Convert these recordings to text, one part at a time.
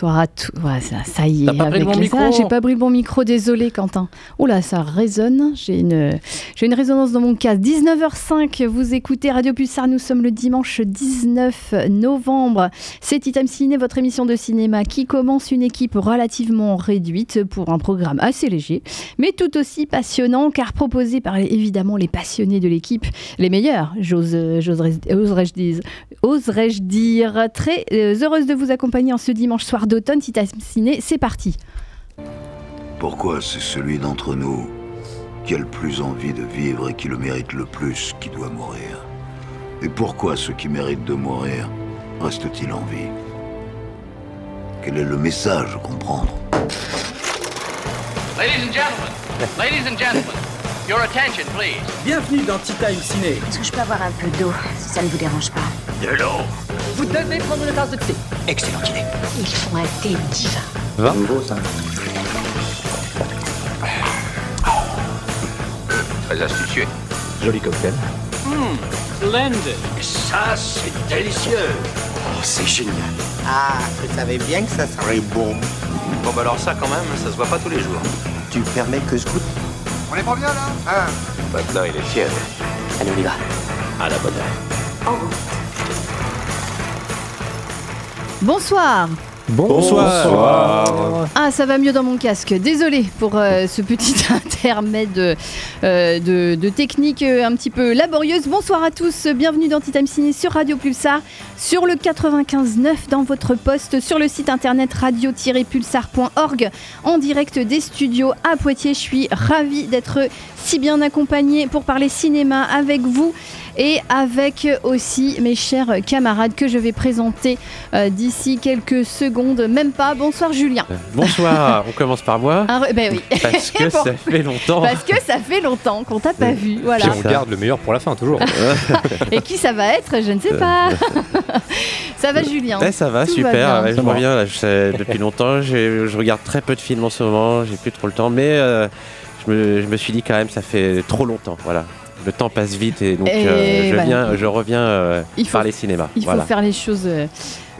Bonsoir à tous. Ouais, ça, ça y est. Le bon les- Ah, J'ai pas pris le bon micro, désolé Quentin. Oh là, ça résonne. J'ai une, j'ai une résonance dans mon casque. 19h05, vous écoutez Radio Pulsar. Nous sommes le dimanche 19 novembre. C'est Titam Ciné, votre émission de cinéma qui commence une équipe relativement réduite pour un programme assez léger, mais tout aussi passionnant car proposé par évidemment les passionnés de l'équipe, les meilleurs, j'ose, j'oserais- oserais-je dire. Oserais-je dire. Très euh, heureuse de vous accompagner en ce dimanche soir d'automne. Ciné, c'est parti. Pourquoi c'est celui d'entre nous qui a le plus envie de vivre et qui le mérite le plus qui doit mourir? Et pourquoi ceux qui méritent de mourir restent-ils en vie? Quel est le message à comprendre? Ladies and gentlemen, ladies and gentlemen, your attention, please. Bienvenue dans Tea Time Ciné. Est-ce que je peux avoir un peu d'eau, si ça ne vous dérange pas? Vous devez prendre une tasse de thé. Ils font un thé divin. Très astucieux. Joli cocktail. Splendid. Ça, c'est délicieux Ah, je savais bien que ça serait bon. Bon bah alors ça quand même, ça se voit pas tous les jours. Tu permets que je goûte? On est pas bien là Hein Maintenant il est fier. Allez, on y va. À la bonne heure. En route. Bonsoir. Bonsoir. Ah, ça va mieux dans mon casque. Désolé pour euh, ce petit intermède euh, de, de technique euh, un petit peu laborieuse. Bonsoir à tous. Bienvenue dans Titam Ciné sur Radio Pulsar, sur le 95.9 dans votre poste, sur le site internet radio-pulsar.org, en direct des studios à Poitiers. Je suis ravie d'être si bien accompagnée pour parler cinéma avec vous et avec aussi mes chers camarades que je vais présenter euh, d'ici quelques secondes, même pas. Bonsoir Julien. Bonsoir, on commence par moi re- ben oui, parce que Bon. ça fait longtemps. parce que ça fait longtemps qu'on t'a pas vu, voilà. Puis on garde le meilleur pour la fin, toujours. Et qui ça va être, je ne sais pas. ça va Julien? Ouais, ça va, Tout super. va bien. ouais, je reviens là, je sais, depuis longtemps. Je regarde très peu de films en ce moment. J'ai plus trop le temps, mais euh, je, me, je me suis dit quand même, ça fait trop longtemps. Voilà, le temps passe vite et donc Et euh, je voilà. viens, je reviens euh, Il faut- par les cinémas. Il voilà. faut faire les choses euh,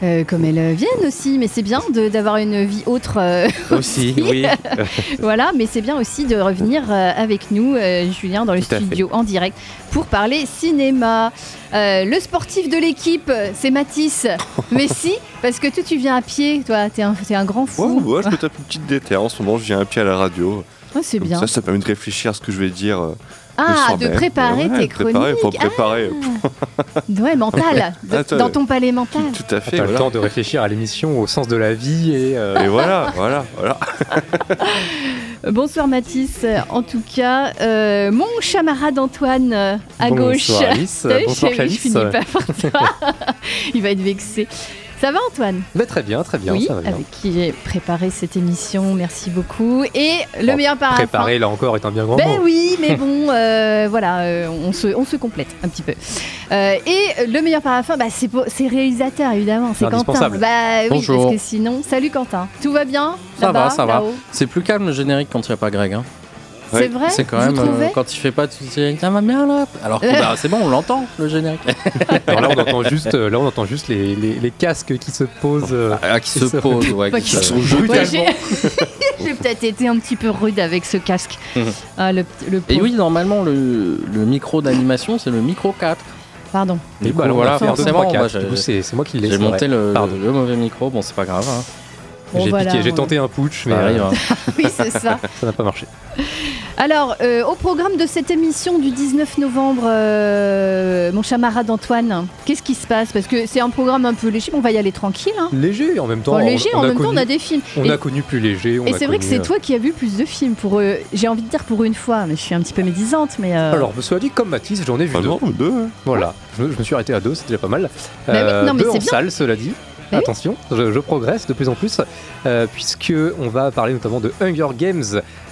euh, comme elles viennent aussi, mais c'est bien d'avoir une vie autre. euh, Aussi, oui. voilà, mais c'est bien aussi de revenir euh, avec nous, euh, Julien, dans le Tout à studio en direct pour parler cinéma. Euh, le sportif de l'équipe, c'est Mathis. mais si, parce que toi, tu viens à pied, toi, t'es un, un grand fou. Ouais, ouais, je me tape une petite déterre. En ce moment, je viens un pied à la radio. Ah, c'est bien. Ça, ça permet de réfléchir à ce que je vais dire. Le ah, soir de préparer Ouais, tes préparer, chroniques. faut préparer. Ah, ouais, mental. De- Attends, dans ton palais mental. Tout à fait. T'as le Voilà. temps de réfléchir à l'émission au sens de la vie et. euh, Et voilà, voilà, voilà. Bonsoir Mathis. En tout cas, euh, mon camarade Antoine euh, à gauche. Bonsoir Alice, bonsoir je- je finis pas par toi. Il va être vexé. Ça va Antoine Mais très bien, très bien, Oui, ça va bien. avec qui j'ai préparé cette émission. Merci beaucoup. Et le Bon, meilleur par Préparer, là encore, est un bien grand Ben mot. oui, mais bon, euh, voilà, euh, on, se, on se complète un petit peu. Euh, et le meilleur parafin, bah, c'est pour- c'est réalisateur évidemment, c'est Quentin. Bah oui, Bonjour. parce que sinon, salut Quentin. Tout va bien? Ça va, ça va. C'est plus calme le générique quand il n'y a pas Greg. hein. C'est vrai C'est quand même euh, quand il fait pas tout ça va bien là. Alors que bah, c'est bon, on l'entend le générique. Alors là, on entend juste, euh, là, on entend juste les, les- les casques qui se posent. euh, Ah, qui se Ça- pose, ouais, Ouais, qui sont Ouais, j'ai peut-être été un petit peu rude avec ce casque. Mhm. Ah, le, le Et oui, normalement le, le micro d'animation c'est le micro 4. Pardon. Et Du bah, voilà, forcément, 2, 3, 4. bah, j'ai- Du coup, c'est moi qui l'ai. J'ai monté le, le mauvais micro, bon c'est pas grave, hein. Bon, J'ai voilà, tenté un putsch, mais ça arrive. euh, hein. Oui, c'est ça. ça n'a pas marché. Alors, euh, au programme de cette émission du 19 novembre, euh, mon camarade Antoine, qu'est-ce qui se passe? Parce que c'est un programme un peu léger, mais on va y aller tranquille. Hein. Léger en même temps. Léger, on, en a même temps, on a des films. On Et- a connu plus léger. on Et c'est vrai que c'est euh, toi qui as vu plus de films. Pour, euh, j'ai envie de dire pour une fois, mais je suis un petit peu médisante. Mais euh, Alors, me soit dit, comme Mathis, j'en ai vu Ah deux. non, deux. hein. Voilà, je, me- je me suis arrêté à deux, c'était déjà pas mal. Bah oui, non, mais deux c'est en bien. salle, cela dit. Oui. Attention, je, je progresse de plus en plus, euh, puisque on va parler notamment de Hunger Games,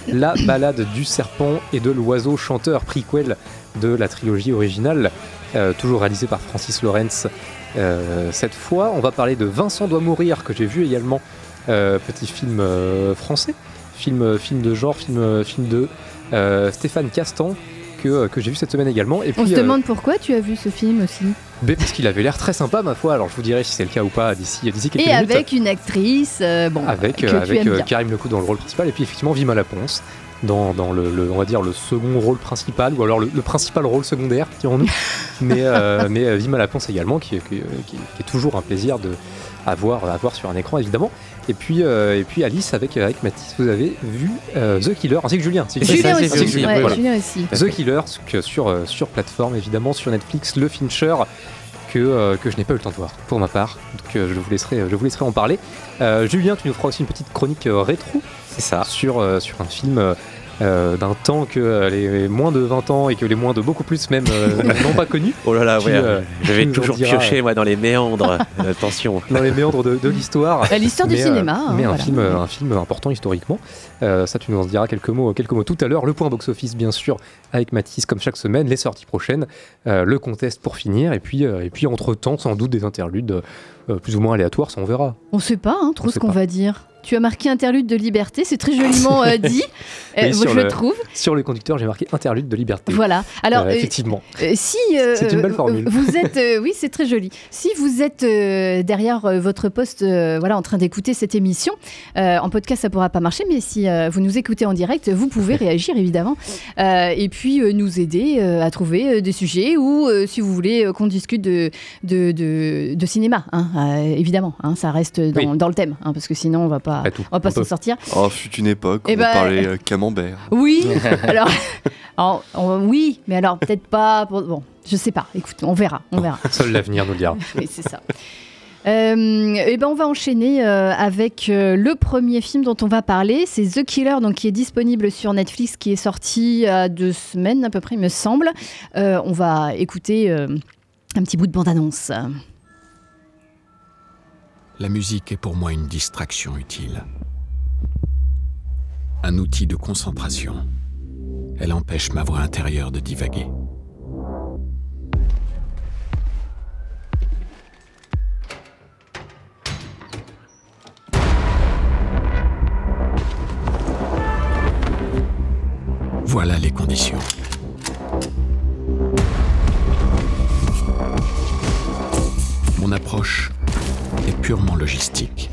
la balade du serpent et de l'oiseau chanteur, prequel de la trilogie originale, euh, toujours réalisé par Francis Lawrence. Euh, cette fois, on va parler de Vincent doit mourir, que j'ai vu également, euh, petit film français, film, film de genre, film, film de Stéphane Castan, que, que j'ai vu cette semaine également. Et on se euh, demande pourquoi tu as vu ce film aussi. Parce qu'il avait l'air très sympa ma foi. Alors je vous dirai si c'est le cas ou pas d'ici quelques Et minutes. avec une actrice, euh, bon, avec euh, avec euh. Karim Lecou dans le rôle principal et puis effectivement Vima Laponce dans, dans le, le- on va dire le second rôle principal ou alors le, le principal rôle secondaire dirons-nous mais euh, mais euh, Vima Laponce également qui, qui- qui- qui est toujours un plaisir de à voir, à voir sur un écran évidemment et puis euh, et puis Alice avec avec Mathis vous avez vu euh, The Killer ainsi que Julien ainsi que- Julien ainsi que aussi, Julien, ouais, voilà. Julien aussi. The Killer que sur, euh, sur plateforme, évidemment, sur Netflix, le Fincher, que, euh, que je n'ai pas eu le temps de voir, pour ma part. Donc euh, je, vous laisserai, je vous laisserai en parler. Euh, Julien, tu nous feras aussi une petite chronique euh, rétro C'est ça. sur, euh, sur un film euh, d'un temps que euh, les moins de 20 ans et que les moins de beaucoup plus même euh, n'ont pas connu. Oh là là, Tu, ouais, euh, je vais toujours piocher moi dans les méandres. Attention. dans les méandres de, de l'histoire. Bah, L'histoire du euh, cinéma. hein, mais un, voilà. film, un film important historiquement. Euh, ça, tu nous en diras quelques mots, quelques mots tout à l'heure. Le point box-office, bien sûr, avec Mathis, comme chaque semaine, les sorties prochaines, euh, le contest pour finir, et puis, euh, et puis entre-temps, sans doute des interludes euh, plus ou moins aléatoires, ça on verra. On sait pas hein, trop On ce qu'on pas. va dire. Tu as marqué interlude de liberté, c'est très joliment euh, dit. Euh, je le trouve. Sur le conducteur, j'ai marqué interlude de liberté. Voilà. Alors, Euh, euh, effectivement. Si C'est une belle formule. Vous êtes, oui, c'est très joli. Si vous êtes derrière votre poste, voilà, en train d'écouter cette émission, en podcast ça pourra pas marcher, mais si vous nous écoutez en direct, vous pouvez réagir évidemment, et puis nous aider à trouver des sujets ou si vous voulez qu'on discute de de, de, de cinéma, hein, évidemment, hein, ça reste dans, Oui. dans le thème, hein, parce que sinon on va pas, Pas tout. on va pas On s'en peut. sortir. Oh, fut une époque où Eh on ben- parlait euh, camembert. Oui, alors, alors, on- oui, mais alors peut-être pas. Pour, bon, je sais pas. Écoute, on verra, on verra. Seul l'avenir nous le dira. Oui, c'est ça. Euh, et ben on va enchaîner euh, avec euh, le premier film dont on va parler, c'est The Killer, donc qui est disponible sur Netflix, qui est sorti à deux semaines à peu près, il me semble. Euh, on va écouter euh, un petit bout de bande-annonce. La musique est pour moi une distraction utile. Un outil de concentration. Elle empêche ma voix intérieure de divaguer. Voilà les conditions. Purement logistique.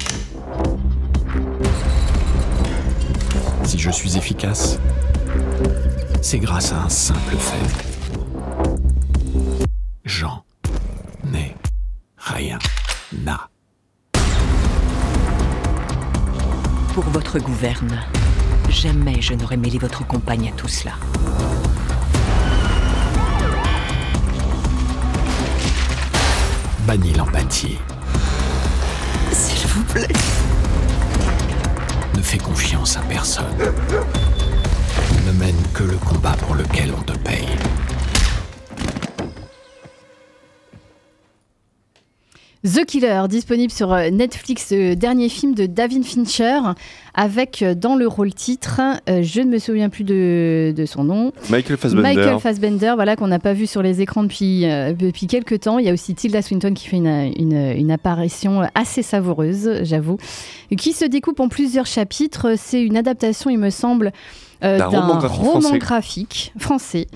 Si je suis efficace, c'est grâce à un simple fait. J'en ai rien à. Pour votre gouverne, jamais je n'aurais mêlé votre compagne à tout cela. Bannis l'empathie. Ne fais confiance à personne. Ne mène que le combat pour lequel on te paye. The Killer, disponible sur euh, Netflix, euh, dernier film de David Fincher, avec euh, dans le rôle titre, euh, je ne me souviens plus de, de son nom, Michael Fassbender. Michael Fassbender, voilà, qu'on n'a pas vu sur les écrans depuis, euh, depuis quelques temps. Il y a aussi Tilda Swinton qui fait une, une, une apparition assez savoureuse, j'avoue, qui se découpe en plusieurs chapitres. C'est une adaptation, il me semble, euh, D'un roman graphique roman français. graphique français.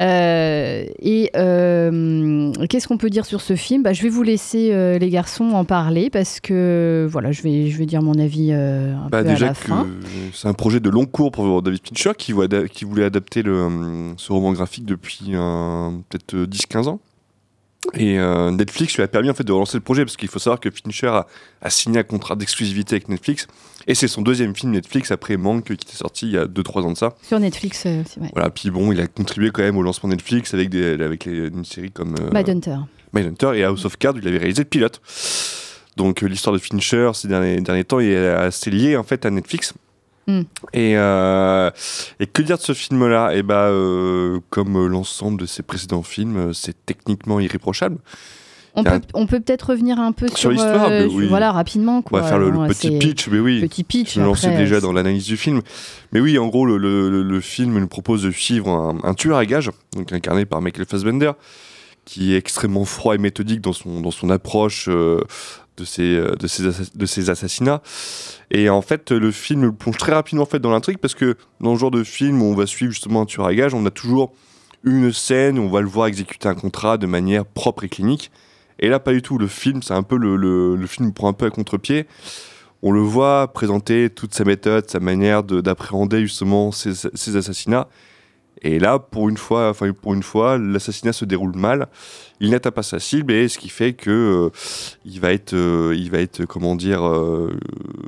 Euh, et euh, qu'est-ce qu'on peut dire sur ce film? Bah, Je vais vous laisser euh, les garçons en parler parce que voilà, je vais, je vais dire mon avis un Bah, peu à déjà la que fin. c'est un projet de long cours pour David Fincher qui, voulait adapter le, ce roman graphique depuis peut-être euh, 10-15 ans. Et euh, Netflix lui a permis en fait de relancer le projet parce qu'il faut savoir que Fincher a, a signé un contrat d'exclusivité avec Netflix et c'est son deuxième film Netflix après Manque qui était sorti il y a 2-3 ans de ça. Sur Netflix, euh, c'est vrai. Voilà, puis bon, il a contribué quand même au lancement Netflix avec, des, avec les- une série comme euh, Mindhunter. Mindhunter et House of Cards, où il avait réalisé le pilote. Donc euh, l'histoire de Fincher ces derniers, derniers temps est assez liée en fait à Netflix. Hmm. Et, euh, et que dire de ce film-là? Et bah, euh, comme euh, l'ensemble de ses précédents films, c'est techniquement irréprochable. On peut, on peut peut-être revenir un peu sur, Sur l'histoire, euh, oui. voilà, rapidement. On Quoi. va faire le, petit pitch, mais oui. Petit pitch. Je me lançais déjà dans l'analyse du film. Mais oui, en gros, le, le- le- le film nous propose de suivre un, un tueur à gages, donc incarné par Michael Fassbender, qui est extrêmement froid et méthodique dans son, dans son approche de, ses, euh, de, assa- de ses assassinats. Et en fait, le film plonge très rapidement en fait, dans l'intrigue, parce que dans ce genre de film où on va suivre justement un tueur à gages, on a toujours une scène où on va le voir exécuter un contrat de manière propre et clinique. Et là, pas du tout. Le film, c'est un peu le, le, le film prend un peu à contre-pied. On le voit présenter toute sa méthode, sa manière de- d'appréhender justement ces, ces assassinats. Et là, pour une fois, enfin pour une fois, l'assassinat se déroule mal. Il n'atteint pas sa cible et ce qui fait que euh, il va être, euh, il va être, comment dire, euh,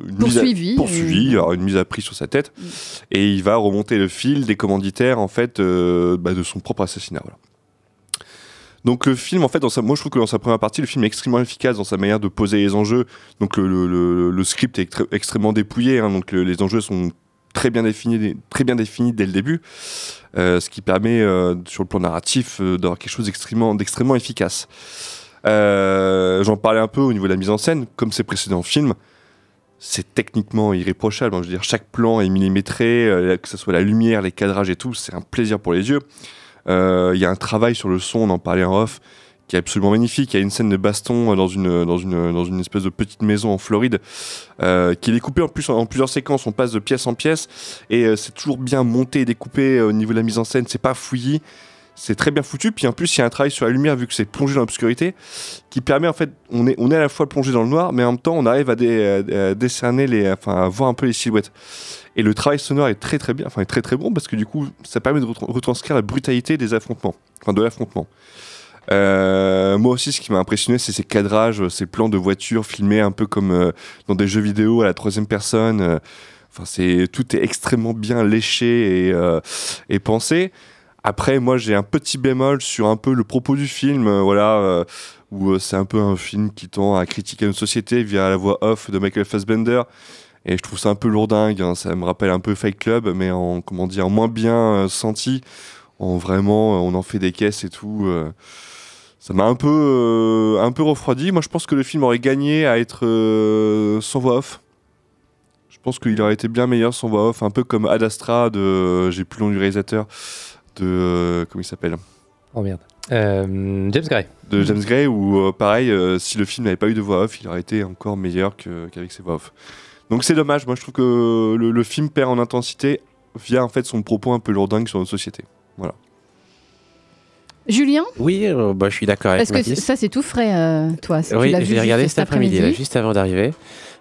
une mise à- Poursuivi. poursuivi, Euh, alors une mise à prix sur sa tête, et il va remonter le fil des commanditaires en fait bah, de son propre assassinat. Voilà. Donc le film, en fait, dans sa, moi je trouve que dans sa première partie, le film est extrêmement efficace dans sa manière de poser les enjeux. Donc le, le- le- le script est extré- extrêmement dépouillé, hein, donc le- les enjeux sont très bien définis, très bien définis dès le début, euh, ce qui permet euh, sur le plan narratif euh, d'avoir quelque chose d'extrêmement, efficace. J'en parlais un peu au niveau de la mise en scène, comme ses précédents films. C'est techniquement irréprochable. hein. Je veux dire, chaque plan est millimétré, que ce soit la lumière, les cadrages et tout, c'est un plaisir pour les yeux. Il y a un travail sur le son, on en parlait en off, qui est absolument magnifique. Il y a une scène de baston euh, dans une, dans une, dans une espèce de petite maison en Floride, euh, qui est découpée en, plus, en plusieurs séquences. On passe de pièce en pièce, et euh, c'est toujours bien monté et découpé au niveau de la mise en scène. C'est pas fouillis. C'est très bien foutu, puis en plus il y a un travail sur la lumière vu que c'est plongé dans l'obscurité, qui permet en fait, on est, on est à la fois plongé dans le noir, mais en même temps on arrive à, à- décerner les, enfin à voir un peu les silhouettes. Et le travail sonore est très très bien, enfin est très très bon parce que du coup ça permet de retran- retranscrire la brutalité des affrontements, enfin de l'affrontement. Euh, moi aussi, ce qui m'a impressionné, c'est ces cadrages, ces plans de voitures filmés un peu comme euh, dans des jeux vidéo à la troisième personne. Euh, Enfin, c'est tout est extrêmement bien léché et, pensé. Après, moi, j'ai un petit bémol sur un peu le propos du film, voilà, où c'est un peu un film qui tend à critiquer notre société via la voix off de Michael Fassbender. Et je trouve ça un peu lourdingue. hein. Ça me rappelle un peu Fight Club, mais en comment dire, moins bien senti. En vraiment, on en fait des caisses et tout. Euh. ça m'a un peu, euh, un peu refroidi. Moi, je pense que le film aurait gagné à être euh, sans voix off. Je pense qu'il aurait été bien meilleur sans voix off, un peu comme Ad Astra de, j'ai plus le nom du réalisateur, de, euh, comment il s'appelle? Oh merde. Euh, James Gray. De James Gray, où euh, pareil, euh, si le film n'avait pas eu de voix off, il aurait été encore meilleur qu'avec ses voix off. Donc c'est dommage, moi je trouve que le, le film perd en intensité via en fait son propos un peu lourdingue sur notre société. Voilà. Julien Oui, euh, bah, je suis d'accord avec Parce que Mathis. ça, c'est tout frais, euh, toi. Oui, j'ai juste regardé cet après-midi, là, juste avant d'arriver.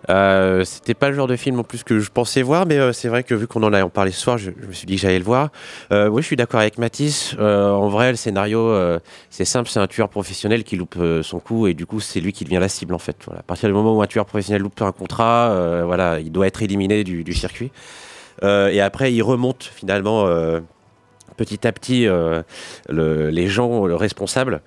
Euh, C'était pas le genre de film en plus que je pensais voir, mais euh, c'est vrai que vu qu'on en a en parlé ce soir, je, je me suis dit que j'allais le voir. Euh, oui, je suis d'accord avec Mathis. En vrai, le scénario, c'est simple, c'est un tueur professionnel qui loupe son coup et du coup, c'est lui qui devient la cible en fait. Voilà. À partir du moment où un tueur professionnel loupe un contrat, voilà, il doit être éliminé du, du circuit. Et après, il remonte finalement petit à petit euh, le- les gens, le responsable.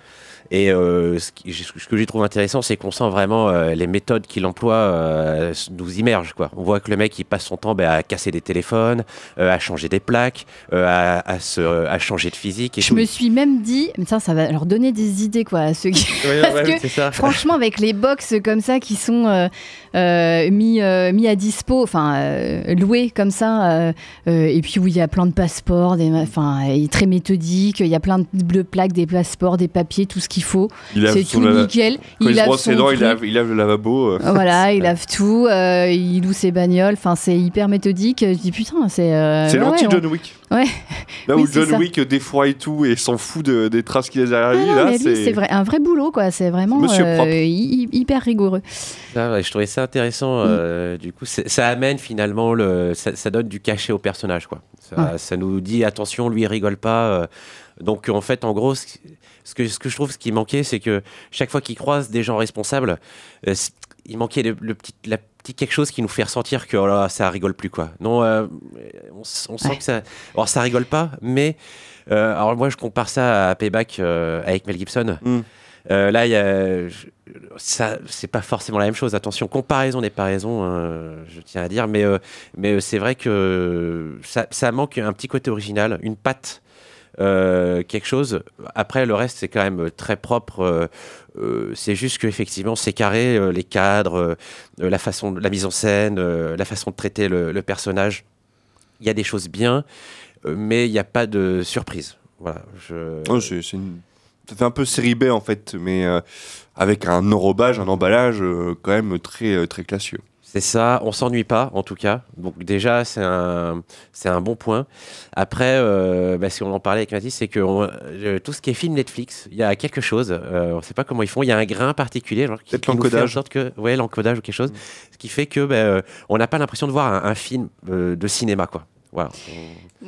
Et euh, ce, qui- ce que j'y trouve intéressant, c'est qu'on sent vraiment euh, les méthodes qu'il emploie euh, nous immergent. Quoi. On voit que le mec, il passe son temps bah, à casser des téléphones, euh, à changer des plaques, euh, à, à se, à changer de physique. Et Je tout. me suis même dit, mais ça, ça va leur donner des idées, quoi, à ceux qui. Ouais, Parce ouais, que, c'est ça. franchement, avec les box comme ça qui sont euh, euh, mis, euh, mis à dispo, enfin, euh, loués comme ça, euh, euh, et puis où il y a plein de passeports, enfin, il est très méthodique, il y a plein de plaques, des passeports, des papiers, tout ce qu'il faut. Il C'est tout lava- nickel. Quand il, se lave les dents, il lave, il lave le lavabo. euh. Voilà, il lave tout, euh, il loue ses bagnoles, enfin c'est hyper méthodique. Je dis putain, c'est. euh, C'est ouais, l'anti-John on- Wick. Ouais. Là Oui, où John ça. Wick défroie tout et s'en fout de- des traces qu'il a derrière Ah lui, là, c'est vrai, un vrai boulot, quoi. C'est vraiment Monsieur euh, hyper rigoureux. Ah ouais, je trouvais ça intéressant. euh, du coup, ça amène finalement le, ça, ça donne du cachet au personnage, quoi. Ça, Ouais. ça nous dit attention, lui il rigole pas. euh. donc en fait, en gros, ce, que ce que je trouve, ce qui manquait, c'est que chaque fois qu'il croise des gens responsables, euh, il manquait le, le petit, la quelque chose qui nous fait ressentir que oh là, ça rigole plus, quoi. Non, euh, on, sent que ça, alors ça rigole pas, mais euh, alors moi je compare ça à Payback euh, avec Mel Gibson. Euh, là, il y a, je- ça, c'est pas forcément la même chose. Attention, comparaison n'est pas raison, hein, je tiens à dire, mais, euh, mais c'est vrai que ça, ça manque un petit côté original, une patte. Euh, quelque chose. Après, le reste, c'est quand même très propre. euh, euh, c'est juste qu'effectivement, c'est carré, les cadres, la façon, la mise en scène, la façon de traiter le, personnage. Il y a des choses bien, mais il n'y a pas de surprise. Voilà. Je... Oh, c'est- un peu série B en fait, mais avec un enrobage, un emballage quand même très, très classieux. C'est ça, on s'ennuie pas en tout cas. Donc déjà c'est un c'est un bon point. Après, euh, bah, si on en parlait avec Mathis, c'est que on- euh, tout ce qui est film Netflix, il y a quelque chose. euh, on sait pas comment ils font. Il y a un grain particulier, genre qui, nous fait en l'encodage. sorte que ouais l'encodage ou quelque chose, ce qui fait que bah, euh, on n'a pas l'impression de voir un, un film de cinéma quoi.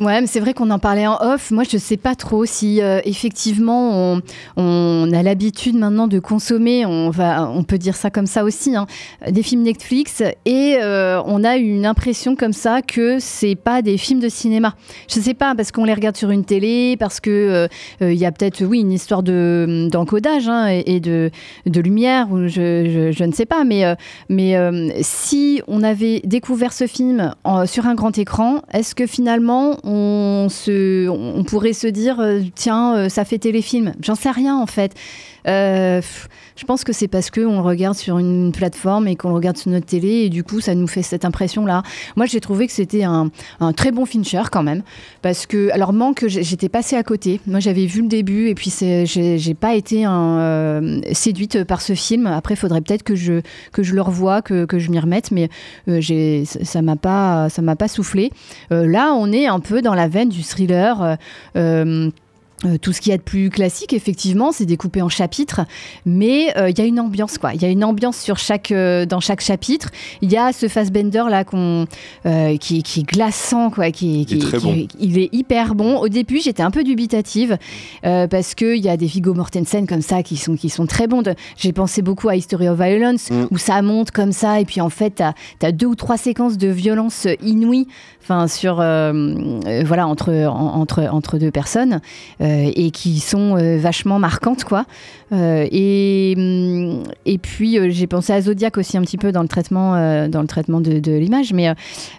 Ouais, mais c'est vrai qu'on en parlait en off. Moi, je sais pas trop si euh, effectivement on, a l'habitude maintenant de consommer, on, va, on peut dire ça comme ça aussi, hein, des films Netflix et euh, on a une impression comme ça que c'est pas des films de cinéma. Je sais pas, parce qu'on les regarde sur une télé, parce que euh, y a peut-être, oui, une histoire de, d'encodage hein, et, de, de lumière, ou je, ne sais pas, mais, si on avait découvert ce film sur un grand écran, est-ce que finalement on, on pourrait se dire euh, tiens, euh, ça fait téléfilm J'en sais rien en fait. Euh, je pense que c'est parce qu'on le regarde sur une plateforme et qu'on le regarde sur notre télé et du coup ça nous fait cette impression-là. Moi j'ai trouvé que c'était un, très bon Fincher quand même parce que alors manque j'étais passée à côté. Moi j'avais vu le début et puis j'ai pas été un, euh, séduite par ce film. Après il faudrait peut-être que je que je le revoie, que, que je m'y remette, mais euh, ça m'a pas m'a pas soufflé. Là on est un peu dans la veine du thriller. Euh, tout ce qu'il y a de plus classique, effectivement, c'est découpé en chapitres, mais euh, il y a une ambiance, quoi. Il y a une ambiance sur chaque, euh, dans chaque chapitre. Il y a ce Fassbender là qu'on, euh, qui, qui est glaçant, quoi. Qui, qui- est très qui- bon. il est hyper bon. Au début, j'étais un peu dubitative euh, parce qu'il y a des Viggo Mortensen comme ça qui sont, qui sont très bons. J'ai pensé beaucoup à History of Violence Mm. où ça monte comme ça et puis en fait, tu as, deux ou trois séquences de violence inouïe enfin sur euh, euh, voilà entre en- entre entre deux personnes euh, et qui sont euh, vachement marquantes quoi. Et hum, et puis j'ai pensé à Zodiac aussi un petit peu dans le traitement dans le traitement de, de l'image mais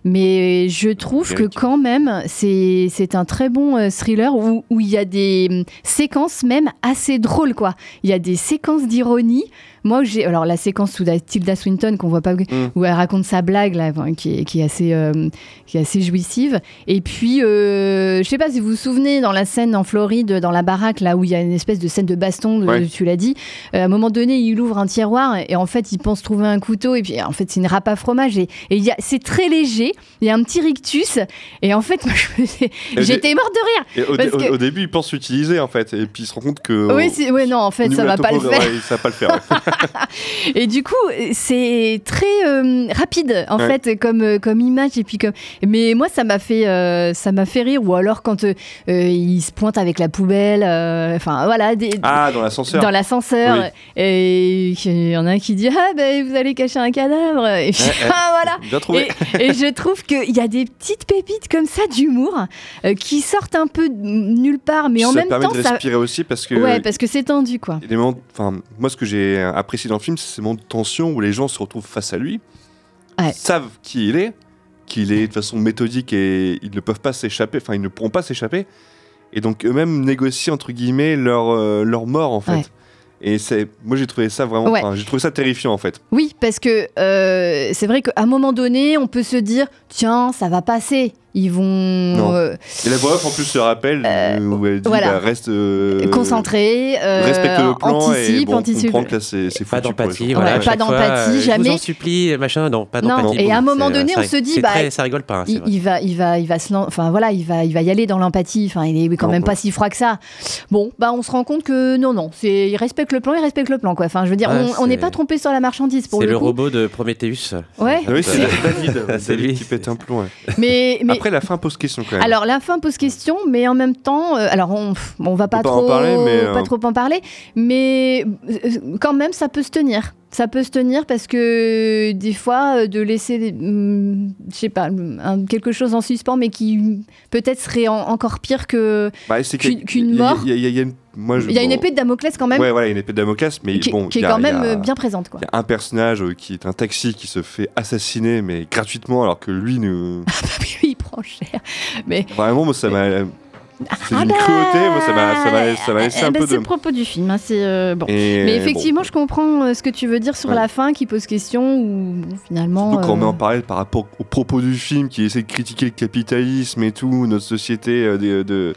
mais je trouve que quand même c'est c'est un très bon thriller où où il y a des hum, séquences même assez drôles quoi. Il y a des séquences d'ironie moi j'ai alors la séquence sous Tilda Swinton qu'on voit pas où elle raconte sa blague là qui est, qui est assez euh, qui est assez jouissive et puis euh, je sais pas si vous vous souvenez dans la scène en Floride dans la baraque là où il y a une espèce de scène de baston de- Ouais. tu l'as dit euh, à un moment donné il ouvre un tiroir et, en fait il pense trouver un couteau et puis en fait c'est une râpe à fromage et, et il y a c'est très léger il y a un petit rictus et en fait moi je j'étais morte de rire au, parce dé- au- que- au début, il pense l'utiliser en fait, et puis il se rend compte que. oui, c'est- ouais, non, en fait, ça va pas le faire. ouais, ça va pas le faire. Et du coup, c'est très euh, rapide en Ouais. fait comme euh, comme image et puis comme. Mais moi, ça m'a fait euh, ça m'a fait rire. Ou alors quand euh, il se pointe avec la poubelle. Enfin voilà. Des, Ah, dans l'ascenseur. Dans l'ascenseur. Oui. Et il y en a un qui dit ah ben vous allez cacher un cadavre. Et puis Ouais, ah, voilà. Bien trouvé. Et, et je trouve qu'il y a des petites pépites comme ça d'humour qui sortent un peu de nulle part, mais en ça même permet temps de ça. respirer aussi parce que. Ouais, parce que c'est tendu quoi. Des moments- enfin, moi, ce que j'ai apprécié dans le film, c'est ces moments de tension où les gens se retrouvent face à lui, savent qui il est, qu'il est de façon méthodique et ils ne peuvent pas s'échapper, enfin, ils ne pourront pas s'échapper, et donc eux-mêmes négocient entre guillemets leur, euh, leur mort en fait. Ouais. Et c'est, moi, j'ai trouvé ça vraiment, Ouais. enfin, j'ai trouvé ça terrifiant en fait. Oui, parce que euh, c'est vrai qu'à un moment donné, on peut se dire tiens, ça va passer. Ils vont Non. euh, Et la voix off en plus se rappelle euh, où elle dit voilà. bah, reste euh, concentrer, euh, respecte le plan anticipe, et bon, on anticipe. comprend que là c'est c'est Pas d'empathie, voilà. Ouais, pas d'empathie, Je jamais. vous en supplie, machin, non, pas Non, d'empathie. et à un moment donné, on se dit, bah, très- ça rigole pas. hein, il, il va, il va, il va se, enfin voilà, il va, il va y aller dans l'empathie. Enfin, il est quand même pas si froid que ça. Bon, bah, on se rend compte que non, non, c'est, il respecte le plan, il respecte le plan, quoi. Enfin, je veux dire, Ouais, on- n'est pas trompé sur la marchandise pour C'est le robot de Prometheus. Ouais. Oui, c'est David, C'est lui. qui pète un plomb. mais Après, la fin pose question quand même. Alors la fin pose question, mais en même temps, euh, alors on, on va pas pas trop, en parler, mais, euh, pas trop en parler, mais euh, quand même ça peut se tenir. Ça peut se tenir parce que des fois euh, de laisser, hum, je sais pas, un- quelque chose en suspens, mais qui peut-être serait en- encore pire que Bah, c'est qu'une mort. Y y il y a une, moi, je- Il y a une épée de Damoclès quand même, Ouais, voilà, une épée de Damoclès, mais qui, bon, qui est a- quand a- même euh, bien présente. Il y a un personnage euh, qui est un taxi qui se fait assassiner, mais gratuitement, alors que lui, ne... Oui, il prend cher, mais vraiment, moi, ça m'a. C'est Ah d'une bah, cruauté, moi, ça m'a m'a laissé un ben, peu C'est de. le propos du film, hein, c'est euh, bon. Et Mais bon. effectivement, je comprends euh, ce que tu veux dire sur Ouais. la fin qui pose question ou bon, finalement. Surtout quand on met en parallèle par rapport au propos du film qui essaie de critiquer le capitalisme et tout, notre société de, de,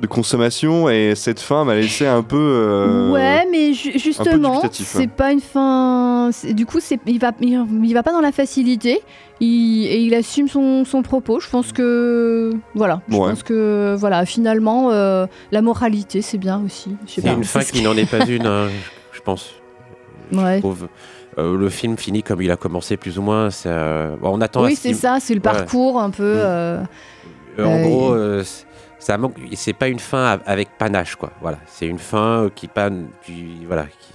de consommation et cette fin m'a laissé un peu. euh, ouais, mais ju- justement, c'est pas une fin. Du coup, c'est il va, il, il va pas dans la facilité. Il, et il assume son, son propos. Je pense que voilà. Je Ouais. pense que voilà. Finalement, euh, la moralité, c'est bien aussi. C'est une fin qui n'en est pas une, hein, je pense. Ouais. Je trouve. Euh, le film finit comme il a commencé, plus ou moins. ça- bon, on attend. à Oui, ce c'est ça. C'est le Ouais. parcours un peu. euh, Euh, en Euh, gros, euh, ça manque. C'est pas une fin av- avec panache, quoi. Voilà, c'est une fin euh, qui panne, puis voilà, qui,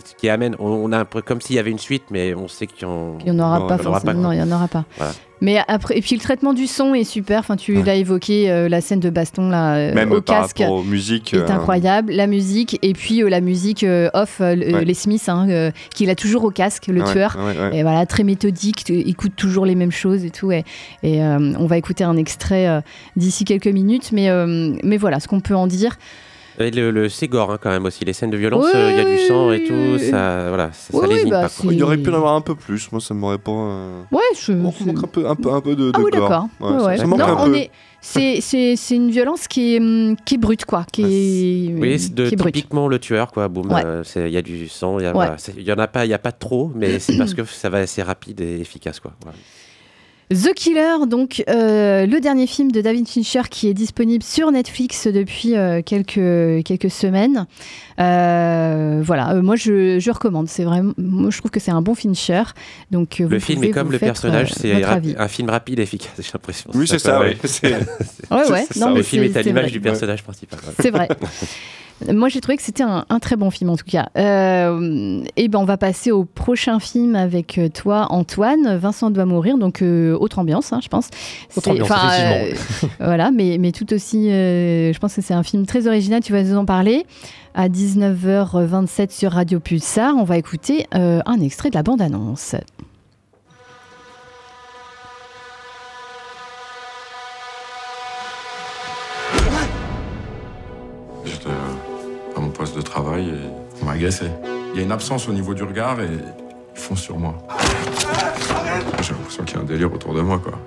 qui- qui amène. On, on a un peu comme s'il y avait une suite, mais on sait qu'il y en, Il n'y en aura pas forcément. non, il n'y en aura pas. Voilà. Mais après, et puis le traitement du son est super. Enfin, tu l'as évoqué, euh, la scène de baston là, euh, Même au par casque aux musiques. est euh, incroyable. La musique et puis euh, la musique euh, off, euh, Ouais. les Smiths, hein, euh, qu'il a toujours au casque, le Ouais, tueur. ouais, ouais. Et voilà, très méthodique, t- écoute toujours les mêmes choses et tout. Et, et, euh, on va écouter un extrait euh, d'ici quelques minutes. Mais, euh, mais voilà, ce qu'on peut en dire. Et le, le c'est gore hein, quand même aussi. Les scènes de violence, Oui, euh, il y a du sang et oui, tout. oui. Ça, voilà, ça, ça Oui, oui, lésine bah, pas. quoi. Il aurait pu en avoir un peu plus. Moi, ça m'aurait pas. euh, Ouais, je. On manque un peu, un peu, un peu de, de Ah oui, gore. d'accord. Ouais, Ouais, ça- ça manque Non, un on peu. est. C'est, c'est, c'est une violence qui est, hum, qui est brute, quoi. Qui est, Oui, c'est de, qui est brute. typiquement le tueur, quoi. Boum, Ouais. euh, il y a du sang, il y, a- Ouais. voilà, c'est- il y en a pas, il y a pas trop, mais c'est parce que ça va assez rapide et efficace, quoi. The Killer, donc euh, le dernier film de David Fincher qui est disponible sur Netflix depuis euh, quelques, quelques semaines. Euh, voilà, euh, moi je, je recommande. C'est vraiment, moi je trouve que c'est un bon Fincher. Donc euh, Le film est comme le personnage, euh, c'est un film rapide et efficace, j'ai l'impression. Oui, c'est ça, ouais. C'est- Ouais, ouais. c'est Non, ça. mais Le film c'est- est à l'image vrai. du personnage principal. C'est vrai. Moi, j'ai trouvé que c'était un, un très bon film en tout cas. Euh, et ben, on va passer au prochain film avec euh, toi, Antoine. Vincent doit mourir, donc euh, autre ambiance, hein, je pense. Autre ambiance, effectivement. euh, voilà, mais, mais tout aussi, je pense que c'est un film très original. Tu vas nous en parler à 19h27 sur Radio Pulsar. On va écouter un extrait de la bande-annonce. Travail et on m'a agressé. Il y a une absence au niveau du regard et ils foncent sur moi. J'ai l'impression qu'il y a un délire autour de moi, quoi.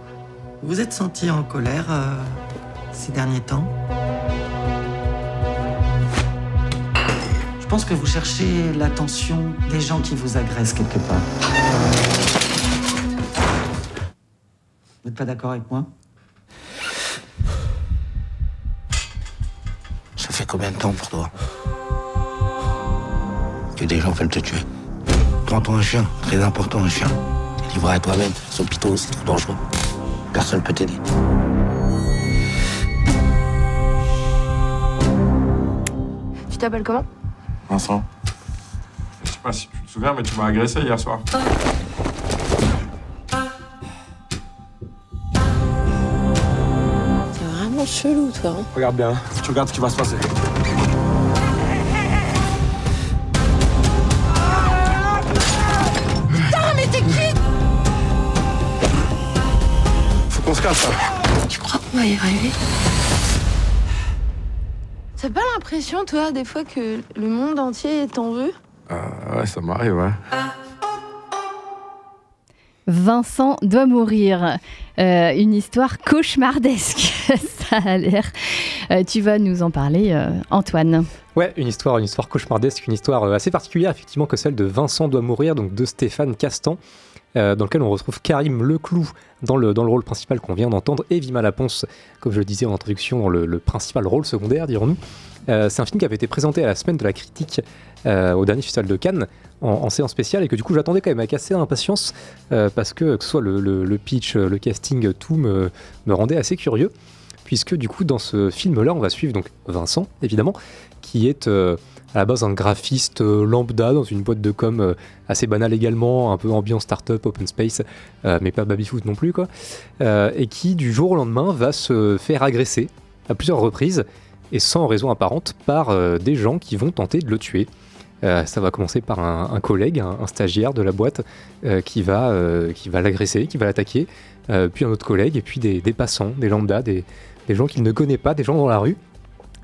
Vous vous êtes senti en colère euh, ces derniers temps? Je pense que vous cherchez l'attention des gens qui vous agressent quelque part. Vous n'êtes pas d'accord avec moi? Ça fait combien de temps pour toi? Que des gens veulent te tuer Prends-toi un chien, très important un chien. T'es livré à toi-même, son piton, c'est trop dangereux. Personne peut t'aider. Tu t'appelles comment? Vincent. Je sais pas si tu te souviens, mais tu m'as agressé hier soir. C'est vraiment chelou, toi. hein. Regarde bien, tu regardes ce qui va se passer. Se casse, là. Tu crois qu'on va y arriver? T'as pas l'impression, toi, des fois, que le monde entier t'en veut Euh, ouais, ça m'arrive, ouais. Vincent doit mourir. Euh, une histoire cauchemardesque, ça a l'air. Euh, tu vas nous en parler, euh, Antoine. Ouais, une histoire, une histoire cauchemardesque, une histoire assez particulière effectivement que celle de Vincent doit mourir, donc de Stéphane Castan, euh, dans lequel on retrouve Karim Leclou dans le, dans le rôle principal qu'on vient d'entendre, et Vima Laponce, comme je le disais en introduction, dans le, principal rôle secondaire, dirons-nous. Euh, c'est un film qui avait été présenté à la semaine de la critique euh, au dernier festival de Cannes en, séance spéciale et que du coup j'attendais quand même avec assez d'impatience parce que que soit le, le- le pitch, le casting, tout me, me rendait assez curieux puisque du coup dans ce film-là on va suivre donc Vincent évidemment qui est à la base un graphiste euh, lambda dans une boîte de com euh, assez banale également, un peu ambiance startup, open space, euh, mais pas babyfoot non plus quoi, et qui du jour au lendemain va se faire agresser à plusieurs reprises et sans raison apparente par des gens qui vont tenter de le tuer. Ça va commencer par un, collègue, un, stagiaire de la boîte qui va, l'agresser, qui va l'attaquer, puis un autre collègue, et puis des, des passants, des lambdas, des, des gens qu'il ne connaît pas, des gens dans la rue.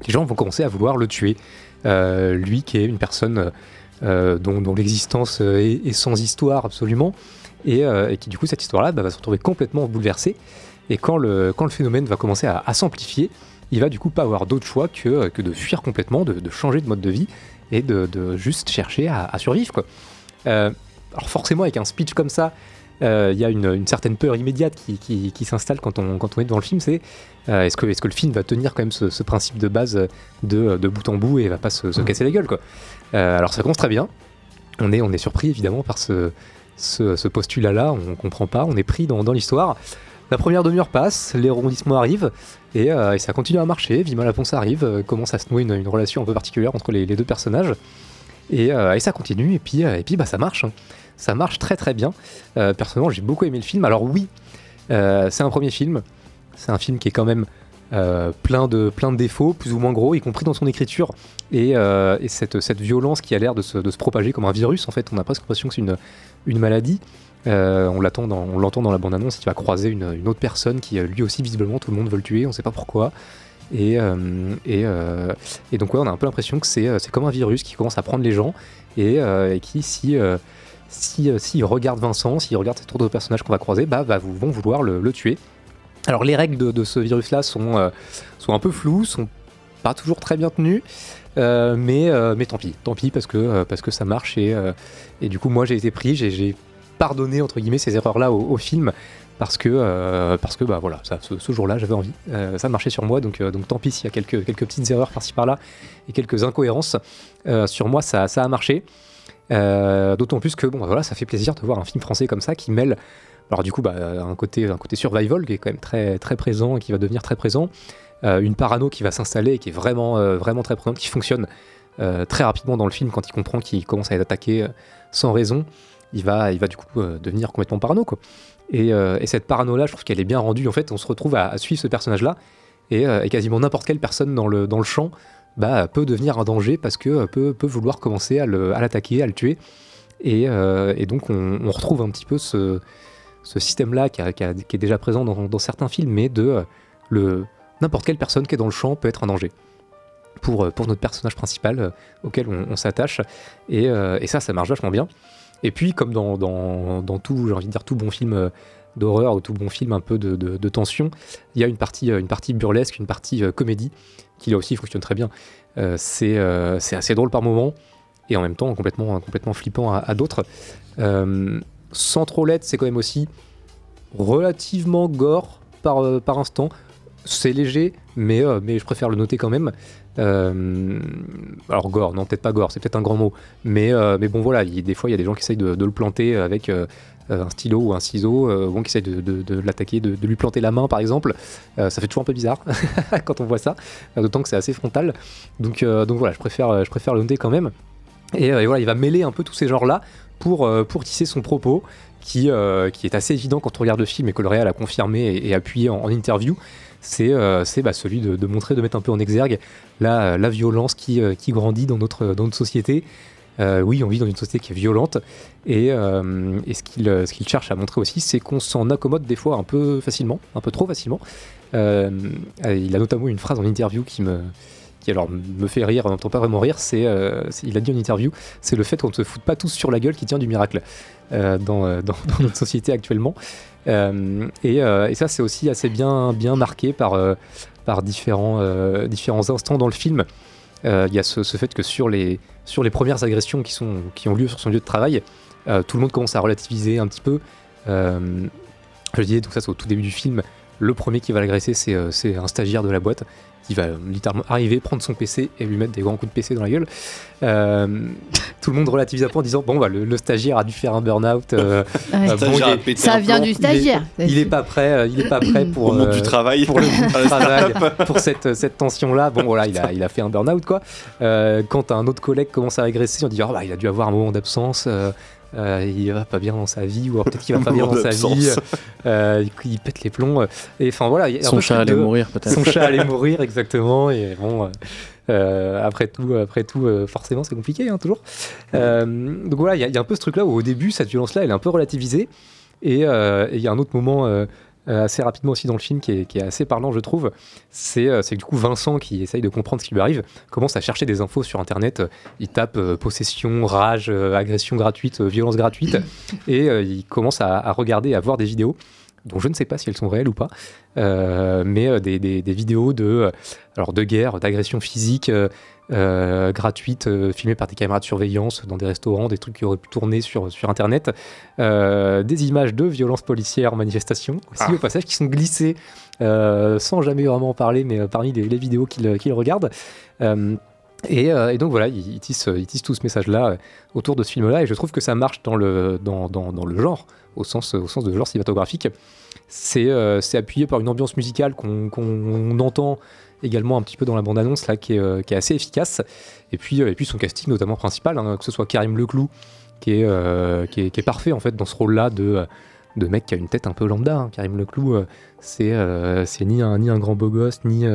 Les gens vont commencer à vouloir le tuer. Euh, lui qui est une personne euh, dont, l'existence euh, est, sans histoire absolument, et, qui du coup cette histoire-là bah, va se retrouver complètement bouleversée. Et quand le, quand le phénomène va commencer à, s'amplifier, il va du coup pas avoir d'autre choix que, que de fuir complètement, de, changer de mode de vie et de, juste chercher à, survivre. Alors forcément, avec un speech comme ça, il y a une, une certaine peur immédiate qui, qui- qui s'installe quand on, quand on est devant le film, c'est euh, est-ce que, est que le film va tenir quand même ce, ce principe de base de, de bout en bout et va pas se, se casser la gueule quoi. Euh, alors ça commence très bien, on est, on est surpris évidemment par ce, ce, ce postulat-là, on comprend pas, on est pris dans, dans l'histoire. La première demi-heure passe, les rebondissements arrivent, et, euh, et ça continue à marcher. Vima Laponce arrive, euh, commence à se nouer une, une relation un peu particulière entre les, les deux personnages, et, euh, et ça continue, et puis, euh, et puis bah, ça marche. hein. Ça marche très très bien. Euh, personnellement, j'ai beaucoup aimé le film. Alors oui, euh, c'est un premier film, c'est un film qui est quand même euh, plein, de, plein de défauts, plus ou moins gros, y compris dans son écriture, et, et cette, cette violence qui a l'air de se, de se propager comme un virus, en fait, on a presque l'impression que c'est une, une maladie. On l'entend dans la bande-annonce, il va croiser une, autre personne qui, lui aussi, visiblement, tout le monde veut le tuer, on sait pas pourquoi. Et, et, et donc, ouais, on a un peu l'impression que c'est, comme un virus qui commence à prendre les gens et qui, si, si, euh, s'il regarde Vincent, s'il regarde cet autre personnage qu'on va croiser, bah, va, vont vouloir le, tuer. Alors, les règles de, ce virus-là sont, euh, sont un peu floues, sont pas toujours très bien tenues. euh, mais, tant pis, tant pis parce que, ça marche et, du coup moi j'ai été pris, j'ai- pardonné entre guillemets ces erreurs-là au, au film parce que, parce que bah voilà, ce, jour-là j'avais envie, ça marchait sur moi donc, tant pis s'il y a quelques, petites erreurs par-ci par-là et quelques incohérences, sur moi ça, ça a marché. Euh, D'autant plus que bon bah, voilà, ça fait plaisir de voir un film français comme ça qui mêle alors du coup bah, un, côté, un côté survival qui est quand même très, très présent et qui va devenir très présent, euh, une parano qui va s'installer et qui est vraiment, euh, vraiment très présente, qui fonctionne très rapidement dans le film quand il comprend qu'il commence à être attaqué sans raison, il va, il va du coup devenir complètement parano. Quoi. Et, et cette parano-là, je trouve qu'elle est bien rendue. En fait, on se retrouve à, suivre ce personnage-là et, euh, et quasiment n'importe quelle personne dans le, dans le champ bah, peut devenir un danger parce que euh, peut, vouloir commencer à l'attaquer, à, le tuer. Et, euh, donc, on, retrouve un petit peu ce, système-là qui, est déjà présent dans, certains films, mais de euh, n'importe quelle personne qui est dans le champ peut être un danger pour, notre personnage principal auquel on, s'attache. Et, ça, ça marche vachement bien. Et puis, comme dans, dans, tout, tout bon film d'horreur ou tout bon film un peu de, de- tension, il y a une partie, euh, une partie burlesque, une partie euh, comédie qui là aussi fonctionne très bien. Euh, c'est assez drôle par moment et en même temps complètement, complètement flippant à, d'autres. Sans trop l'être, c'est quand même aussi relativement gore par, par instant. C'est léger, mais, mais je préfère le noter quand même. Alors gore, non peut-être pas gore, c'est peut-être un grand mot. Mais, mais bon voilà, il- des fois il y a des gens qui essayent de, le planter avec un stylo ou un ciseau, euh, bon, qui essayent de, l'attaquer, de, lui planter la main par exemple. Euh, ça fait toujours un peu bizarre quand on voit ça, euh, d'autant que c'est assez frontal. Donc, euh, donc voilà, je préfère, euh, je préfère le quand même. Et, euh, voilà, il va mêler un peu tous ces genres-là pour, euh, tisser son propos, qui, euh, est assez évident quand on regarde le film et que le réel a confirmé et, appuyé en, interview. C'est euh, bah, celui de, montrer, de mettre un peu en exergue la, violence qui, euh, grandit dans notre société. Euh, oui, on vit dans une société qui est violente. Et, euh, et ce qu'il euh, ce qu'il cherche à montrer aussi, c'est qu'on s'en accommode des fois un peu facilement, un peu trop facilement. Il a notamment une phrase en interview qui me, qui alors me fait rire, même temps pas vraiment rire, c'est, il a dit en interview, c'est le fait qu'on ne se foute pas tous sur la gueule qui tient du miracle dans, notre société actuellement. Et, et ça, c'est aussi assez bien, bien marqué par, par différents, différents instants dans le film. Euh, Il y a ce, fait que sur les, premières agressions qui, qui ont lieu sur son lieu de travail, euh, tout le monde commence à relativiser un petit peu. Euh, je disais, donc ça c'est au tout début du film, le premier qui va l'agresser, c'est un stagiaire de la boîte qui va littéralement arriver, prendre son PC et lui mettre des grands coups de PC dans la gueule. Euh, tout le monde relativise un peu en disant bon bah le, le stagiaire a dû faire un burn-out. euh, Ouais. euh, il est- Ça vient du il stagiaire. Il est, pas prêt. il est pas prêt pour du travail. pour le travail, pour cette cette tension là. Bon voilà, il a il a fait un burn-out quoi. Euh, quand un autre collègue commence à agresser, on dit oh bah il a dû avoir un moment d'absence. Euh, il va pas bien dans sa vie ou alors peut-être qu'il va pas bien dans sa vie. euh, il, il pète les plombs. Et enfin voilà. y a Son chat truc allait de- mourir, peut-être. Son chat allait mourir exactement. Et bon. euh, euh, après tout, après tout, euh, forcément, c'est compliqué, hein, toujours. Euh, donc voilà, il y, y a un peu ce truc-là où au début, cette violence-là, elle est un peu relativisée. Et euh, il y a un autre moment assez rapidement aussi dans le film qui est, qui est assez parlant, je trouve. C'est euh, c'est que du coup, Vincent, qui essaye de comprendre ce qui lui arrive, commence à chercher des infos sur Internet. Il tape euh, possession, rage, euh, agression gratuite, euh, violence gratuite. et euh, il commence à, à regarder, à voir des vidéos dont je ne sais pas si elles sont réelles ou pas, euh, mais euh, des, des- des vidéos de, euh, alors de guerre, d'agression physique euh, euh, gratuite, euh, filmées par des caméras de surveillance dans des restaurants, des trucs qui auraient pu tourner sur, sur Internet, euh, des images de violences policières en manifestation, aussi Ah. au passage, qui sont glissées euh, sans jamais vraiment en parler, mais parmi les, les vidéos qu'ils qu'ils regardent. Euh, et, et donc voilà, ils, tissent, tout ce message-là autour de ce film-là, et je trouve que ça marche dans le, dans, dans, dans le genre, au sens, au sens de genre cinématographique. C'est appuyé par une ambiance musicale qu'on qu'on entend également un petit peu dans la bande-annonce, là, qui est, euh, assez efficace. Et puis, euh, et puis son casting, notamment principal, hein, que ce soit Karim Leclou, qui est, euh, qui est, parfait en fait dans ce rôle-là de, de mec qui a une tête un peu lambda. hein. Karim Leclou, c'est ni un, ni un grand beau gosse, ni,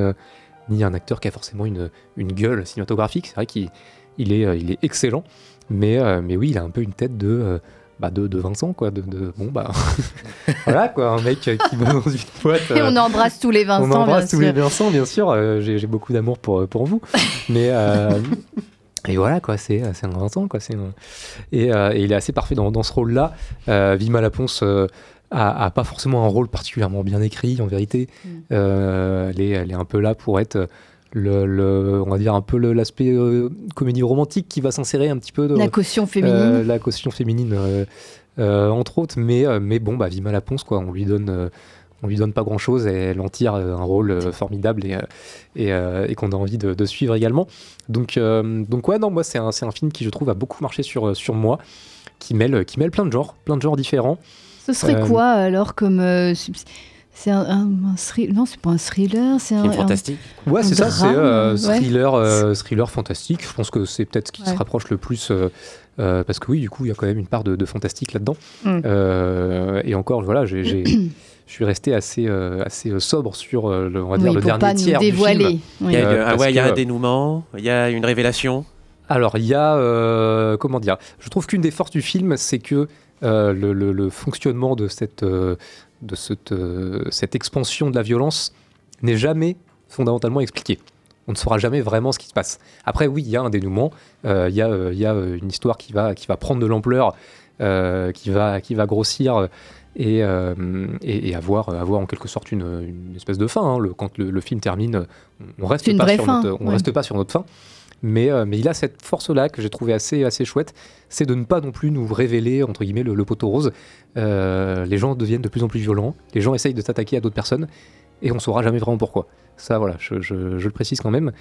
ni un acteur qui a forcément une, gueule cinématographique. C'est vrai qu'il il est, excellent, mais, oui, il a un peu une tête de, bah de, de Vincent, quoi. De, de- bon, bah. voilà, quoi. Un mec euh, qui va dans une boîte. Et euh, on embrasse tous les Vincent, on embrasse tous les. Vincent, bien sûr. euh, J'ai beaucoup d'amour pour, pour vous. Mais. euh, et voilà, quoi, c'est un Vincent, quoi. c'est un- Et, euh, et il est assez parfait dans, dans ce rôle-là. Euh, Vima Laponce euh, a, a pas forcément un rôle particulièrement bien écrit, en vérité. Euh, elle, est, elle est un peu là pour être. Le, le- on va dire un peu l'aspect euh, comédie romantique qui va s'insérer un petit peu dans La caution féminine. euh, la caution féminine euh, entre autres mais mais bon bah Vima Laponce quoi on lui donne on lui donne pas grand chose et elle en tire un rôle formidable et, et, et qu'on a envie de, de suivre également donc donc ouais non moi c'est un, c'est un film qui je trouve a beaucoup marché sur, sur moi qui mêle qui mêle plein de genres plein de genres différents Ce serait quoi alors comme. C'est- un, un, un thrill- Non, c'est pas un thriller, c'est un. Film un- fantastique. Ouais, c'est ça, c'est euh, ouais. thriller, euh, thriller fantastique. Je pense que c'est peut-être ce qui Ouais. se rapproche le plus, euh, euh, parce que oui, du coup, il y a quand même une part de, de fantastique là-dedans. Mm. Euh, et encore, voilà, j'ai, je suis resté assez, euh, assez sobre sur euh, le, on va Oui, dire, le dernier pas nous tiers du film. Oui. Il y a, une- Euh, ah ouais, il y a que- un dénouement, il y a une révélation. Alors, il y a. euh, comment dire Je trouve qu'une des forces du film, c'est que euh, le, le- le fonctionnement de cette, euh, de cette, euh, cette expansion de la violence n'est jamais fondamentalement expliqué. On ne saura jamais vraiment ce qui se passe. Après, oui, il y a un dénouement, euh, il y, a, euh, il y a une histoire qui va, qui va prendre de l'ampleur, qui, va, qui va grossir et, et, et avoir, avoir en quelque sorte une, une espèce de fin. hein. Le- quand le, le film termine, on reste C'est une pas vraie sur fin, notre, on ouais. reste pas sur notre fin. Mais, euh, mais il a cette force-là que j'ai trouvé assez, assez chouette, c'est de ne pas non plus nous révéler, entre guillemets, le, le poteau rose. Euh, les gens deviennent de plus en plus violents, les gens essayent de s'attaquer à d'autres personnes, et on saura jamais vraiment pourquoi. Ça, voilà, je, je- je le précise quand même.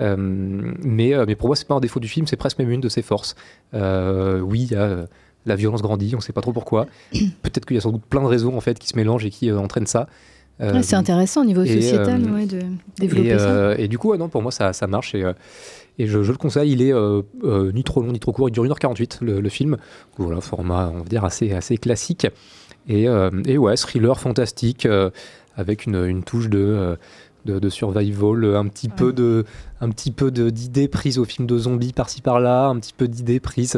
Euh, mais, mais pour moi, c'est pas un défaut du film, c'est presque même une de ses forces. Oui, il y a la violence grandit, on sait pas trop pourquoi. Peut-être qu'il y a sans doute plein de raisons en fait qui se mélangent et qui euh, entraînent ça. Euh, Ouais, c'est intéressant au niveau et, sociétal euh, ouais, de développer et, ça. et du coup, ouais, non, pour moi, ça, ça marche. Et, et je, je le conseille. Il est euh, euh, ni trop long ni trop court. Il dure 1h48, le, le film. Voilà, format, on va dire, assez, assez classique. Et, euh, et ouais, thriller fantastique, avec une, une touche de, de, de survival, un petit peu de un petit peu d'idées prises au film de zombies par-ci par-là, un petit peu d'idées prises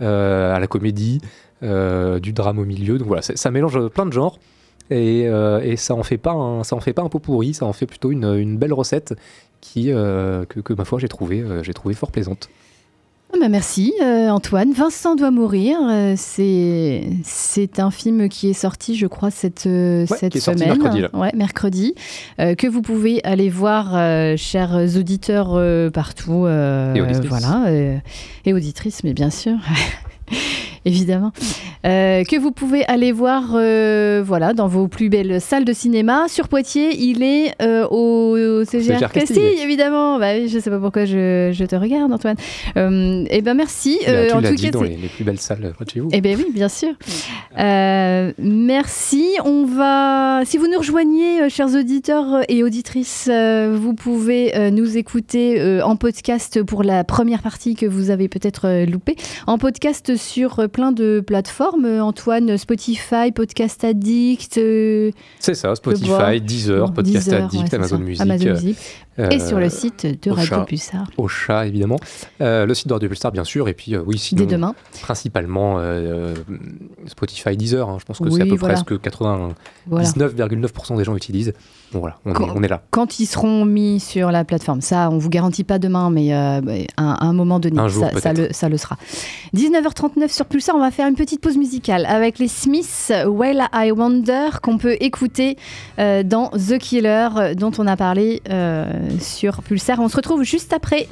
à la comédie, du drame au milieu. Donc voilà, ça mélange plein de genres. Et, euh, et ça en fait pas un, ça en fait pas un pot pourri, ça en fait plutôt une, une belle recette qui euh, que, que, ma foi j'ai trouvé euh, j'ai trouvé fort plaisante. Ah bah merci euh, Antoine. Vincent doit mourir. euh, c'est c'est un film qui est sorti, je crois, cette, euh, Ouais, cette qui est sorti semaine. mercredi, là. Ouais, mercredi. que vous pouvez aller voir, chers auditeurs partout. Et auditrices. Voilà. et auditrices, mais bien sûr. Évidemment. Euh, que vous pouvez aller voir euh, voilà, dans vos plus belles salles de cinéma. Sur Poitiers, il est euh, au, au CGR CGR Castille, Castille. évidemment. Bah je sais pas pourquoi je, je te regarde, Antoine. Eh ben merci. Tu en tout dit cas, dans les, les plus belles salles près de chez vous. eh bien oui, bien sûr. Merci. On va, si vous nous rejoignez, chers auditeurs et auditrices, vous pouvez nous écouter en podcast pour la première partie que vous avez peut-être loupée. En podcast sur plein de plateformes. Euh, Antoine, Spotify, Podcast Addict. euh, C'est ça. Spotify, Deezer, Podcast Deezer, Addict, ouais, Amazon. Music. Amazon euh, Music. euh, et sur le site de Radio. Pulsar. Au chat, évidemment. Le site de Radio Pulsar, bien sûr. Et puis, oui, sinon, Dès demain. principalement Spotify, Deezer. hein. je pense que Oui, c'est à peu voilà. près ce que 99,9% des gens utilisent. Bon, voilà, on, est, Quand- on est là. Quand ils seront mis sur la plateforme, ça, on vous garantit pas demain, mais euh, à, à un moment donné, Un jour, ça, le, ça le sera. 19h39 sur Pulsar. On va faire une petite pause musicale avec les Smiths, Well I Wonder, qu'on peut écouter euh, dans The Killer, euh, dont on a parlé euh, sur Pulsar. On se retrouve juste après.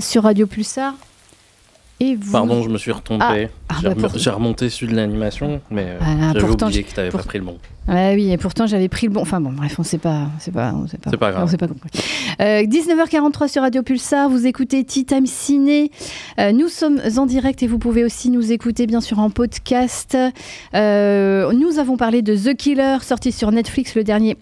Sur Radio Pulsar. Et vous... Pardon, je me suis retombé. Ah, ah, J'ai bah, rem- pour- J'ai remonté celui de l'animation, mais euh, Voilà, j'avais pourtant, oublié que tu n'avais pour- pas pris le bon. Oui, et pourtant j'avais pris le bon. Enfin bon, bref, on sait pas, sait pas, on sait pas. C'est pas grave. On sait pas compris. Euh, 19h43 sur Radio Pulsar, vous écoutez Tea Time Ciné. Euh, nous sommes en direct et vous pouvez aussi nous écouter bien sûr en podcast. Euh, nous avons parlé de The Killer, sorti sur Netflix, le dernier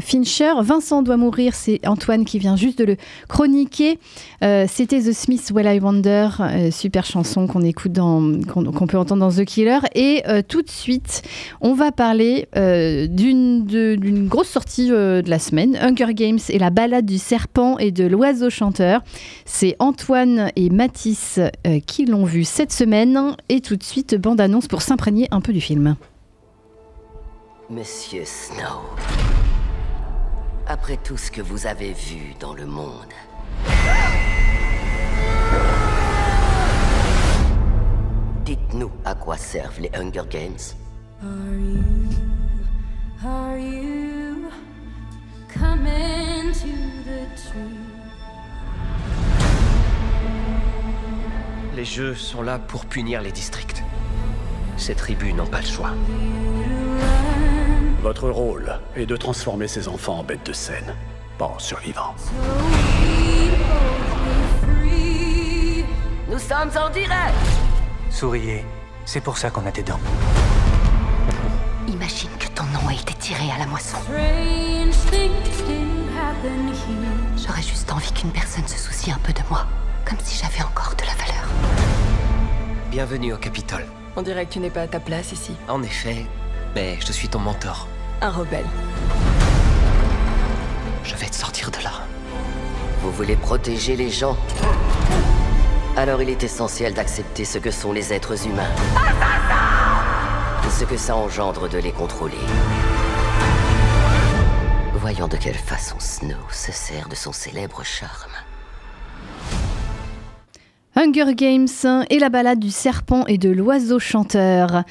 Fincher. Vincent doit mourir, c'est Antoine qui vient juste de le chroniquer. C'était The Smiths Well I Wonder, super chanson qu'on écoute dans, qu'on qu'on peut entendre dans The Killer. Et euh, tout de suite, on va parler euh, d'une grosse sortie euh, de la semaine, Hunger Games et la balade du serpent et de l'oiseau chanteur. C'est Antoine et Mathis qui l'ont vu cette semaine. Et tout de suite, bande-annonce pour s'imprégner un peu du film. Monsieur Snow, après tout ce que vous avez vu dans le monde, dites-nous à quoi servent les Hunger Games Are you, are you coming to the tree? Les jeux sont là pour punir les districts. Ces tribus n'ont pas le choix. Votre rôle est de transformer ces enfants en bêtes de scène, pas en survivants. Nous sommes en direct Souriez, c'est pour ça qu'on a des dents. Imagine que ton nom ait été tiré à la moisson. Strange things can happen here. J'aurais juste envie qu'une personne se soucie un peu de moi, comme si j'avais encore de la valeur. Bienvenue au Capitole. On dirait que tu n'es pas à ta place ici. En effet, mais je suis ton mentor. Un rebelle. Je vais te sortir de là. Vous voulez protéger les gens? Alors il est essentiel d'accepter ce que sont les êtres humains. Ce que ça engendre de les contrôler. Voyons de quelle façon Snow se sert de son célèbre charme. Hunger Games et la balade du serpent et de l'oiseau chanteur.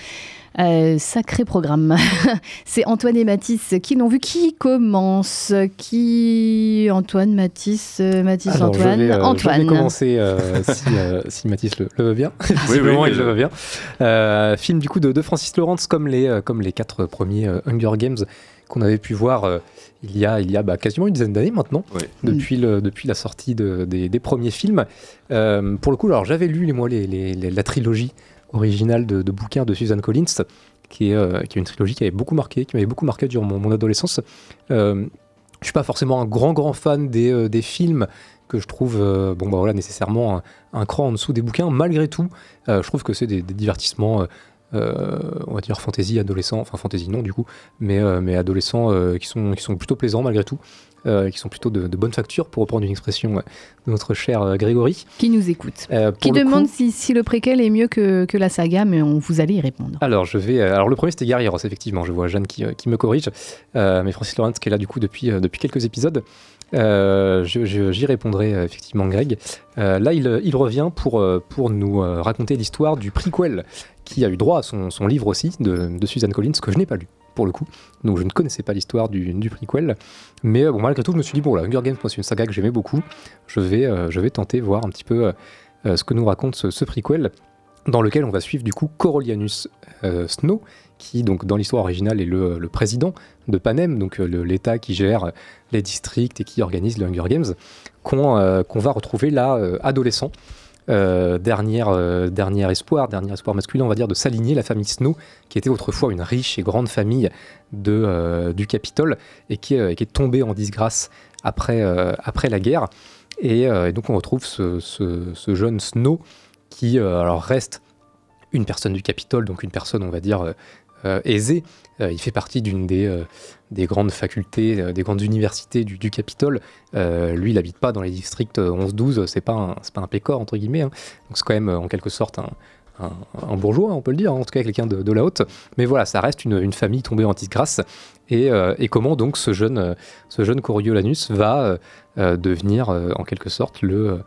Euh, sacré programme. C'est Antoine et Mathis qui l'ont vu. Qui commence? Qui Antoine, Mathis, euh, je Antoine? vais, euh, je Antoine. vais commencer euh, si, euh, si Mathis le, le veut bien. oui, Visiblement, oui, il le veut bien. Euh, film du coup de, de Francis Lawrence comme les, euh, comme les quatre premiers euh, Hunger Games qu'on avait pu voir euh, il y a, il y a bah, quasiment une dizaine d'années maintenant, depuis, le, depuis la sortie de- des, des premiers films. Euh, pour le coup, alors j'avais lu les, moi, les, les- les- la trilogie originale de, de bouquins de Susan Collins, qui est, euh, qui est une trilogie qui avait beaucoup marqué, m'avait beaucoup marqué durant mon, adolescence. Euh, je suis pas forcément un grand grand fan des, euh, films que je trouve euh, bon bah nécessairement un, cran en dessous des bouquins. Malgré tout, je trouve que c'est des, divertissements. on va dire fantasy adolescents, enfin fantasy non du coup, mais, adolescents qui sont plutôt plaisants malgré tout, euh, qui sont plutôt de, de bonne facture pour reprendre une expression de notre cher euh, Grégory. Qui nous écoute. Euh, Qui demande coup- si, si le préquel est mieux que, que la saga, mais on vous allez y répondre. Alors, je vais. Alors, le premier, c'était Guerrieros, effectivement. Je vois Jeanne qui, qui me corrige. Euh, mais Francis Lawrence, qui est là, du coup, depuis, depuis quelques épisodes. J'y répondrai, effectivement, Greg. Là, il, il revient pour, pour nous raconter l'histoire du prequel, qui a eu droit à son, son livre aussi, de, de Suzanne Collins, que je n'ai pas lu, le coup. Donc, je ne connaissais pas l'histoire du, du prequel. Mais euh, bon, malgré tout, je me suis dit, bon, là, Hunger Games, c'est une saga que j'aimais beaucoup. Je vais, euh, je vais tenter voir un petit peu euh, ce que nous raconte ce, prequel dans lequel on va suivre du coup Coriolanus euh, Snow, qui donc dans l'histoire originale est le, le président de Panem, donc le- l'État qui gère les districts et qui organise les Hunger Games, qu'on va retrouver là adolescent. Euh, dernière, euh, dernier espoir, dernier espoir masculin, on va dire, de s'aligner la famille Snow, qui était autrefois une riche et grande famille de, euh, du Capitole et qui, est- tombée en disgrâce après, la guerre. Et, donc on retrouve ce, jeune Snow qui reste une personne du Capitole, donc une personne, on va dire, aisée. Euh, il fait partie d'une des, euh, des grandes facultés, euh, des grandes universités du, Capitole. Euh, lui, il n'habite pas dans les districts 11-12, c'est pas, un- pas un pécor, entre guillemets. hein. Donc c'est quand même, euh, en quelque sorte, un, bourgeois, on peut le dire, en tout cas quelqu'un de, la haute. Mais voilà, ça reste une, famille tombée en disgrâce. Et, euh, comment donc ce jeune, euh, ce jeune Coriolanus va euh, euh, devenir, euh, en quelque sorte, le...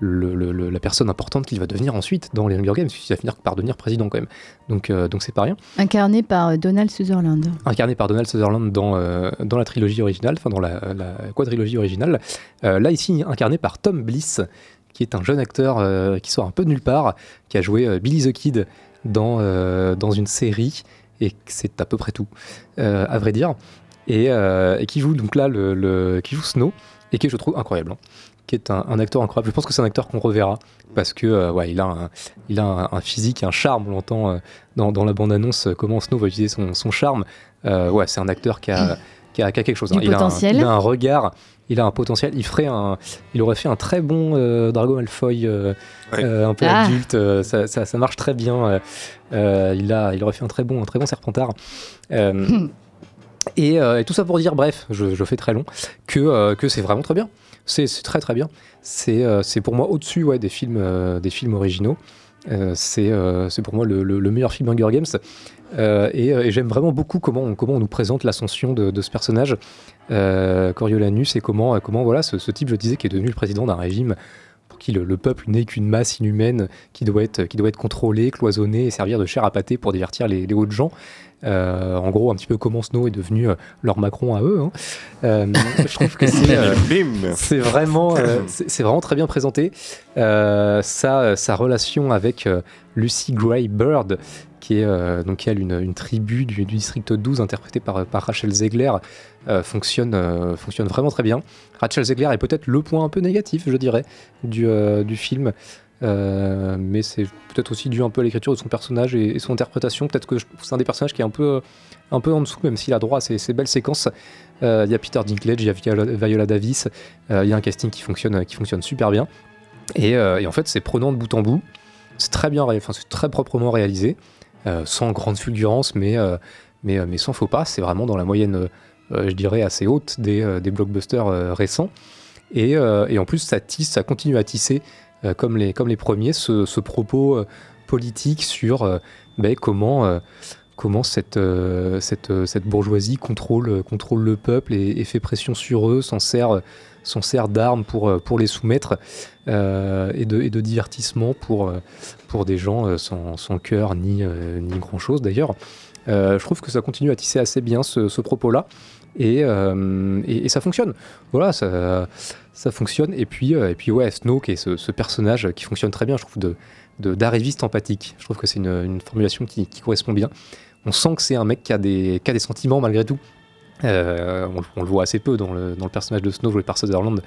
le- le- le- la personne importante qu'il va devenir ensuite dans les Hunger Games, puisqu'il va finir par devenir président quand même. Donc euh, donc c'est pas rien. Incarné par euh, Donald Sutherland. Incarné par Donald Sutherland dans, euh, dans la trilogie originale, enfin dans la, la quadrilogie originale. Euh, là ici incarné par Tom Bliss, qui est un jeune acteur qui sort un peu de nulle part, qui a joué Billy the Kid dans, dans une série, et c'est à peu près tout, à vrai dire. Et, et qui joue donc là le, le- qui joue Snow, et qui je trouve incroyable. Qui est un, un acteur incroyable. Je pense que c'est un acteur qu'on reverra parce que euh, ouais, il a un, il a un, un physique, un charme. On l'entend euh, dans, dans la bande-annonce euh, comment Snow va utiliser son, son charme. Euh, ouais, c'est un acteur qui a, qui a, qui a quelque chose. Du hein. Il, a un, il a un regard, il a un potentiel. Il ferait un, il aurait fait un très bon euh, Drago Malfoy, euh, euh, un peu Ah. adulte. euh, ça, ça, ça marche très bien. il a, il aurait fait un très bon, un très bon Serpentard. Euh, et, euh, et tout ça pour dire, bref, je, je fais très long, que, euh, que c'est vraiment très bien. C'est très très bien. C'est euh, c'est pour moi au-dessus ouais, des, films, euh, originaux. Euh, c'est pour moi le, le- le meilleur film Hunger Games. Et j'aime vraiment beaucoup comment on, nous présente l'ascension de, ce personnage, Coriolanus, et comment, comment voilà, ce, type, je disais, qui est devenu le président d'un régime pour qui le, le peuple n'est qu'une masse inhumaine qui doit, être, contrôlée, cloisonnée et servir de chair à pâté pour divertir les, les hauts gens. Euh, en gros, un petit peu comment Snow est devenu euh, leur Macron à eux. hein. Euh, je trouve que c'est vraiment, c'est vraiment très bien présenté. Sa, sa relation avec Lucy Gray Bird, qui est donc elle une, une tribu du, du district 12 interprétée par, par Rachel Zegler, fonctionne, fonctionne vraiment très bien. Rachel Zegler est peut-être le point un peu négatif, je dirais, du, du film. Euh, mais c'est peut-être aussi dû un peu à l'écriture de son personnage et, son interprétation. Peut-être que c'est un des personnages qui est un peu, euh, un peu en dessous, même s'il a droit à ces belles séquences. Euh, Il y a Peter Dinklage, il y a Viola, Davis, il y a un casting qui fonctionne, qui fonctionne super bien. Et, en fait, c'est prenant de bout en bout. C'est très bien, enfin, c'est très proprement réalisé, sans grande fulgurance, mais, mais, sans faux pas. C'est vraiment dans la moyenne, je dirais, assez haute des, blockbusters récents. Et, et en plus, ça tisse, ça continue à tisser, euh, comme, les, comme les premiers, ce, propos euh, politique sur euh, ben, comment, comment cette, cette, cette bourgeoisie contrôle, contrôle le peuple et, fait pression sur eux, s'en sert, sert d'armes pour, pour les soumettre et, de, et de divertissement pour, pour des gens sans, cœur ni, ni grand-chose d'ailleurs. Je trouve que ça continue à tisser assez bien ce, propos-là et, et, ça fonctionne. Voilà, ça fonctionne. Et puis, euh, et puis ouais, Snow, qui est ce, personnage qui fonctionne très bien, je trouve, de, d'arriviste empathique. Je trouve que c'est une, formulation qui, correspond bien. On sent que c'est un mec qui a des, qui a des sentiments malgré tout. Euh, on, le voit assez peu dans le, dans le personnage de Snow joué par Sutherland.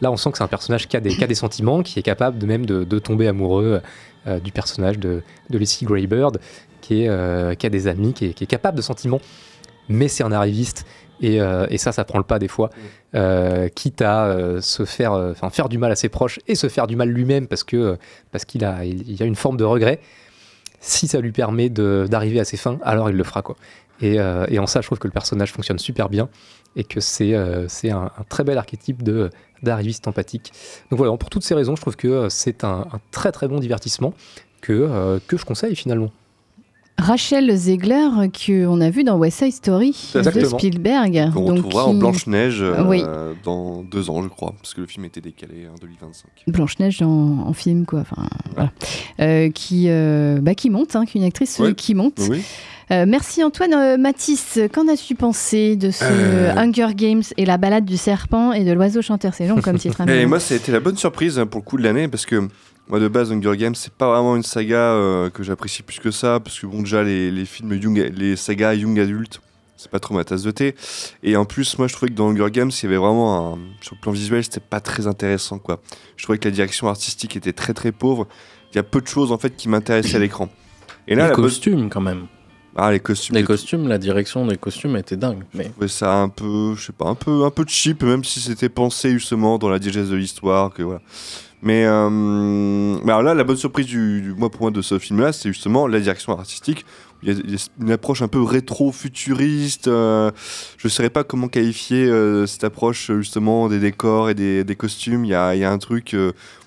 Là, on sent que c'est un personnage qui a des, qui a des sentiments, qui est capable de même de, tomber amoureux euh, du personnage de, de Leslie Greybird, qui, est, qui a des amis, qui est capable de sentiments, mais c'est un arriviste. Et, euh, et ça, ça prend le pas des fois, euh, quitte à euh, se faire, enfin, faire du mal à ses proches et se faire du mal lui-même parce que parce qu'il a, il a une forme de regret. Si ça lui permet d'arriver à ses fins, alors il le fera quoi. Et, et en ça, je trouve que le personnage fonctionne super bien et que c'est c'est un, un très bel archétype de d'arriviste empathique. Donc voilà, pour toutes ces raisons, je trouve que c'est un, un très très bon divertissement que, que je conseille finalement. Rachel Zegler, qu'on a vu dans West Side Story de Exactement. Spielberg. Qu'on retrouvera en qui- Blanche-Neige euh, Oui. dans deux ans, je crois, parce que le film était décalé en 2025. Blanche-Neige en, en film, quoi. Enfin, voilà. Euh, qui, euh, bah, qui monte, hein, qu'une actrice Ouais. qui monte. Oui. Euh, merci Antoine. Mathis, qu'en as-tu pensé de ce. Hunger Games et la balade du serpent et de l'oiseau chanteur? C'est long comme titre. hein, Et mais- moi, ça a été la bonne surprise hein, pour le coup de l'année parce que moi, de base, Hunger Games, c'est pas vraiment une saga euh, que j'apprécie plus que ça parce que, bon, déjà, les, les films young, les sagas young adultes, c'est pas trop ma tasse de thé. Et en plus, moi, je trouvais que dans Hunger Games, il y avait vraiment un. Sur le plan visuel, c'était pas très intéressant, quoi. Je trouvais que la direction artistique était très très pauvre. Il y a peu de choses, en fait, qui m'intéressaient à l'écran. Et là, les costumes, quand même. Ah, les costumes. Les costumes, la direction des costumes était dingue. Mais Je trouvais ça un peu, je sais pas, un peu, un peu cheap, même si c'était pensé justement dans la diégèse de l'histoire, que voilà. Mais, euh, mais alors là, la bonne surprise du, moi pour moi de ce film-là, c'est justement la direction artistique. Il y, a, une approche un peu rétro-futuriste. euh, je ne saurais pas comment qualifier euh, cette approche justement des décors et des, costumes. Il y a, un truc,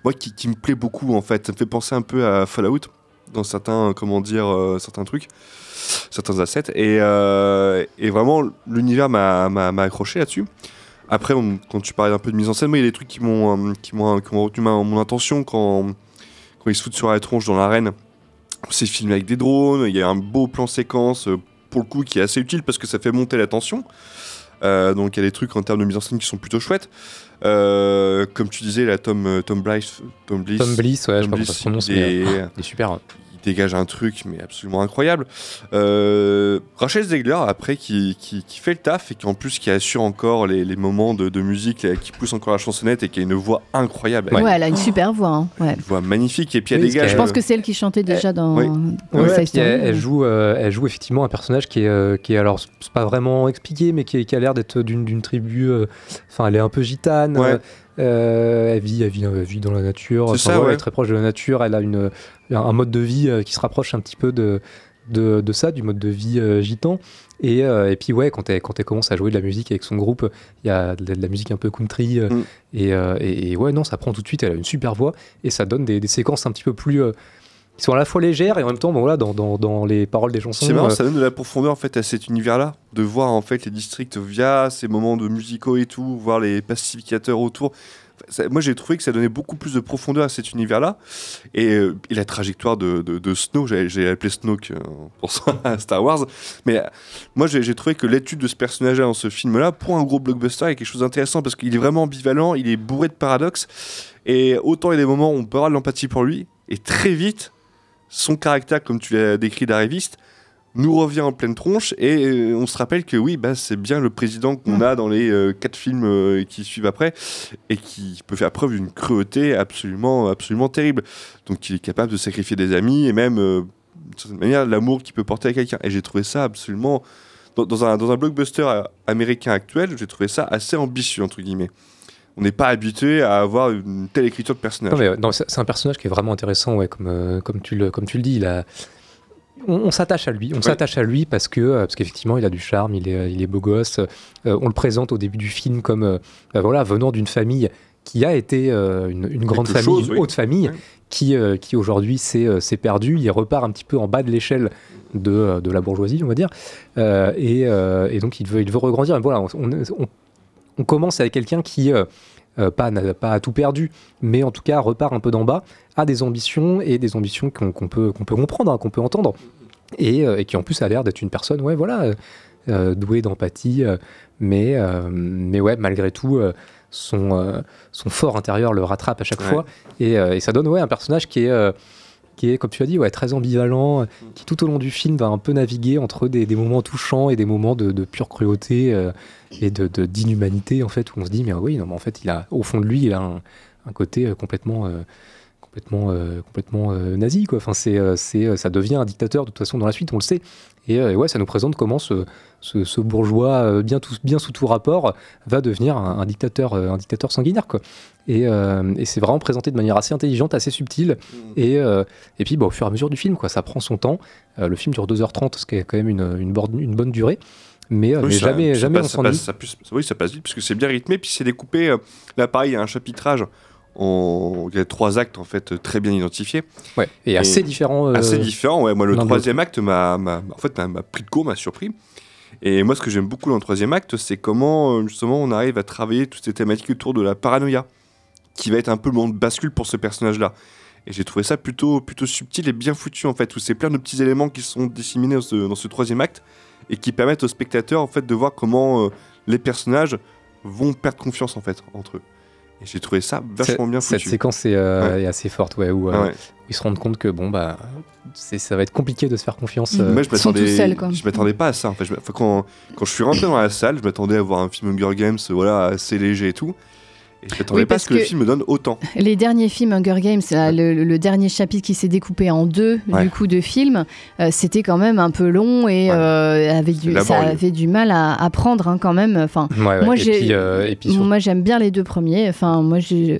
moi, qui, me plaît beaucoup en fait. Ça me fait penser un peu à Fallout dans certains, comment dire, certains trucs certains assets. Et, vraiment, l'univers m'a accroché là-dessus. Après, on- quand tu parlais un peu de mise en scène, moi, il y a des trucs qui m'ont euh, qui m'ont qui m'ont retenu ma- mon attention quand, quand ils se foutent sur la tronche dans l'arène. C'est filmé avec des drones, il y a un beau plan séquence, euh, pour le coup, qui est assez utile parce que ça fait monter la tension. Euh, donc il y a des trucs en termes de mise en scène qui sont plutôt chouettes. Euh, comme tu disais, la Tom, euh, Tom Bliss. Tom Bliss, Tom Bliss, ouais, je sais pas Bliss, comment ça se prononce, il mais, est- euh, il est super. Dégage un truc mais absolument incroyable. Euh, Rachel Zegler après qui, qui, qui fait le taf et qui en plus qui assure encore les, les moments de, de musique, là, qui pousse encore la chansonnette et qui a une voix incroyable. Ouais, elle a une super voix. hein, ouais. Une voix magnifique et puis elle Oui, dégage. Je pense que c'est elle qui chantait déjà dans, oui. dans Ouais, elle, elle joue, euh, elle joue effectivement un personnage qui est, euh, qui est alors c'est pas vraiment expliqué, mais qui, est- qui a l'air d'être d'une d'une tribu. euh, Enfin, elle est un peu gitane. Euh, elle, vit, elle, vit, elle vit dans la nature. C'est Enfin, ça, voilà, ouais. Elle est très proche de la nature. Elle a une, un mode de vie euh, qui se rapproche un petit peu de, de, de ça, du mode de vie euh, gitan. Et, euh, et puis ouais, quand elle, quand elle commence à jouer de la musique avec son groupe, il y a de la, de la musique un peu country. Mm. et, et- et ouais, non, ça prend tout de suite. Elle a une super voix et ça donne des, des séquences un petit peu plus, qui sont à la fois légères et en même temps, bon, voilà, dans, dans, dans les paroles des chansons. C'est marrant, euh, ça donne de la profondeur en fait à cet univers-là, de voir en fait les districts via ces moments de musicaux et tout, voir les pacificateurs autour. Ça- moi j'ai trouvé que ça donnait beaucoup plus de profondeur à cet univers-là et, euh, et la trajectoire de, de, de Snow, j'ai appelé Snoke euh, pour ça à Star Wars, mais euh, moi j'ai trouvé que l'étude de ce personnage-là dans ce film-là, pour un gros blockbuster, est quelque chose d'intéressant parce qu'il est vraiment ambivalent, il est bourré de paradoxes et autant il y a des moments où on peut avoir de l'empathie pour lui et très vite son caractère, comme tu l'as décrit d'arriviste, nous revient en pleine tronche et euh, on se rappelle que oui, bah, c'est bien le président qu'on a dans les euh, quatre films euh, qui suivent après et qui peut faire preuve d'une cruauté absolument, absolument terrible. Donc il est capable de sacrifier des amis et même, d'une certaine manière, l'amour qu'il peut porter à quelqu'un. Et j'ai trouvé ça absolument... Dans, dans un, dans un blockbuster américain actuel, j'ai trouvé ça assez ambitieux, entre guillemets. On n'est pas habitué à avoir une telle écriture de personnage. Euh, c'est un personnage qui est vraiment intéressant, ouais, comme, euh, comme, tu le, comme tu le dis. Il a... On, on s'attache à lui. On s'attache à lui parce que euh, parce qu'effectivement, il a du charme, il est, il est beau gosse. Euh, on le présente au début du film comme euh, bah voilà, venant d'une famille qui a été euh, une, une grande famille, chose, une oui. haute famille, qui, qui aujourd'hui s'est euh, s'est perdu. Il repart un petit peu en bas de l'échelle de, de la bourgeoisie, on va dire. Et, et donc, il veut, il veut regrandir. Voilà, on, on- on commence avec quelqu'un qui, euh, euh, pas, pas tout perdu, mais en tout cas repart un peu d'en bas, a des ambitions et des ambitions qu'on peut, qu'on peut comprendre, hein, qu'on peut entendre, et, euh, et qui en plus a l'air d'être une personne, ouais, voilà, euh, douée d'empathie, euh, mais, mais ouais, malgré tout, son, son fort intérieur le rattrape à chaque Ouais. fois, et, et ça donne ouais, un personnage qui est. qui est, comme tu as dit, ouais, très ambivalent, euh, qui tout au long du film va un peu naviguer entre des, des moments touchants et des moments de, de pure cruauté euh, et de d'inhumanité, en fait, où on se dit, mais oui, non, mais en fait, il a, au fond de lui, il a un, un côté euh, complètement, complètement, euh, complètement euh, nazi, quoi. Enfin, c'est, euh, c'est, ça devient un dictateur, de toute façon, dans la suite, on le sait. Et, et ouais, ça nous présente comment ce, ce, ce bourgeois, bien, tout, bien sous tout rapport, va devenir un, un dictateur, un dictateur sanguinaire, quoi. Et, et c'est vraiment présenté de manière assez intelligente, assez subtile. Et, euh, et puis, bah, au fur et à mesure du film, quoi, ça prend son temps. Le film dure 2h30, ce qui est quand même une, une, borne- une bonne durée. Mais, Oui, mais ça- jamais, ça jamais passe- on s'ennuie. oui, ça passe vite parce que c'est bien rythmé, puis c'est découpé. là, pareil, il y a un chapitrage. En... Il y a trois actes en fait très bien identifiés. Ouais, et assez différents, euh, Assez différents, ouais. Moi, le troisième acte m'a, en fait, m'a, pris de court, m'a surpris. Et moi, ce que j'aime beaucoup dans le troisième acte, c'est comment euh, justement on arrive à travailler toutes ces thématiques autour de la paranoïa, qui va être un peu le moment de bascule pour ce personnage-là. Et j'ai trouvé ça plutôt, plutôt subtil et bien foutu en fait, où c'est plein de petits éléments qui sont disséminés dans ce, dans ce troisième acte et qui permettent aux spectateurs en fait de voir comment euh, les personnages vont perdre confiance en fait entre eux. Et j'ai trouvé ça vachement Cette- bien Cette foutu. séquence est, euh, Ouais. est assez forte, ouais, où euh, Ah ouais. ils se rendent compte que bon bah c'est ça va être compliqué de se faire confiance. euh, Moi, je m'attendais, je m'attendais pas à ça. En fait, Je quand, quand je suis rentré dans la salle, je m'attendais à voir un film Hunger Games, voilà, assez léger et tout. Et je m'attendais Oui, pas à ce que, le film me donne autant. Les derniers films Hunger Games, là, le, le dernier chapitre qui s'est découpé en deux Ouais. du coup de film, euh, c'était quand même un peu long et euh, avec du, ça avait du mal à, à prendre hein, quand même. Enfin, Ouais, ouais. moi j'ai, euh, moi j'aime bien les deux premiers. Enfin, moi j'ai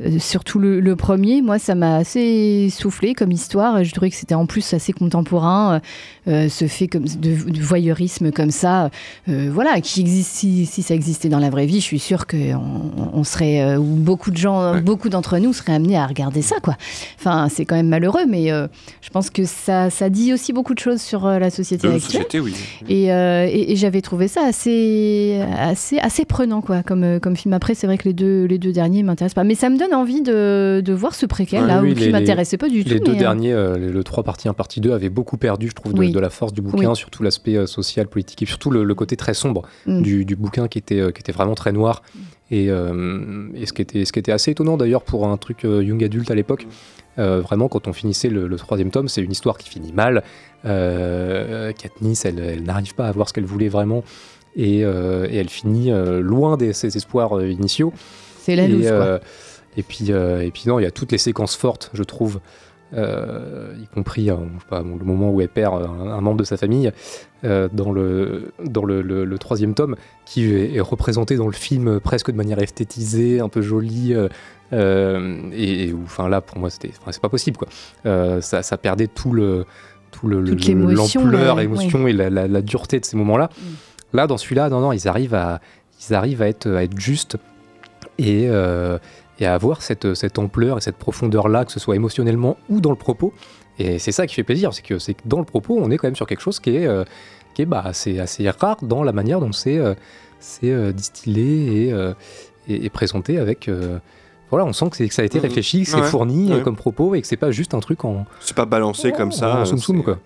euh, surtout le, le premier, moi ça m'a assez soufflé comme histoire. Je trouvais que c'était en plus assez contemporain, euh, euh, ce fait comme de, de voyeurisme comme ça, euh, voilà, qui existe si, si ça existait dans la vraie vie, je suis sûre que on, on serait euh, ou beaucoup de gens, beaucoup d'entre nous seraient amenés à regarder ça, quoi. Enfin, c'est quand même malheureux, mais euh, je pense que ça, ça dit aussi beaucoup de choses sur euh, la société De actuelle. société, oui. Et, euh, et- et j'avais trouvé ça assez, assez, assez prenant, quoi, comme, comme film. Après, c'est vrai que les deux, les deux derniers m'intéressent pas, mais ça me donne envie de, de voir ce préquel là Oui, où oui, qui les- m'intéressait pas du les tout. deux mais, euh, derniers, le, le 3 partie 1, partie 2, avaient beaucoup perdu, je trouve, de, Oui. de la force du bouquin, Oui. surtout l'aspect social, politique, et surtout le, le côté très sombre Mm. du, du bouquin qui était, qui était vraiment très noir. Et, euh, et ce, qui était, ce qui était assez étonnant d'ailleurs pour un truc euh, young adulte à l'époque. Euh, vraiment, quand on finissait le, le troisième tome, c'est une histoire qui finit mal. Euh, Katniss, elle, elle n'arrive pas à voir ce qu'elle voulait vraiment. Et, euh, et elle finit loin de ses espoirs initiaux. C'est la et, loose, quoi. et puis, et puis non, il y a toutes les séquences fortes, je trouve, y compris euh, je sais pas, le moment où elle perd un, un membre de sa famille euh, dans, le, dans le, le- le troisième tome, qui est, est représenté dans le film presque de manière esthétisée, un peu jolie. euh, euh, et enfin là, pour moi, c'était, c'est pas possible quoi. Euh, ça, ça perdait tout le, tout le, l'émotion, l'ampleur, là, émotion ouais. et la, la- la dureté de ces moments-là. Là, dans celui-là, non, non, ils arrivent à, ils arrivent à être, à être justes et, euh, et à avoir cette, cette ampleur et cette profondeur-là, que ce soit émotionnellement ou dans le propos. Et c'est ça qui fait plaisir, c'est que, que dans le propos, on est quand même sur quelque chose qui est, euh, qui est bah, assez, assez rare dans la manière dont c'est euh, euh, distillé et, euh, et, et présenté avec... voilà, on sent que, que ça a été Mhm. réfléchi, que c'est Ouais, fourni ouais. comme propos et que c'est pas juste un truc en... C'est pas balancé comme ça. en soum soum, quoi.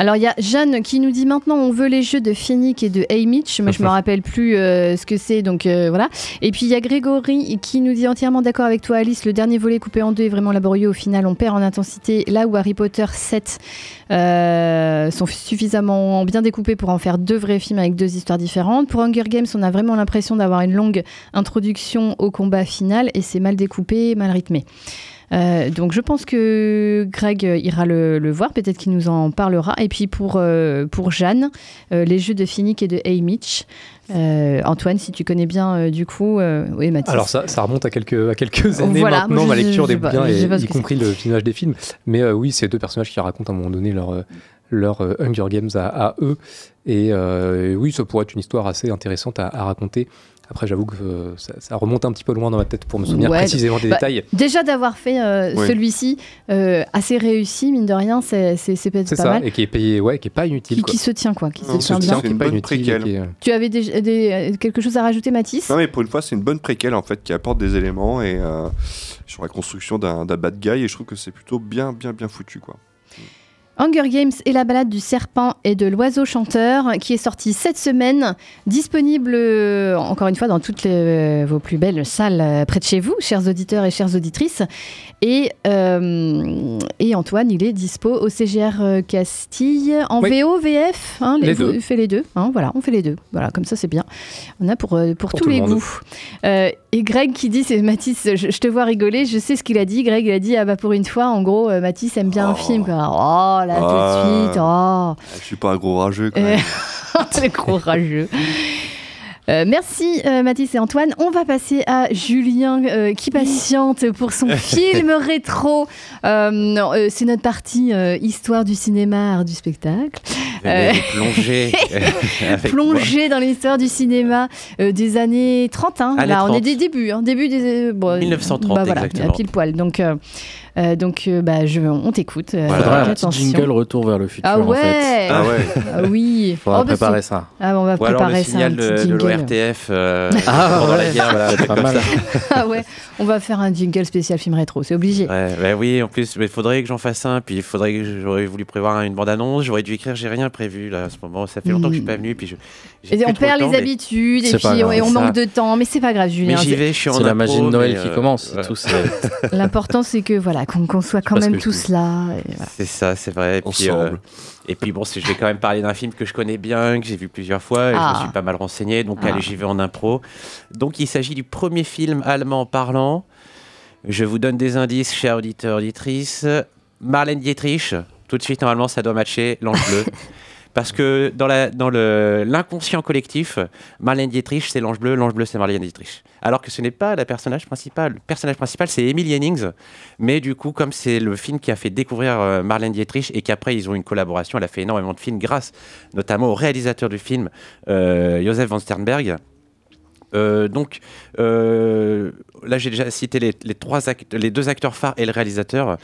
Alors il y a Jeanne qui nous dit maintenant on veut les jeux de Finnick et de Haymitch, mais je me rappelle plus euh, ce que c'est, donc euh, voilà. Et puis il y a Grégory qui nous dit entièrement d'accord avec toi Alice, le dernier volet coupé en deux est vraiment laborieux, au final on perd en intensité, là où Harry Potter 7 euh, sont suffisamment bien découpés pour en faire deux vrais films avec deux histoires différentes. Pour Hunger Games on a vraiment l'impression d'avoir une longue introduction au combat final et c'est mal découpé, mal rythmé. Euh, donc je pense que Greg ira le, le voir, peut-être qu'il nous en parlera. Et puis pour, euh, pour Jeanne, euh, les jeux de Finnick et de Haymitch. Euh, Antoine, si tu connais bien du coup, oui Mathis. Alors ça, ça remonte à quelques, à quelques années Voilà, maintenant, ma lecture des sais et, y compris le filmage des films. Mais oui, c'est deux personnages qui racontent à un moment donné leur, leur Hunger Games à, à eux. Et oui, ça pourrait être une histoire assez intéressante à, à raconter. Après, j'avoue que euh, ça, ça remonte un petit peu loin dans ma tête pour me souvenir Ouais, précisément des bah, détails. Déjà d'avoir fait euh, Oui. celui-ci euh, assez réussi, mine de rien, c'est c'est pas, ça, mal. et qui est payé, ouais, qui est pas inutile. Qui, quoi. qui se tient quoi, qui Non, se tient bien. c'est une pas inutile, qui est- Tu avais des, des- quelque chose à rajouter, Mathis? Non mais pour une fois c'est une bonne préquelle en fait qui apporte des éléments et euh, sur la construction d'un d'un bad guy et je trouve que c'est plutôt bien bien bien foutu quoi. Hunger Games et la balade du serpent et de l'oiseau chanteur, qui est sorti cette semaine, disponible euh, encore une fois dans toutes les- euh, vos plus belles salles euh, près de chez vous, chers auditeurs et chères auditrices. Et, euh, et Antoine, il est dispo au CGR Castille en Oui. VO, VF. hein, Les vous- deux. fait les deux. hein, voilà, on fait les deux. Voilà, comme ça c'est bien. On a pour, pour, Pour tous le les goûts. Euh, et Greg qui dit, c'est Mathis, je, je te vois rigoler, je sais ce qu'il a dit. Greg, il a dit, ah bah pour une fois, en gros, Mathis aime bien un film. Quoi. Oh là, tout Ah. de suite. Oh. Je suis pas un gros rageux quand Euh, même. C'est gros rageux. Euh, merci euh, Mathis et Antoine. On va passer à Julien euh, qui patiente pour son film rétro. Euh, euh, c'est notre partie euh, histoire du cinéma, art du spectacle. Euh, plonger plonger dans l'histoire du cinéma euh, des années 30. hein. Là, on 30. est des débuts, hein, début des bon, 1930 bah, voilà, exactement. pile poil. Donc, euh, euh, donc euh, bah, je, on t'écoute. euh, Faudra un petit jingle retour vers le futur Ah en ouais. fait. Ah ouais. Ah oui. Faudra Oh, bah, préparer ça. Ah, on va Ou alors préparer le ça. signal un de, de l'ORTF euh, Ah, pendant la ouais. guerre, voilà, comme mal. ça. ah ouais, on va faire un jingle spécial film rétro, c'est obligé. Ouais, bah oui, en plus, il faudrait que j'en fasse un, puis il faudrait que j'aurais voulu prévoir une bande-annonce, j'aurais dû écrire, j'ai rien prévu là, à ce moment, ça fait longtemps que je suis pas venu, puis je, j'ai Et plus on perd temps, les mais- habitudes et puis on, grave. et on Ça. manque de temps, mais c'est pas grave, Julien. Mais j'y c'est- vais, je suis en C'est la magie de Noël qui euh, commence. ouais. Tout, c'est- L'important c'est que voilà qu'on soit quand même tous là. C'est ça, c'est vrai. Ensemble. Et puis bon, je vais quand même parler d'un film que je connais bien, que j'ai vu plusieurs fois, et Ah. je me suis pas mal renseigné, donc Ah. allez, j'y vais en impro. Donc il s'agit du premier film allemand parlant. Je vous donne des indices, chers auditeurs, auditrices. Marlène Dietrich, tout de suite, normalement, ça doit matcher, l'ange bleu. Parce que dans l'inconscient collectif, Marlène Dietrich, c'est l'ange bleu, l'ange bleu, c'est Marlène Dietrich. Alors que ce n'est pas la personnage principal. Le personnage principal, c'est Emily Jennings. Mais du coup, comme c'est le film qui a fait découvrir euh, Marlène Dietrich et qu'après, ils ont une collaboration, elle a fait énormément de films grâce notamment au réalisateur du film, euh, Joseph von Sternberg. Euh, donc euh, là j'ai déjà cité les, deux acteurs phares et le réalisateur.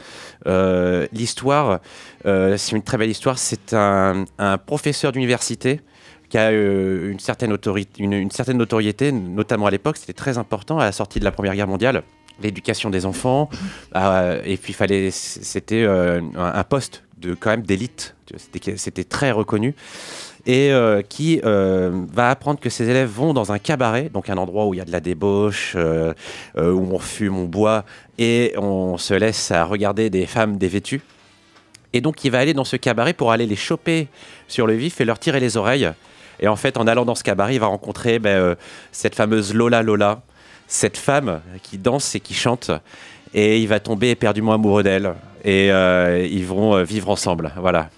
Euh, L'histoire, c'est une très belle histoire. C'est un, professeur d'université qui a une, certaine une, certaine notoriété, notamment à l'époque, c'était très important à la sortie de la Première Guerre mondiale. L'éducation des enfants, et puis fallait, c'était un, poste de quand même d'élite. C'était très reconnu et euh, qui euh, va apprendre que ses élèves vont dans un cabaret, donc un endroit où il y a de la débauche, euh, où on fume, on boit, et on se laisse à regarder des femmes dévêtues. Et donc il va aller dans ce cabaret pour aller les choper sur le vif et leur tirer les oreilles. Et en fait, en allant dans ce cabaret, il va rencontrer ben, cette fameuse Lola Lola, cette femme qui danse et qui chante. Et il va tomber éperdument amoureux d'elle. Et ils vont vivre ensemble. Voilà.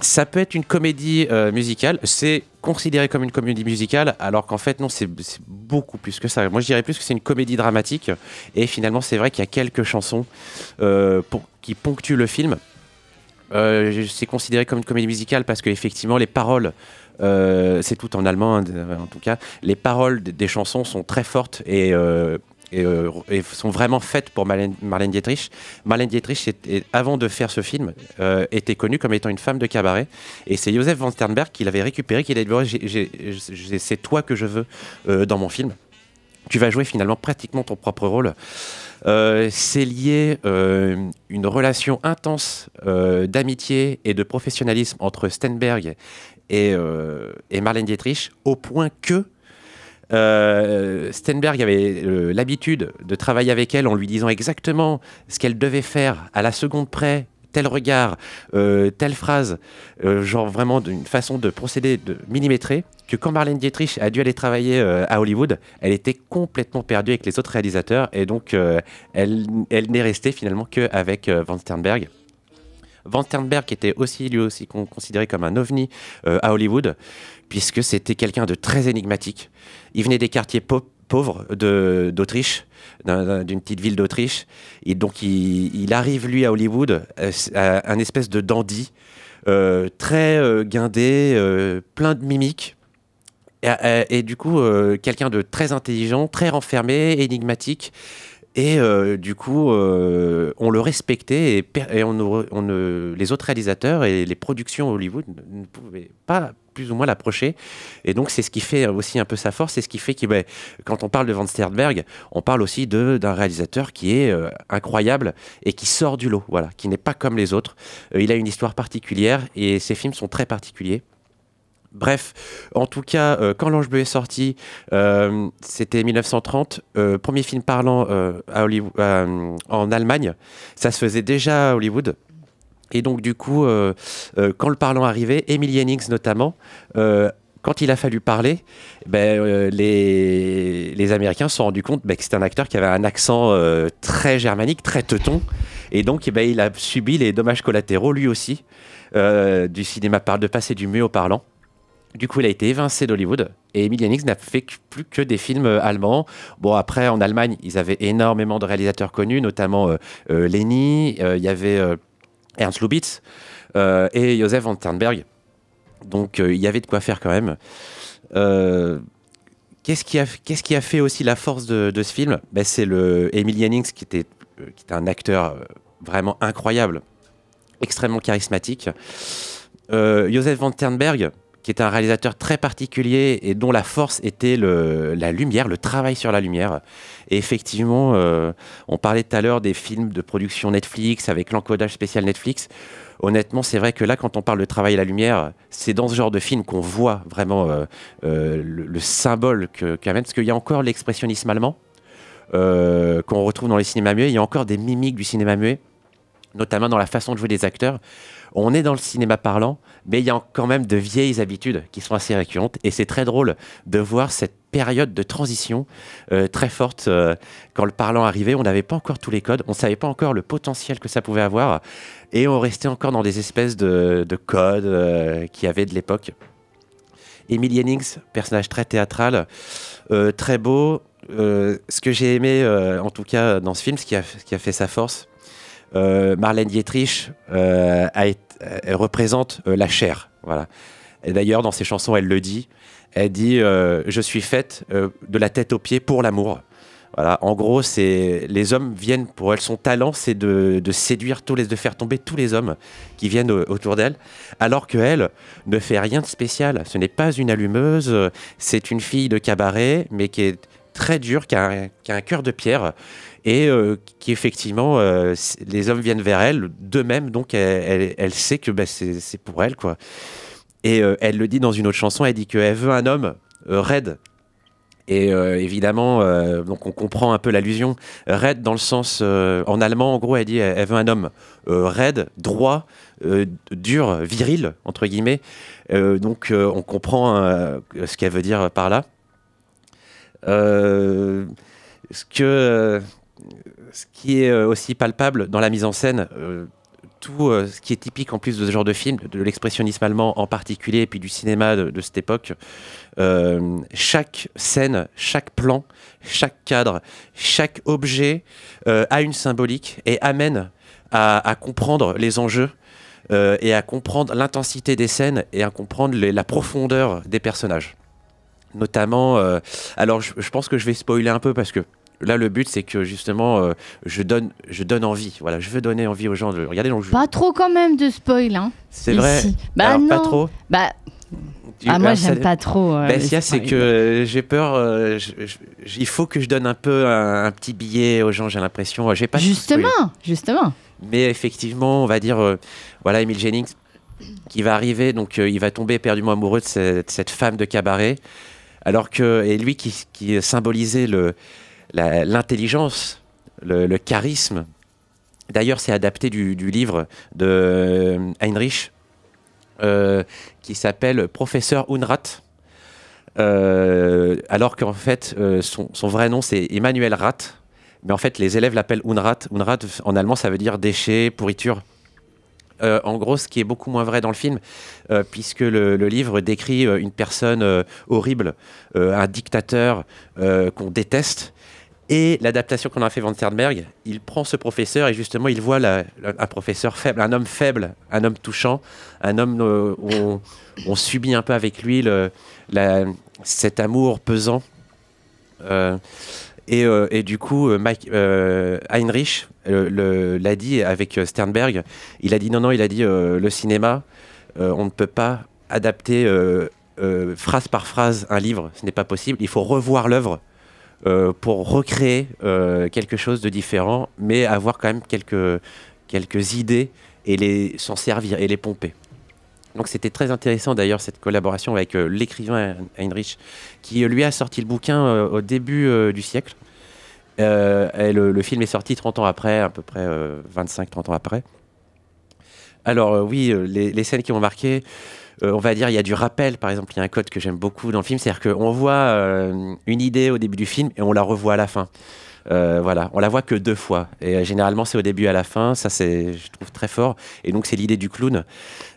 Ça peut être une comédie euh, musicale. C'est considéré comme une comédie musicale, alors qu'en fait, non, c'est beaucoup plus que ça. Moi, je dirais plus que c'est une comédie dramatique. Et finalement, c'est vrai qu'il y a quelques chansons euh, qui ponctuent le film. Euh, c'est considéré comme une comédie musicale parce que effectivement les paroles, c'est tout en allemand hein, en tout cas, les paroles des- chansons sont très fortes et, et, euh, et sont vraiment faites pour Marlène, Dietrich. Marlène Dietrich, avant de faire ce film, euh, était connue comme étant une femme de cabaret et c'est Joseph Van Sternberg qui l'avait récupéré, qui l'a dit c'est toi que je veux euh, dans mon film. Tu vas jouer finalement pratiquement ton propre rôle. C'est lié euh, une relation intense d'amitié et de professionnalisme entre Stenberg et, et Marlène Dietrich, au point que euh, Stenberg avait euh, l'habitude de travailler avec elle en lui disant exactement ce qu'elle devait faire à la seconde près, tel regard, euh, telle phrase, euh, genre vraiment d'une façon de procéder de millimétré, que quand Marlène Dietrich a dû aller travailler à Hollywood, elle était complètement perdue avec les autres réalisateurs et donc elle, n'est restée finalement qu'avec Van Sternberg. Van Sternberg était aussi lui aussi con- considéré comme un ovni à Hollywood, puisque c'était quelqu'un de très énigmatique. Il venait des quartiers pau- pauvres d'Autriche, d'un- d'un- d'une petite ville d'Autriche, donc il, arrive lui à Hollywood, euh, à un espèce de dandy, euh, très euh, guindé, plein de mimiques. Et, du coup, quelqu'un de très intelligent, très renfermé, énigmatique. Et du coup, on le respectait et, les autres réalisateurs et les productions Hollywood ne pouvaient pas plus ou moins l'approcher. Et donc, c'est ce qui fait aussi un peu sa force. C'est ce qui fait que ben, quand on parle de Van Sternberg, on parle aussi d'un réalisateur qui est euh, incroyable et qui sort du lot, voilà, qui n'est pas comme les autres. Euh, il a une histoire particulière et ses films sont très particuliers. Bref, en tout cas, euh, quand L'Ange Bleu est sorti, c'était 1930, euh, premier film parlant à Hollywood- en Allemagne. Ça se faisait déjà à Hollywood. Et donc, du coup, euh, euh, quand le parlant arrivait, Emily Jennings notamment, euh, quand il a fallu parler, ben, les, Américains se sont rendus compte ben, que c'était un acteur qui avait un accent très germanique, très teuton. Et donc, eh ben, il a subi les dommages collatéraux, lui aussi, du cinéma par de passer du muet au parlant. Du coup, il a été évincé d'Hollywood et Emil Jannings n'a fait plus que des films allemands. Bon, après, en Allemagne, ils avaient énormément de réalisateurs connus, notamment euh, euh, il y avait Ernst Lubitz euh, et Josef von Sternberg. Donc, euh, il y avait de quoi faire quand même. Euh, Qu'est-ce qui, a, fait aussi la force de, ce film? Ben, C'est le Emil Jannings qui était, un acteur vraiment incroyable, extrêmement charismatique. Josef von Sternberg, qui est un réalisateur très particulier et dont la force était le- la lumière, le travail sur la lumière. Et effectivement, euh, on parlait tout à l'heure des films de production Netflix avec l'encodage spécial Netflix. Honnêtement, c'est vrai que là, quand on parle de travail à la lumière, c'est dans ce genre de film qu'on voit vraiment euh, euh, le, le symbole qu'amène, parce qu'il y a encore l'expressionnisme allemand qu'on retrouve dans les cinémas muets. Il y a encore des mimiques du cinéma muet, notamment dans la façon de jouer des acteurs. On est dans le cinéma parlant, mais il y a quand même de vieilles habitudes qui sont assez récurrentes. Et c'est très drôle de voir cette période de transition euh, très forte. euh, quand le parlant arrivait, on n'avait pas encore tous les codes, on ne savait pas encore le potentiel que ça pouvait avoir. Et on restait encore dans des espèces de, de codes euh, qu'il y avait de l'époque. Emily Jennings, personnage très théâtral, euh, très beau. Ce que j'ai aimé, en tout cas dans ce film, ce qui a, ce qui a fait sa force, Marlène Dietrich a été- elle représente euh, la chair. Voilà. Et d'ailleurs, dans ses chansons, elle le dit. Elle dit euh, Je suis faite euh, de la tête aux pieds pour l'amour. Voilà. En gros, c'est les hommes viennent pour elle. Son talent, c'est de, séduire tous de faire tomber tous les hommes qui viennent au- autour d'elle, alors que elle ne fait rien de spécial. Ce n'est pas une allumeuse. C'est une fille de cabaret, mais qui est très dure, qui a un cœur de pierre et euh, qui euh, les hommes viennent vers elle d'eux-mêmes donc elle, elle- sait que bah, c'est pour elle quoi. Et euh, elle le dit dans une autre chanson elle dit qu'elle veut un homme euh, raide. Et évidemment donc on comprend un peu l'allusion. Raide dans le sens en allemand en gros elle dit elle, veut un homme raide droit dur viril entre guillemets. Donc on comprend euh, ce qu'elle veut dire par là. Ce que ce qui est euh, aussi palpable dans la mise en scène, euh, tout euh, ce qui est typique en plus de ce genre de film, de l'expressionnisme allemand en particulier, et puis du cinéma de, cette époque, chaque scène, chaque plan, chaque cadre, chaque objet a une symbolique et amène à, comprendre les enjeux. et à comprendre l'intensité des scènes et à comprendre la profondeur des personnages. Notamment, alors je pense que je vais spoiler un peu parce que là le but c'est que justement euh, je donne je donne envie. Voilà, je veux donner envie aux gens de regarder. Donc je- Pas trop quand même de spoil, hein. c'est vrai. Bah Alors, non. pas trop. Bah. Tu- Ah, moi, j'aime pas trop, euh, Ben, c'est que euh, j'ai peur. euh, je- je- il faut que je donne un peu un, un petit billet aux gens. J'ai l'impression. J'ai pas. Justement, justement. Mais effectivement, on va dire, euh, voilà, Emile Jennings qui va arriver, donc il va tomber éperdument amoureux de cette, cette femme de cabaret, alors que et lui qui, qui symbolisait le l'intelligence, le, charisme. D'ailleurs, c'est adapté du, livre de Heinrich euh, qui s'appelle Professeur Unrat. Euh, alors qu'en fait, euh, son, vrai nom c'est Emmanuel Rat, mais en fait les élèves l'appellent Unrat. Unrat en allemand ça veut dire déchet, pourriture. En gros, ce qui est beaucoup moins vrai dans le film, puisque le, livre décrit une personne horrible, un dictateur qu'on déteste. Et l'adaptation qu'on a fait Van Sternberg, il prend ce professeur et justement il voit un professeur faible, un homme faible, un homme touchant, un homme euh, où on, subit un peu avec lui cet amour pesant. Euh, et, euh, et du coup, Heinrich l'a dit avec Sternberg. Il a dit non, non, il a dit le cinéma, on ne peut pas adapter phrase par phrase un livre, ce n'est pas possible. Il faut revoir l'œuvre euh, pour recréer euh, quelque chose de différent, mais avoir quand même quelques, quelques idées et s'en servir et les pomper. Donc c'était très intéressant d'ailleurs cette collaboration avec euh, l'écrivain Heinrich, qui lui a sorti le bouquin au début du siècle. Et le, film est sorti 30 ans après, à peu près 25-30 ans après. Alors oui, les scènes qui m'ont marqué, euh, on va dire, il y a du rappel, par exemple, il y a un code que j'aime beaucoup dans le film, c'est-à-dire qu'on voit euh, une idée au début du film et on la revoit à la fin. Euh, voilà, on la voit que deux fois. Et généralement, c'est au début et à la fin. Ça, c'est, je trouve très fort. Et donc, c'est l'idée du clown.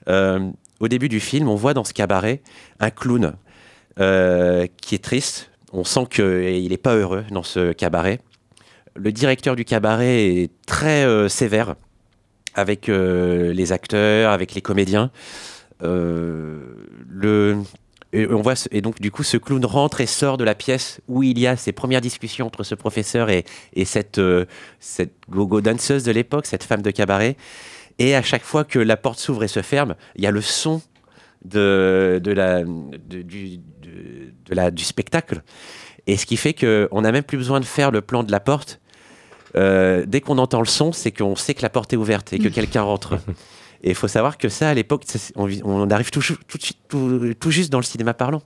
Au début du film, on voit dans ce cabaret un clown qui est triste. On sent qu'il n'est pas heureux dans ce cabaret. Le directeur du cabaret est très sévère avec les acteurs, avec les comédiens. Euh, le, et on voit ce- et donc du coup ce clown rentre et sort de la pièce où il y a ces premières discussions entre ce professeur et, et cette euh, cette gogo danseuse de l'époque, cette femme de cabaret. Et à chaque fois que la porte s'ouvre et se ferme, il y a le son de, de la, de- du, de- de la, du spectacle. Et ce qui fait qu'on n'a même plus besoin de faire le plan de la porte. Euh, dès qu'on entend le son, c'est qu'on sait que la porte est ouverte et que quelqu'un rentre. Et il faut savoir que ça, à l'époque, on, arrive tout, tout, tout- tout juste dans le cinéma parlant.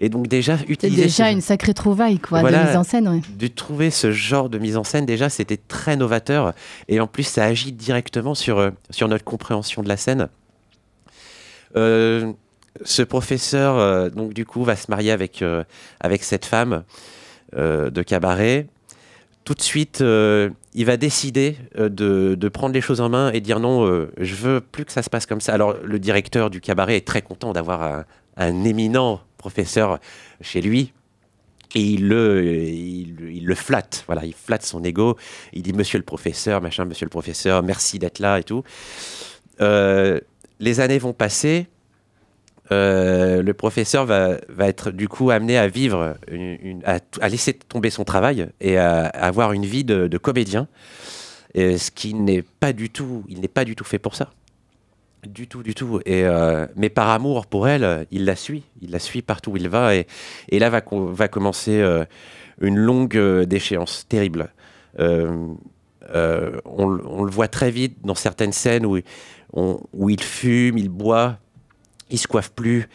Et donc déjà, utiliser déjà ce- une sacrée trouvaille, quoi, Voilà. de mise en scène, ouais. de trouver ce genre de mise en scène, déjà, c'était très novateur. Et en plus, ça agit directement sur, euh, sur notre compréhension de la scène. Euh, ce professeur, euh, donc, du coup, va se marier avec, avec cette femme de cabaret. Tout de suite, euh, il va décider euh, de, prendre les choses en main et dire non, euh, je veux plus que ça se passe comme ça. Alors, le directeur du cabaret est très content d'avoir un, éminent professeur chez lui. Et il le, il, le flatte, voilà, il flatte son ego. Il dit Monsieur le professeur, machin, Monsieur le professeur, merci d'être là et tout. Les années vont passer. Euh, le professeur va, être du coup amené à vivre, à, laisser tomber son travail et à, avoir une vie de, comédien, ce qui n'est pas du tout, il n'est pas du tout fait pour ça, du tout, du tout. Et euh, mais par amour pour elle, il la suit, il la suit partout où il va, et, là va, co- va commencer euh, une longue déchéance terrible. On, le- voit très vite dans certaines scènes où il fume, il boit, il se coiffe plus.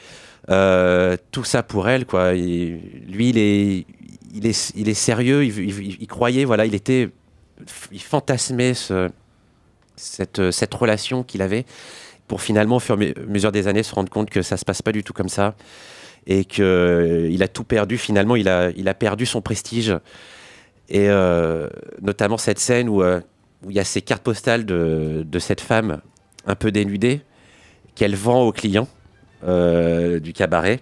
Euh, tout ça pour elle, quoi. Lui, il est, il est, il est sérieux. Il, croyait, voilà, il était, il fantasmait ce- cette, cette relation qu'il avait pour finalement, au fur et à mesure des années, se rendre compte que ça se passe pas du tout comme ça et que il a tout perdu. Finalement, il a, il a perdu son prestige et euh, notamment cette scène où, euh, où il y a ces cartes postales de, de cette femme un peu dénudée qu'elle vend aux clients euh, du cabaret.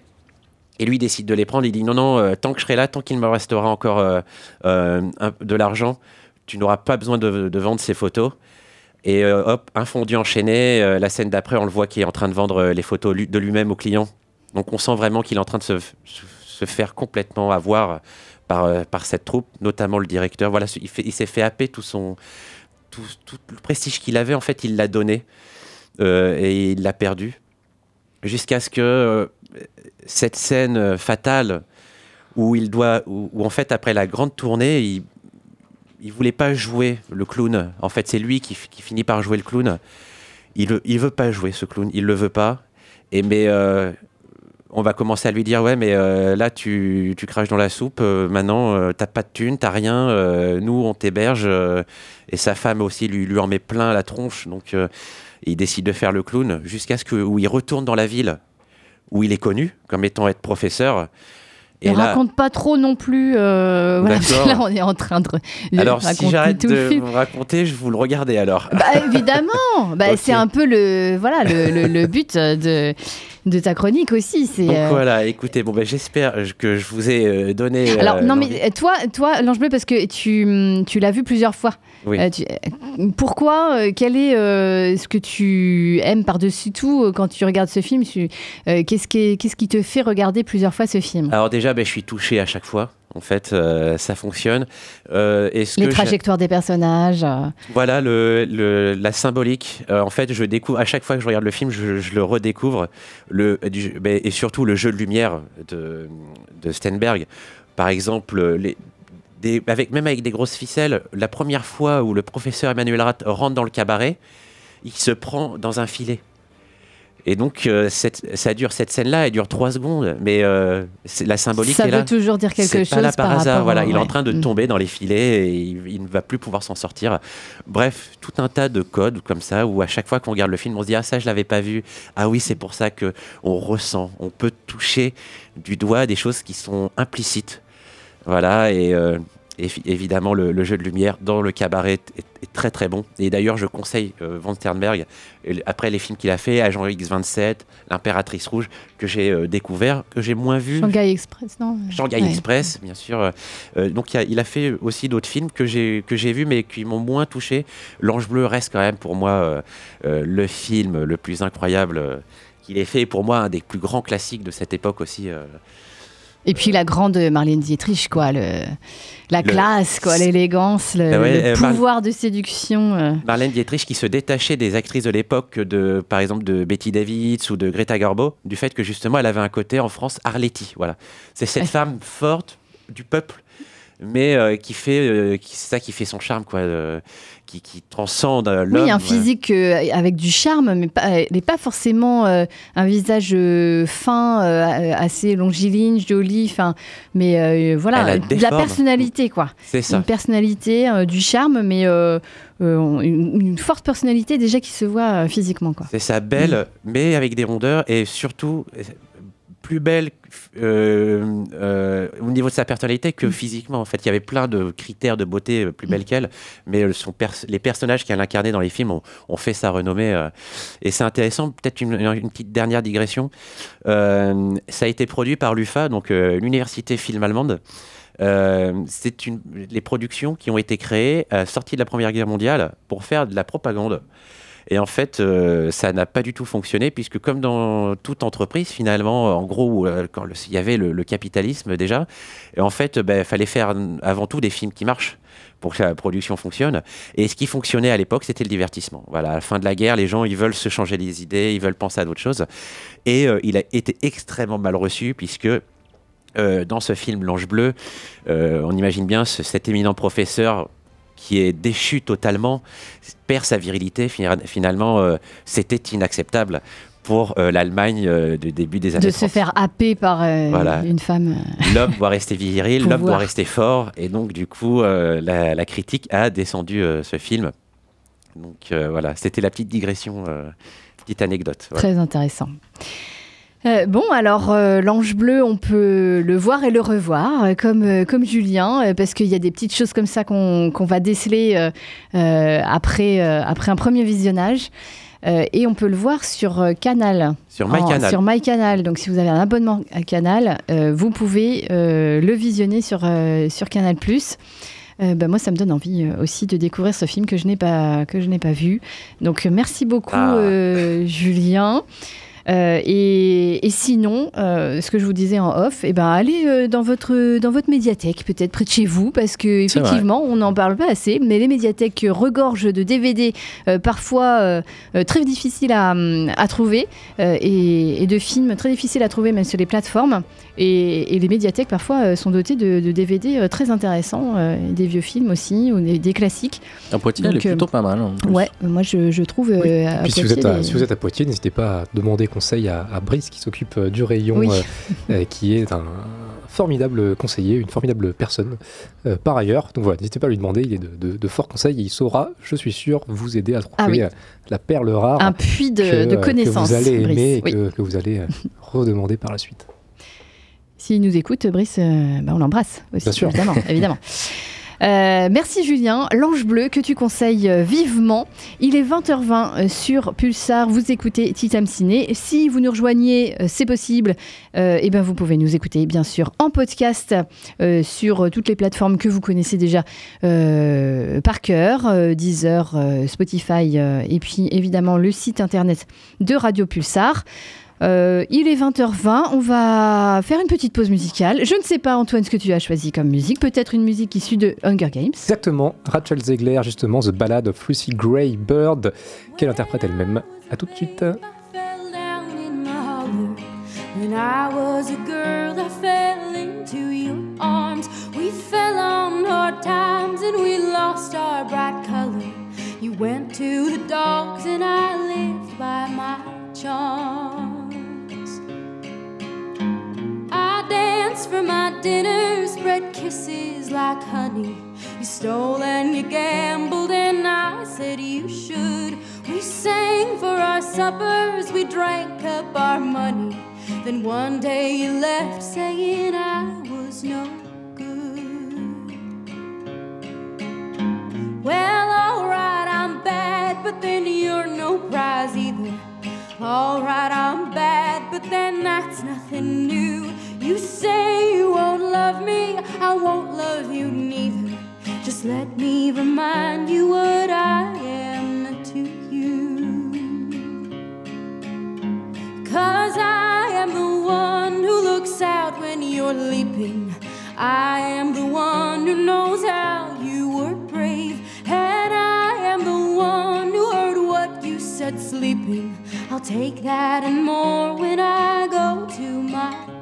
Et lui décide de les prendre. Il dit non, non, euh, tant que je serai là, tant qu'il me restera encore euh, un- de l'argent, tu n'auras pas besoin de, vendre ces photos. Et hop, un fondu enchaîné. la scène d'après, on le voit qui est en train de vendre les photos de lui-même au client. Donc on sent vraiment qu'il est en train de se, faire complètement avoir par, cette troupe, notamment le directeur. Voilà, il, il s'est fait happer tout son tout, tout le prestige qu'il avait. En fait, il l'a donné et il l'a perdu jusqu'à ce que euh, cette scène euh, fatale où il doit, où, en fait après la grande tournée, il il voulait pas jouer le clown. En fait, c'est lui qui, qui finit par jouer le clown. Il il veut pas jouer ce clown, il le veut pas. Et mais euh, on va commencer à lui dire ouais mais là tu, tu craches dans la soupe. euh, maintenant t'as pas de thune, t'as rien. nous on t'héberge et sa femme aussi lui lui en met plein la tronche. Donc il décide de faire le clown jusqu'à ce que où il retourne dans la ville où il est connu comme étant être professeur. Et là- raconte pas trop non plus. euh, voilà, là, on est en train de, alors si j'arrête de vous raconter, je vous le regardez alors. Bah, évidemment, bah, c'est un peu le voilà le, le- le but de, de ta chronique aussi. C'est Donc euh, voilà, écoutez, bon ben j'espère que je vous ai euh, donné. euh, Alors non l'envie. mais toi, toi l'ange bleu parce que tu, tu l'as vu plusieurs fois. Oui. Tu- pourquoi Quel est ce que tu aimes par-dessus tout quand tu regardes ce film Tu- Qu'est-ce qui, qu'est-ce qui te fait regarder plusieurs fois ce film? Alors déjà, ben, je suis touché à chaque fois. En fait, euh, ça fonctionne. Euh, Les que trajectoires des personnages. euh, Voilà le, le- la symbolique. En fait, je découvre à chaque fois que je regarde le film, je, je le redécouvre. Le, du- et surtout le jeu de lumière de, de Stenberg. Par exemple, les, des- avec, même avec des grosses ficelles, la première fois où le professeur Emmanuel Rat rentre dans le cabaret, il se prend dans un filet. Et donc, euh, cette- ça dure, cette scène-là, elle dure trois secondes, mais euh, c'est- la symbolique Ça est là. veut toujours dire quelque C'est chose pas là par, par hasard. Voilà, il est en train de Mm. tomber dans les filets et il, il ne va plus pouvoir s'en sortir. Bref, tout un tas de codes comme ça où à chaque fois qu'on regarde le film, on se dit ah ça je l'avais pas vu. Ah oui, c'est pour ça que on ressent, on peut toucher du doigt des choses qui sont implicites. Voilà et euh, évi- évidemment le, le jeu de lumière dans le cabaret est, est très très bon. Et d'ailleurs je conseille euh, Van Sternberg après les films qu'il a fait, Agent X27, L'Impératrice Rouge que j'ai euh, découvert, que j'ai moins vu. Shanghai Express, non? Shanghai Ouais. Express, bien sûr. Euh, donc il a, il a fait aussi d'autres films que j'ai vus mais qui m'ont moins touché. L'Ange Bleu reste quand même pour moi euh, le film le plus incroyable qu'il ait fait. Et pour moi un des plus grands classiques de cette époque aussi. Et puis la grande Marlène Dietrich, quoi, le, la Le- classe, quoi, l'élégance, le, Ah ouais, le euh, Mar- pouvoir de séduction. euh. Marlène Dietrich qui se détachait des actrices de l'époque, de par exemple de Betty Davids ou de Greta Garbo, du fait que justement elle avait un côté en France Arletty. Voilà, c'est cette Ouais. femme forte du peuple, mais euh, qui fait, euh, c'est ça qui fait son charme, quoi, euh, qui, qui transcende euh, l'homme. Oui, un physique euh, avec du charme, mais pas, n'est pas forcément euh, un visage euh, fin, euh, assez longiligne, joli, fin, mais euh, voilà, de la personnalité, quoi. C'est ça. Une personnalité, euh, du charme, mais euh, euh, une, une forte personnalité déjà qui se voit euh, physiquement, quoi. C'est ça, belle, mais avec des rondeurs et surtout euh, plus belle euh, euh, au niveau de sa personnalité que physiquement. En fait, il y avait plein de critères de beauté euh, plus belle qu'elle, mais euh, son pers- les personnages qu'elle incarnait dans les films ont, ont fait sa renommée. euh, et c'est intéressant, peut-être une, une petite dernière digression. Euh, ça a été produit par l'UFA, donc euh, l'université film allemande. Euh, c'est les productions qui ont été créées à la sortie de la Première Guerre mondiale pour faire de la propagande. Et en fait, euh, ça n'a pas du tout fonctionné, puisque comme dans toute entreprise, finalement, en gros, euh, quand il y avait le, capitalisme déjà, et en fait, il fallait faire avant tout des films qui marchent pour que la production fonctionne. Et ce qui fonctionnait à l'époque, c'était le divertissement. Voilà, à la fin de la guerre, les gens, ils veulent se changer les idées, ils veulent penser à d'autres choses. Et euh, il a été extrêmement mal reçu, puisque dans ce film L'Ange Bleu, on imagine bien ce- cet éminent professeur qui est déchu totalement, perd sa virilité. Fina- Finalement, euh, c'était inacceptable pour euh, l'Allemagne euh, du début des années De se 30. faire happer par euh, Voilà. une femme. L'homme doit rester viril, l'homme doit rester fort, et donc du coup, la, la critique a descendu ce film. Donc voilà, c'était la petite digression, petite anecdote. voilà. Très intéressant. Euh, bon, alors euh, l'ange bleu, on peut le voir et le revoir, euh, comme, comme Julien, parce qu'il y a des petites choses comme ça qu'on va déceler après, après un premier visionnage. Et on peut le voir sur Canal. Sur MyCanal. Sur MyCanal. Donc si vous avez un abonnement à Canal, vous pouvez le visionner sur, sur Canal+. Euh, bah, moi, ça me donne envie euh, aussi de découvrir ce film que je n'ai pas, que je n'ai pas vu. Donc, merci beaucoup, Ah. euh, Julien. Euh, et, et sinon, euh, ce que je vous disais en off, eh ben, allez euh, dans, votre, dans votre médiathèque, peut-être près de chez vous, parce que effectivement, on n'en parle pas assez, mais les médiathèques regorgent de DVD, parfois très difficiles à, hum, à trouver, et, et de films très difficiles à trouver, même sur les plateformes. Et, et les médiathèques, parfois, euh, sont dotées de, de DVD euh, très intéressants, euh, des vieux films aussi, ou des, des classiques. Un Poitiers, elle est Donc, euh, plutôt pas mal. en plus. Ouais, moi je, je trouve. Oui. euh, Et à puis si vous, êtes à, les- si vous êtes à Poitiers, n'hésitez pas à demander conseil à, à Brice qui s'occupe du rayon, Oui. euh, euh, qui est un formidable conseiller, une formidable personne euh, par ailleurs. Donc voilà, n'hésitez pas à lui demander, il est de, de- de forts conseils et il saura, je suis sûr, vous aider à trouver Ah oui. la perle rare. Un puits de- que, de connaissances, Que vous allez Brice, aimer et que, que vous allez redemander par la suite. S'il nous écoute, Brice, euh, bah, on l'embrasse aussi, Bien sûr. évidemment. évidemment. Euh, merci Julien. L'Ange Bleu que tu conseilles euh, vivement. Il est 20h20 euh, sur Pulsar. Vous écoutez Titam Ciné. Si vous nous rejoignez, c'est possible. euh, eh ben vous pouvez nous écouter bien sûr en podcast euh, sur toutes les plateformes que vous connaissez déjà par cœur, Deezer, Spotify et puis évidemment le site internet de Radio Pulsar. Euh, il est 20h20, on va faire une petite pause musicale. Je ne sais pas Antoine ce que tu as choisi comme musique, peut-être une musique issue de Hunger Games. Exactement, Rachel Zegler, justement, The Ballad of Lucy Gray Bird, qu'elle interprète elle-même. À tout de suite. down in my holler. When I was a girl, I fell into your arms. We fell on hard times and we lost our bright color. You went to the dogs and I lived by my charms. I danced for my dinner, spread kisses like honey. You stole and you gambled, and I said you should. We sang for our suppers, we drank up our money. Then one day you left, saying I was no good. Well, alright, I'm bad, but then you're no prize either. Alright, I'm bad, but then that's nothing new. You say you won't love me, I won't love you neither. Just let me remind you what I am to you. Cause I am the one who looks out when you're leaping. I am the one who knows how you were brave. And I am the one who heard what you said sleeping. I'll take that and more when I go to my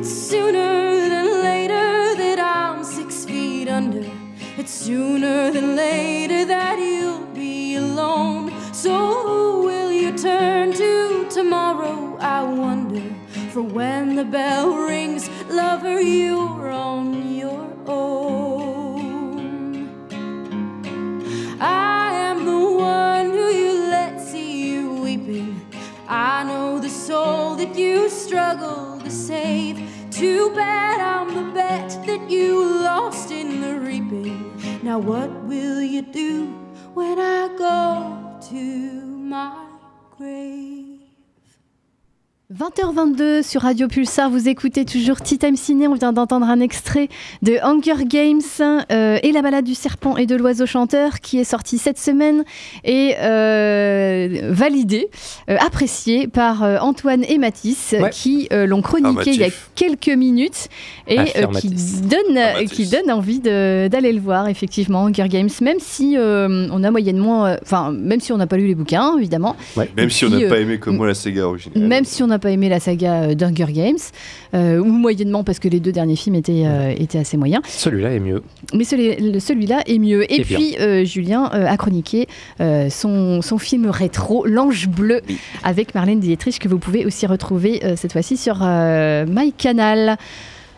It's sooner than later that I'm six feet under. It's sooner than later that you'll be alone. So who will you turn to tomorrow? I wonder. For when the bell rings, lover, you're you lost in the reaping. Now, what will you do when I go to 20h22 sur Radio Pulsar, vous écoutez toujours Tea Time Ciné. On vient d'entendre un extrait de Hunger Games euh, et la balade du serpent et de l'oiseau chanteur qui est sorti cette semaine et euh, validé, euh, apprécié par euh, Antoine et Mathis Ouais. qui euh, l'ont chroniqué il y a quelques minutes et euh, qui, Affirmatif. donne, Affirmatif. qui donne envie d'aller le voir, effectivement, Hunger Games, même si euh, on a moyennement, euh, enfin, même si on n'a pas lu les bouquins, évidemment. Même Et si on n'a euh, pas aimé comme moi la Sega originale. même si on n'a pas aimé la saga euh, d'Hunger Games, euh, ou moyennement parce que les deux derniers films étaient, euh, étaient assez moyens. Celui-là est mieux. Mais celui- celui-là est mieux. Et puis, Julien a chroniqué son, son film rétro, L'Ange Bleu, avec Marlène Dietrich, que vous pouvez aussi retrouver cette fois-ci sur MyCanal.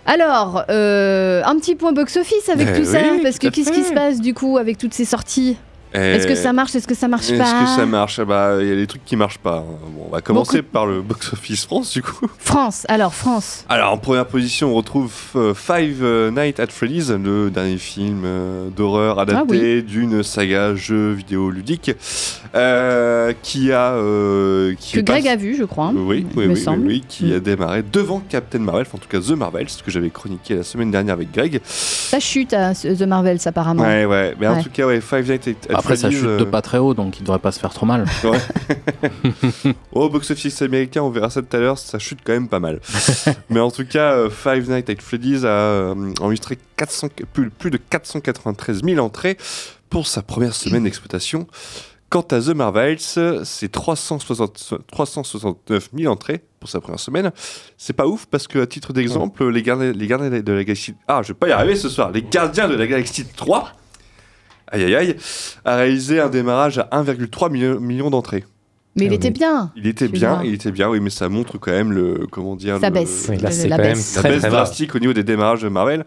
Alors, euh, un petit point box-office avec Eh tout ça, parce que qu'est-ce qui se passe du coup avec toutes ces sorties? Est-ce que ça marche Est-ce que ça marche Est-ce pas que ça marche? Ah bah, il y a des trucs qui marchent pas. hein. Bon, on va commencer par le box-office France, du coup. France, alors France. Alors, en première position, on retrouve euh, Five Nights at Freddy's, le dernier film euh, d'horreur adapté d'une saga jeu vidéo ludique euh, qui a. euh, qui Que Greg a vu, je crois. hein, Oui, oui, me oui, oui, semble. oui, qui a démarré devant Captain Marvel, enfin, en tout cas The Marvel, ce que j'avais chroniqué la semaine dernière avec Greg. Ça chute à ce- The Marvels apparemment. Ouais, ouais, mais en tout cas, ouais, Five Nights at Après, ça chute de euh, pas très haut, donc il devrait pas se faire trop mal. Ouais. Au box-office américain, on verra ça tout à l'heure, ça chute quand même pas mal. Mais en tout cas, euh, Five Nights at Freddy's a euh, enregistré 400 plus, de 493 000 entrées pour sa première semaine d'exploitation. Quant à The Marvels, c'est 360 369 000 entrées pour sa première semaine. C'est pas ouf parce que, à titre d'exemple, les, gardiens, les Gardiens de la Galaxie. Ah, je vais pas y arriver ce soir. Les Gardiens de la Galaxie 3 aïe aïe aïe, a réalisé un démarrage à 1,3 million, million d'entrées. Mais il était bien. Il était bien, vois. il était bien, oui, mais ça montre quand même le, comment dire, Ça le- baisse. Oui, là, la c'est La quand même baisse. la très, baisse très drastique au niveau des démarrages de Marvel.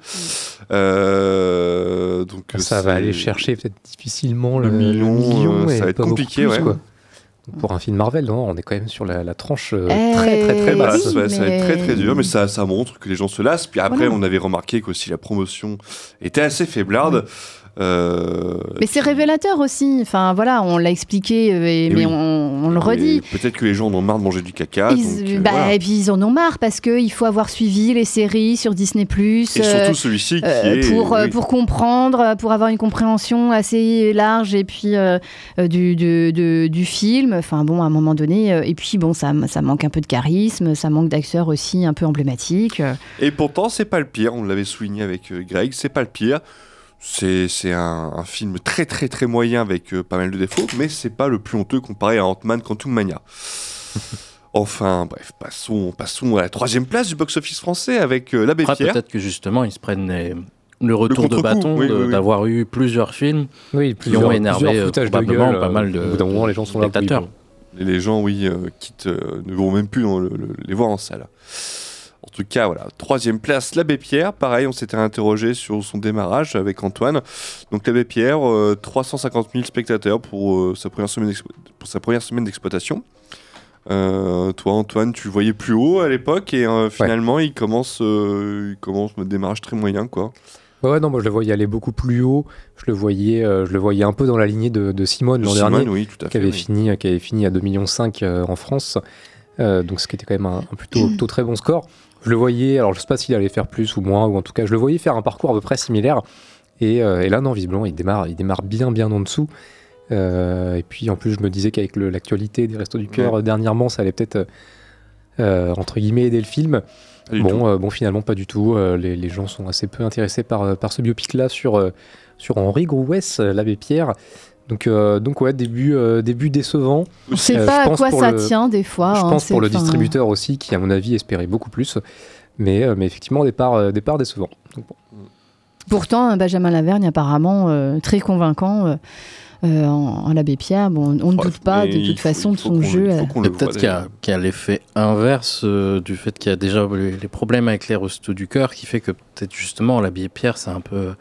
Euh, donc Ça c'est- va aller chercher peut-être difficilement le, Le million, million, euh, ça va être compliqué, plus, ouais. quoi. Pour un film Marvel, non, on est quand même sur la, la tranche euh, Eh très très très Voilà, basse. ça, va- ça va être très très dur, mais ça, ça montre que les gens se lassent. Puis après, Voilà. on avait remarqué qu'aussi la promotion était assez faiblarde. Euh, Mais c'est révélateur aussi. Enfin voilà, on l'a expliqué, euh, et- Et mais oui. on, on le redit. Peut-être que les gens en ont marre de manger du caca. Ils- donc, euh, bah, voilà. Et puis ils en ont marre parce qu'il faut avoir suivi les séries sur Disney Et surtout celui-ci pour, pour comprendre, pour avoir une compréhension assez large et puis euh, du, du, du film. Enfin bon, à un moment donné, et puis bon, ça, ça manque un peu de charisme, ça manque d'acteurs aussi un peu emblématiques. Et pourtant, c'est pas le pire. On l'avait souligné avec Greg, c'est pas le pire. C'est un, un film très très très moyen avec euh, pas mal de défauts, mais c'est pas le plus honteux comparé à Ant-Man Quantum Mania. enfin, bref, passons, passons à la troisième place du box-office français avec euh, L'Abbé Pierre. peut-être que justement, ils se prennent les- le retour de bâton oui, de- oui, oui. d'avoir eu plusieurs films Oui, qui plusieurs- ont énervé plusieurs euh, probablement gueule, pas euh, mal de au bout d'un moment, les gens sont là, bon. Et les gens, oui, euh, quittent, euh, ne vont même plus dans le- le- les voir en salle. En tout cas, voilà. Troisième place, l'Abbé Pierre. Pareil, on s'était interrogé sur son démarrage avec Antoine. Donc, l'Abbé Pierre, euh, 350 000 spectateurs pour, euh, sa, première semaine pour sa première semaine d'exploitation. Euh, toi, Antoine, tu le voyais plus haut à l'époque et euh, finalement, il commence, euh, il commence un démarrage très moyen, quoi. Ouais, ouais, non, moi je le voyais aller beaucoup plus haut. Je le voyais, euh, je le voyais un peu dans la lignée de, de Simone l'an dernier, oui, tout à qui fait, avait oui. fini, qui avait fini à 2,5 millions euh, en France. Euh, donc ce qui était quand même un, un plutôt, plutôt très bon score. Je le voyais, alors je sais pas s'il allait faire plus ou moins, ou en tout cas je le voyais faire un parcours à peu près similaire. Et, euh, et là, non, visiblement, il démarre, il démarre bien, bien en dessous. Euh, et puis en plus, je me disais qu'avec l'actualité des Restos du Cœur Ouais. euh, dernièrement, ça allait peut-être entre guillemets aider le film. Bon, bon, finalement, pas du tout. Les, les gens sont assez peu intéressés par, par ce biopic-là sur, sur Henri Grouès, l'abbé Pierre. Donc, euh, donc ouais, début, euh, début décevant. On sait Euh, pas je à quoi ça le- tient des fois. Je hein, pense pour le distributeur aussi, qui à mon avis espérait beaucoup plus. Mais, euh, mais effectivement, départ, euh, départ décevant. Donc, bon. Pourtant, Benjamin Lavergne, apparemment, euh, très convaincant euh, en, en l'abbé Pierre. Bon, on ne doute pas de toute faut- façon de son jeu. euh. Peut-être qu'il y, a- l'effet inverse euh, du fait qu'il y a déjà les, les problèmes avec les restos du cœur qui fait que peut-être justement l'habillé Pierre c'est un peu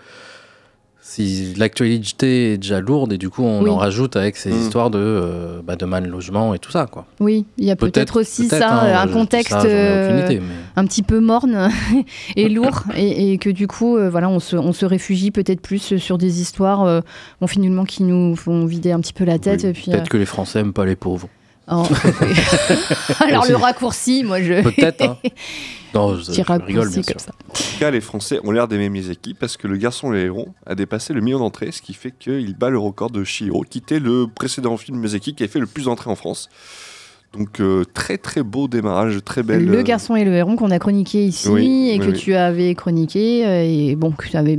si l'actualité est déjà lourde et du coup on Oui. en rajoute avec ces Mm. histoires de euh, bah, de mal logement et tout ça quoi. Oui, il y a peut-être Peut-être- aussi peut-être, ça, hein, euh, un contexte ça, euh, idée, mais- un petit peu morne et lourd, et, et que du coup, euh, voilà, on se, on se réfugie peut-être plus sur des histoires, euh, bon, finalement, qui nous font vider un petit peu la tête. et puis, Peut-être euh, que les Français aiment pas les pauvres. Oh, Alors le raccourci, moi je. Peut-être. Hein. Non, je, rigole raccourci bien comme sûr. ça. En tout cas, les Français ont l'air d'aimer Miyazaki parce que Le Garçon le Héron a dépassé le million d'entrées, ce qui fait qu'il bat le record de Shihiro, qui était le précédent film Miyazaki qui avait fait le plus d'entrées en France. Donc, euh, très très beau démarrage, très belle. Le euh, garçon et le héron qu'on a chroniqué ici Oui, et oui, que oui. tu avais chroniqué euh, et bon que tu avais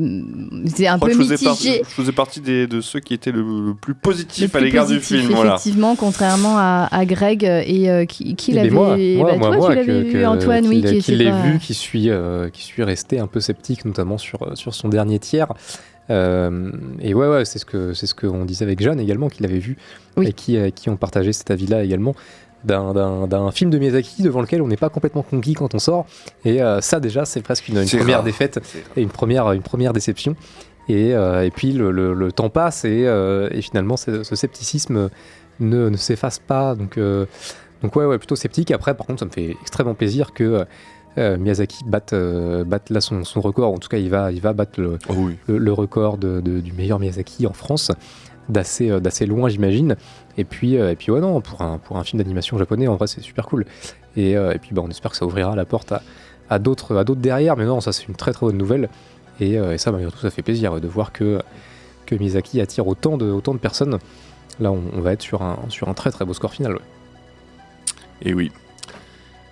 c'est un je peu je faisais, par- mitigé. je faisais partie des- de ceux qui étaient le, le plus Le positif à plus l'égard du film. Voilà. effectivement, contrairement à, à Greg et euh, qui, qui Eh l'avait. ben, moi, moi, bah, moi, toi, moi, tu l'avais vu, que- Antoine, oui, qui pas- vu, qui suis, euh, qui suis resté un peu sceptique, notamment sur, sur son dernier tiers. Euh, et ouais, ouais, c'est ce que c'est ce qu'on disait avec Jeanne également, qu'il avait vu Oui. et qui, euh, qui ont partagé cet avis-là également. D'un- film de Miyazaki devant lequel on n'est pas complètement conquis quand on sort. Et euh, ça, déjà, c'est presque une, première rare. défaite et une première, une première déception. Et, euh, et puis le, le- le temps passe et, euh, et finalement ce, ce scepticisme ne, ne s'efface pas. Donc, donc ouais, ouais, plutôt sceptique. Après, par contre, ça me fait extrêmement plaisir que Miyazaki batte, batte là son, son record. En tout cas, il va, il va battre le, le, le record de- de- du meilleur Miyazaki en France, d'assez euh, d'assez loin, j'imagine. Et puis, euh, et puis ouais, non, pour un, pour un film d'animation japonais, en vrai, c'est super cool. Et, euh, et puis, bah, on espère que ça ouvrira la porte à, à d'autres à d'autres derrière. Mais non, ça, c'est une très très bonne nouvelle. Et, euh, et ça, malgré tout, ça fait plaisir ouais, de voir que, que Miyazaki attire autant de, autant de personnes. Là, on, on va être sur un, sur un très très beau score final. ouais. Et oui.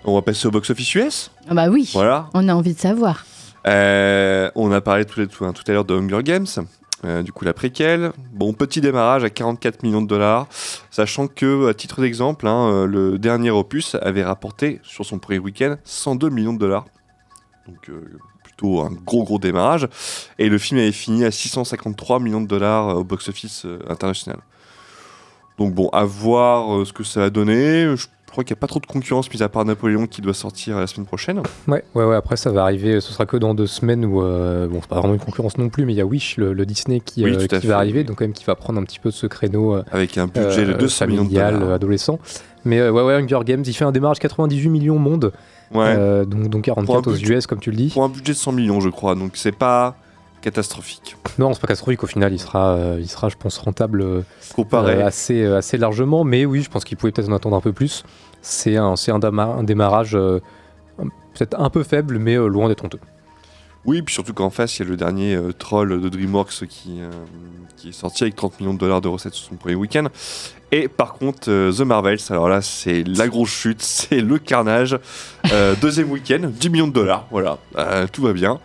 On va passer au box-office US. Ah bah oui, Voilà. on a envie de savoir. Euh, on a parlé tout, tout- tout à l'heure de Hunger Games, euh, du coup la préquelle. Bon, petit démarrage à 44 millions de dollars, sachant que, à titre d'exemple, hein, euh, le dernier opus avait rapporté sur son premier week-end 102 millions de dollars. Donc euh, plutôt un gros gros démarrage. Et le film avait fini à 653 millions de dollars au box-office international. Donc bon, à voir ce que ça va donner. Je crois qu'il n'y a pas trop de concurrence, mis à part Napoléon qui doit sortir la semaine prochaine. Ouais, ouais, ouais, après ça va arriver, ce sera que dans deux semaines où, euh, bon, c'est pas vraiment une concurrence non plus, mais il y a Wish, le, le Disney, qui, Oui, euh, qui va arriver, donc quand même qui va prendre un petit peu de ce créneau. euh, Avec un budget de 200 millions de dollars. euh, adolescent. Mais euh, ouais, ouais, Hunger Games, il fait un démarrage 98 millions monde, Ouais. euh, donc, donc 44 aux US, comme tu le dis. Pour un budget de 100 millions, je crois, donc c'est pas catastrophique. Non, c'est pas catastrophique, au final, il sera, euh, il sera je pense, rentable euh, Comparé. assez, euh, assez largement, mais oui, je pense qu'il pouvait peut-être en attendre un peu plus. C'est un, un, un démarrage peut-être un peu faible, mais loin d'être honteux. Oui, puis surtout qu'en face, il y a le dernier euh, troll de DreamWorks qui, euh, qui est sorti avec 30 millions de dollars de recettes sur son premier week-end. Et par contre, euh, The Marvels, alors là, c'est la grosse chute, c'est le carnage. Deuxième week-end, 10 millions de dollars, voilà, tout va bien.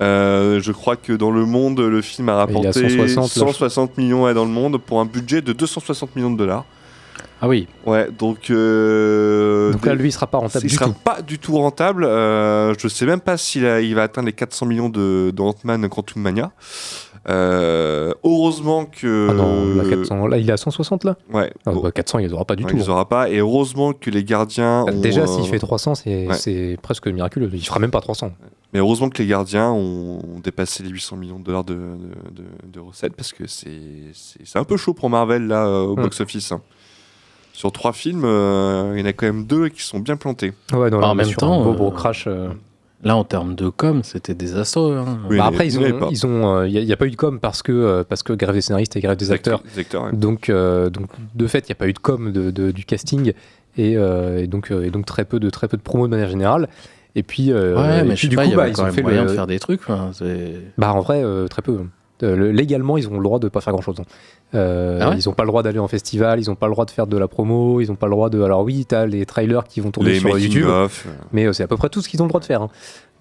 Euh, je crois que dans le monde, le film a rapporté 160, là, 160 millions dans le monde pour un budget de 260 millions de dollars. Ah oui. Ouais, donc. euh, Donc là, lui, il sera pas rentable il du sera tout. pas du tout rentable. Euh, je sais même pas s'il il va atteindre les 400 millions de, de Ant-Man Quantum Mania. Euh, heureusement que. Ah non, là, 400, là, il est à 160 là? Ouais. Ah, bah, 400, il les aura pas du Ouais, tout. Il les aura pas. Et heureusement que les gardiens. Euh, ont, Déjà, euh, s'il fait 300, c'est ouais. c'est presque miraculeux. Il fera même pas 300. Mais heureusement que les gardiens ont, dépassé les 800 millions de dollars de, de, de- de recettes parce que c'est un peu chaud pour Marvel là euh, au Hmm. box-office. hein. Sur trois films, euh, il y en a quand même deux qui sont bien plantés. Ouais, non, là, en même temps, un beau, euh, gros crash. euh. Là, en termes de com, c'était désastreux. hein. Oui, Bah, mais après, ils il n'y avait ont, ils ont, il n'y a, pas eu de com parce que euh, parce que grève des scénaristes et grève des acteurs. Ouais. Donc, euh, donc de fait, il n'y a pas eu de com de, de- du casting et, euh, et donc euh, et donc très peu de très peu de promos de manière générale. Et puis, euh, Ouais, et mais puis du pas, coup, bah, ils ont fait moyen le, de faire des trucs. Bah en vrai, euh, très peu. Euh, le- légalement, ils ont le droit de pas faire grand chose. Ah ouais ils ont pas le droit d'aller en festival, ils ont pas le droit de faire de la promo, ils ont pas le droit de. Alors oui, t'as les trailers qui vont tourner Les sur YouTube, euh. mais euh, c'est à peu près tout ce qu'ils ont le droit de faire. hein.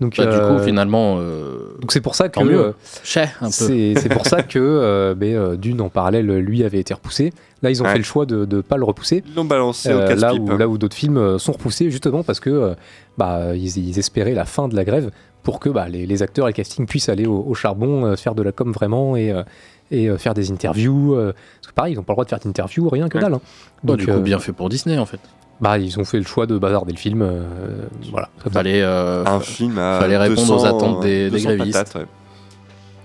Donc Bah, du euh, coup, finalement, euh, donc c'est pour ça que euh, c'est pour ça que euh, ben, euh, Dune en parallèle lui avait été repoussé. Là, ils ont Ouais. fait le choix de ne pas le repousser. Ils l'ont balancé au Euh, là où, là où d'autres films euh, sont repoussés justement parce que euh, bah, ils, ils espéraient la fin de la grève pour que bah, les, les acteurs et le casting puissent aller au, au charbon, euh, faire de la com vraiment et, euh, et euh, faire des interviews. euh, parce que pareil, ils n'ont pas le droit de faire d'interviews, rien que dalle. hein. Bon, du coup, euh, bien fait pour Disney, en fait. bah, ils ont fait le choix de bazarder le film. euh, voilà. Fallait, euh, Un film à fallait répondre 200, aux attentes des, des 200 grévistes. patates, ouais.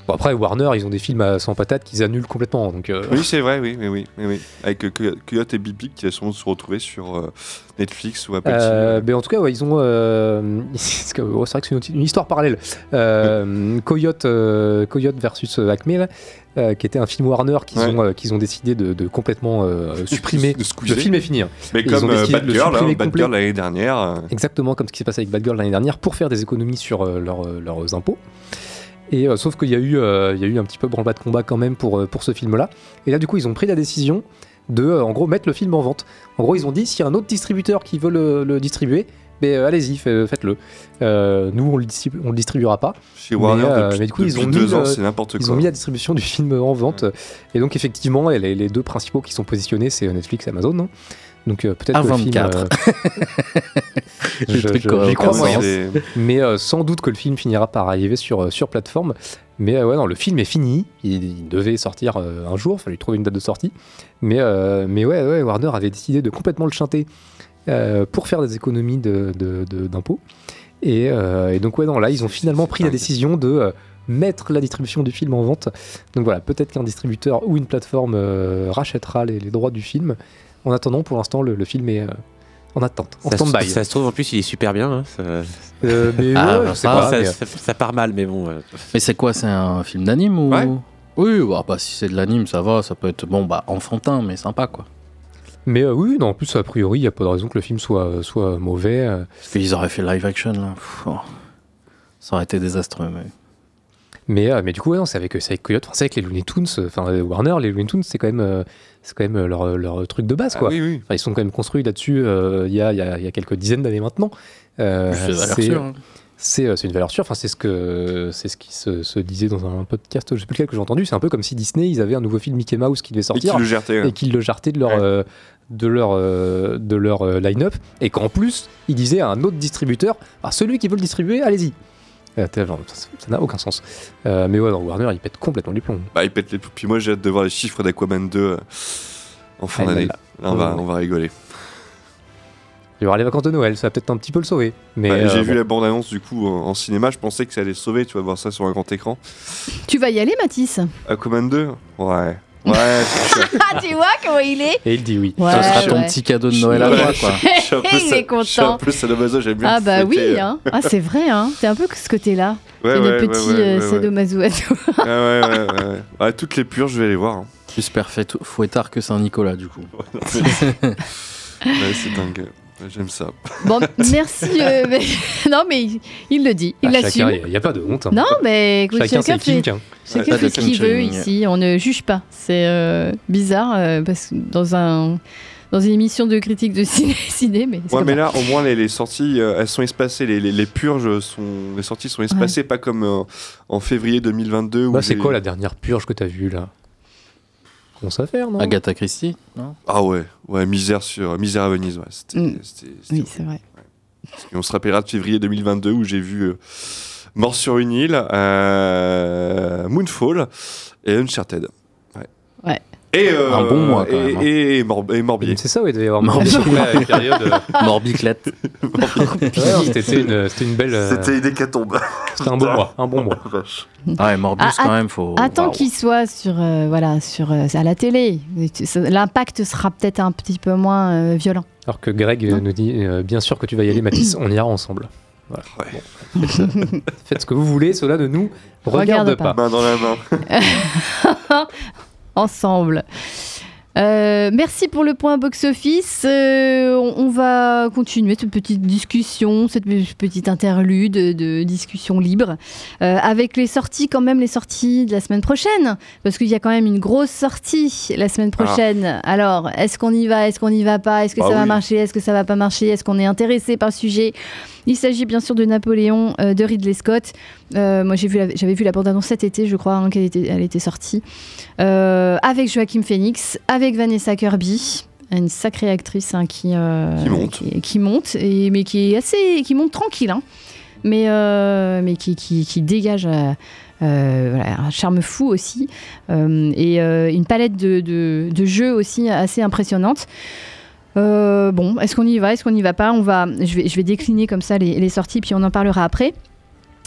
Bon, après, Warner, ils ont des films à 100 patates qu'ils annulent complètement. Donc, euh, Oui, c'est vrai, oui, oui, oui. Avec euh, Coy- Coyote et Bibi qui sûrement se retrouver sur euh, Netflix ou Apple Euh, TV. en tout cas, ouais, ils ont. euh, oh, c'est vrai que c'est une, une histoire parallèle. Euh, Coyote, euh, Coyote versus euh, Acme, là, euh, qui était un film Warner qu'ils Ouais. ont, euh, qu'ils ont décidé de, de complètement euh, supprimer. De le film est fini. hein. Mais Et comme euh, Bad Girl, hein, Bad. Girl l'année dernière. euh, Exactement comme ce qui s'est passé avec Bad Girl l'année dernière pour faire des économies sur euh, euh, leurs impôts. Et euh, sauf qu'il y a eu, euh, il y a eu un petit peu branle-bas de combat quand même pour, euh, pour ce film-là. Et là, du coup, ils ont pris la décision de, en gros, mettre le film en vente. En gros, ils ont dit s'il y a un autre distributeur qui veut le, le distribuer, ben, euh, allez-y, fait- faites-le. Nous, on le, on le distribuera pas. Chez Warner, mais, depuis- mais du coup, ils ont deux mis, ans, c'est n'importe Ils quoi. ont mis la distribution du film en vente. Et donc, effectivement, les deux principaux qui sont positionnés, c'est Netflix et Amazon. hein. Donc, euh, peut-être que le film. A24. euh, je- je- j'y crois Mais euh, sans doute que le film finira par arriver sur, sur plateforme. Mais ouais, non, le film est fini. Il, il devait sortir un jour. Il fallait trouver une date de sortie. Mais, mais ouais, ouais, Warner avait décidé de complètement le chanter pour faire des économies de- de- de- d'impôts. Et, et donc ouais, non, là, ils ont finalement pris la décision de mettre la distribution du film en vente. Donc voilà, peut-être qu'un distributeur ou une plateforme euh, rachètera les, les droits du film. En attendant, pour l'instant, le, le film est euh, en attente, en Ça, se- stand-by. ça se trouve, en plus, il est super bien. hein, ça- Euh, mais Ah, ouais, bah, je sais ça, pas, ça, mais- ça- ça part mal, mais bon. euh, Mais c'est quoi C'est un film d'anime ou? Ouais. Oui, bah, bah, si c'est de l'anime, ça va, ça peut être bon, bah enfantin, mais sympa quoi. Mais euh, oui, non, en plus, a priori, il n'y a pas de raison que le film soit, soit mauvais. euh. Parce qu'ils auraient fait live action là. Pff, oh. Ça aurait été désastreux. Mais... Mais, euh, mais du coup, ouais, non, c'est avec, avec Coyote, enfin, c'est avec les Looney Tunes, enfin Warner, les Looney Tunes, c'est quand même, euh, c'est quand même euh, leur, leur truc de base, Ah quoi. oui, oui. Enfin, ils sont quand même construits là-dessus euh, il y, a, y a- y a quelques dizaines d'années maintenant. Euh, C'est hein. Euh, c'est une valeur sûre, enfin, c'est ce, que, ce qui se, se disait dans un podcast, je sais plus lequel que j'ai entendu, c'est un peu comme si Disney, ils avaient un nouveau film Mickey Mouse qui devait sortir. qu'ils le jartaient, ouais. Et qu'ils le jartaient de leur, euh, de leur, euh, de leur euh, line-up. Et qu'en plus, ils disaient à un autre distributeur, ah, celui qui veut le distribuer, allez-y. Euh, genre, ça n'a aucun sens. Euh, mais ouais, dans Warner, ils pètent complètement les plombs. Bah, il pète les Puis moi, j'ai hâte de voir les chiffres d'Aquaman 2 euh, en fin Ah, d'année. on, va, on va rigoler. Il y aura les vacances de Noël, ça va peut-être un petit peu le sauver. Mais Bah, euh, j'ai vu bon. la bande-annonce du coup en, en cinéma, je pensais que ça allait sauver, tu vas voir ça sur un grand écran. Tu vas y aller, Mathis? Aquaman 2 Ouais. Ouais, c'est. Ah, tu vois comment il est Et il dit oui. Ouais, ça sera ton ouais. petit cadeau de Noël à toi quoi. Je suis un peu Il est Je suis un content. peu j'aime bien Ah bah fouetter, oui, hein. ah, c'est vrai, hein. t'es un peu ce côté-là. Ouais, T'es ouais, le ouais, petit ouais, sadomaso à toi. Ah ouais, ouais, ouais, ouais. Ouais, toutes les pures, je vais les voir. hein. Plus parfait fouettard que Saint-Nicolas du coup. Ouais, c'est dingue. J'aime ça. Bon, merci. euh, mais- Non, mais il, il le dit, il Bah, l'assume. chacun, il n'y a, pas de honte. hein. Non, mais écoute, Chacun chacun, fait, hein. chacun fait ce qu'il veut ici. On ne juge pas. C'est euh, bizarre euh, parce que dans un dans une émission de critique de ciné, ciné mais Ouais, mais ça. là, au moins, les, les sorties, euh, elles sont espacées. Les, les, les purges sont. Les sorties sont espacées, pas comme euh, en février 2022. où Bah, c'est quoi la dernière purge que t'as vue là? À faire, non Agatha Christie, non Ah ouais, ouais, misère sur misère à Venise. Ouais, c'était, Mm. c'était- c'était Oui, c'est vrai. Parce qu'on se rappellera de février 2022 où j'ai vu euh, Mort sur une île, euh, Moonfall et Uncharted. Ouais. Ouais. Et, euh, Un bon mois, quand et, même, hein. Et, et Mor- et Morbier. C'est ça, oui, il devait y avoir Morbi- Ouais, une période. c'était une, belle. euh, C'était une hécatombe. C'était un bon mois, un bon mois. Ah ouais, Morbius Ah, quand même, faut. Attends qu'il soit sur euh, voilà sur euh, à la télé. L'impact sera peut-être un petit peu moins euh, violent. Alors que Greg nous dit euh, bien sûr que tu vas y aller, Mathis, on ira ensemble. Voilà. Ouais. Bon, faites, faites ce que vous voulez, cela ne nous regarde, Regarde pas. pas. Main dans la main. ensemble. Euh, merci pour le point box-office. Euh, on, on va continuer cette petite discussion, cette pe- petite interlude de discussion libre, euh, avec les sorties, quand même, les sorties de la semaine prochaine, parce qu'il y a quand même une grosse sortie la semaine prochaine. Alors, est-ce qu'on y va, est-ce qu'on n'y va pas, est-ce que Ah ça va marcher, est-ce que ça va pas marcher, est-ce qu'on est intéressé par le sujet? Il s'agit bien sûr de Napoléon euh, de Ridley Scott. Euh, moi, j'ai vu la- j'avais vu la bande-annonce cet été, je crois, hein, qu'elle était, elle était sortie. Euh, avec Joachim Phoenix, avec Vanessa Kirby, une sacrée actrice hein, qui, euh, Qui monte. qui, qui monte, et, mais qui est assez, qui monte tranquille, hein, mais, euh, mais qui, dégage euh, voilà, un charme fou aussi, et une palette de, de, de jeux aussi assez impressionnante. Euh, bon, est-ce qu'on y va, est-ce qu'on n'y va pas On va, je vais, je vais décliner comme ça les, les sorties, puis on en parlera après.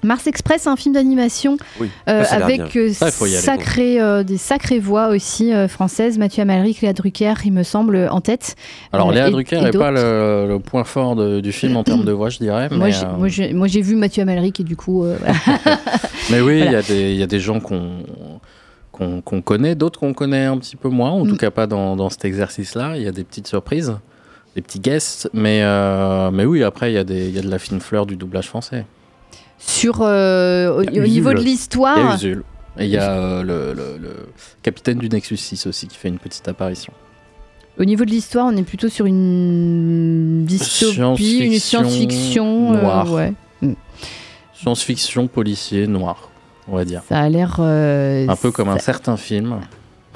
Mars Express, un film d'animation Oui, euh, avec euh, sacré, euh, des sacrées voix aussi euh, françaises. Mathieu Amalric, Léa Drucker, il me semble, en tête. Alors Léa et- Drucker n'est pas le, le point fort de- du film en termes de voix, je dirais. Moi, mais, j'ai- moi, j'ai- vu Mathieu Amalric et du coup, euh. Mais oui, il Voilà. y, a des- il y a des gens qu'on qu'on connaît, d'autres qu'on connaît un petit peu moins, en Mm. tout cas pas dans, dans cet exercice-là. Il y a des petites surprises, des petits guests, mais, euh, mais oui, après, il y, a des- il y a de la fine fleur du doublage français. sur euh, au, niveau de Usul. Il y a l'histoire. Usul. Et il y a euh, le, le- le capitaine du Nexus 6 aussi qui fait une petite apparition. Au niveau de l'histoire, on est plutôt sur une dystopie, une Science-fiction science-fiction. euh, noire. ouais. Science-fiction policier noir, on va dire. Ça a l'air. euh, Un peu comme un certain film.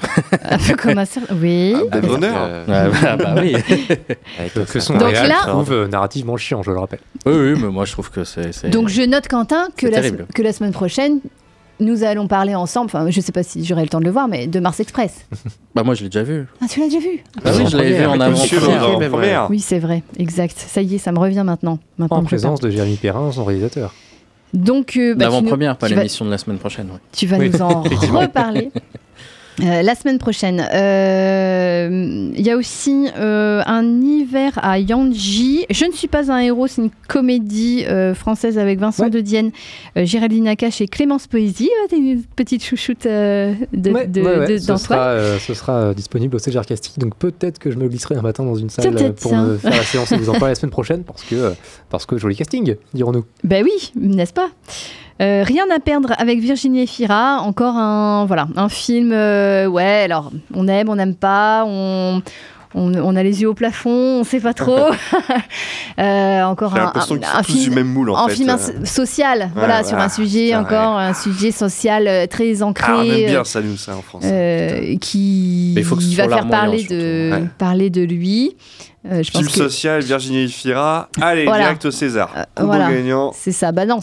un peu comme un certain. Oui. Blade Runner Euh, Ah, bah, bah oui. avec Que, son Donc là- trouve euh, narrativement chiant, je le rappelle. oui, oui, mais moi je trouve que c'est. c'est- Donc je note Quentin que la, terrible. que la semaine prochaine, nous allons parler ensemble, enfin je sais pas si j'aurai le temps de le voir, mais de Mars Express. Bah moi je l'ai déjà vu. Ah, tu l'as déjà vu? Ah oui, je l'avais vu en avant-première. Oui, c'est vrai, exact. Ça y est, ça me revient maintenant. maintenant En présence de Jérémy Perrin, son réalisateur. Donc, euh, bah, nous- L'avant-première, pas vas- l'émission de la semaine prochaine. ouais. Tu vas Oui, nous en reparler. Euh, la semaine prochaine. Euh, Il y a aussi euh, un hiver à Yanji. Je ne suis pas un héros, c'est une comédie française avec Vincent de Dienne, Géraldine Nakache et Clémence Poésie. Ah, T'es une petite chouchoute de, Ouais, de- ouais, ouais, de- ce sera, ce sera disponible au CGR Casting, donc peut-être que je me glisserai un matin dans une salle pour me faire la séance et vous en parler la semaine prochaine, parce que, parce que joli casting, dirons-nous. Ben oui, n'est-ce pas? Euh, Rien à perdre avec Virginie Efira, encore un voilà un film. euh, ouais, alors on aime, on n'aime pas, on, on, on a les yeux au plafond, on sait pas trop. Euh, encore un, film, du même moule, en fait. film Euh. social, voilà, Ouais, sur un sujet putain, encore un sujet social euh, très ancré. Ah, on aime bien euh, ça, nous, ça, en France. euh, qui Mais il faut que ce va soit faire larmoyant, parler de Ouais. parler de lui. Euh, je pense Film que social, Virginie Efira. Allez, Voilà. direct au César. Combo voilà. gagnant. C'est ça. Bah non,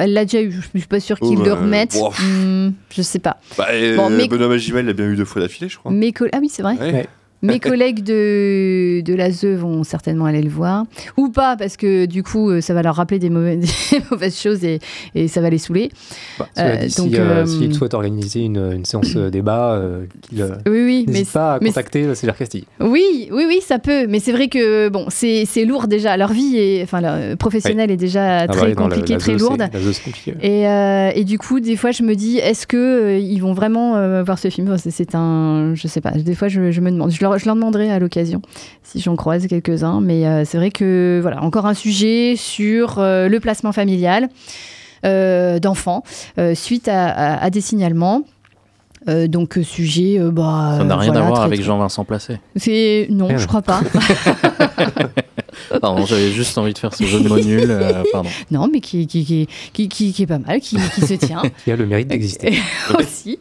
elle l'a déjà eu. Je suis pas sûre Oh, qu'ils le bah, remettent. bon. Hmm, je sais pas. Bah, euh, Bon, mais- Benoît Magimel l'a bien eu deux fois d'affilée, je crois. Coll- ah oui, c'est vrai. Ouais. Mes collègues de, de l'ASE vont certainement aller le voir. Ou pas, parce que du coup, euh, ça va leur rappeler des, mauvais- des mauvaises choses et, et ça va les saouler. Bah, Euh, dit, donc, si, euh, euh, s'il souhaite organiser une, une séance débat, euh, qu'il euh, Oui, mais, pas à mais- contacter le CGR Casting. oui, oui, oui, ça peut. Mais c'est vrai que bon, c'est, c'est lourd déjà. Leur vie est, enfin, leur, professionnelle est déjà Ah bah très la- compliquée, la très ZE, lourde. c'est- la ZE, c'est compliqué. Et, et du coup, des fois, je me dis, est-ce que ils vont vraiment voir ce film? Enfin, c'est, c'est un, je sais pas. Des fois, je, je me demande. Je leur, je leur demanderai à l'occasion si j'en croise quelques-uns. Mais euh, c'est vrai que voilà, encore un sujet sur euh, le placement familial euh, d'enfants euh, suite à, à- à des signalements. Euh, donc sujet, euh, bah, Ça n'a rien voilà, à voir avec Jean-Vincent Placé. C'est non, je crois pas. Pardon, j'avais juste envie de faire ce jeu de mots nul. euh, pardon. non, mais qui, qui, qui, qui, qui- qui est pas mal, qui, qui se tient. Qui a le mérite d'exister. aussi.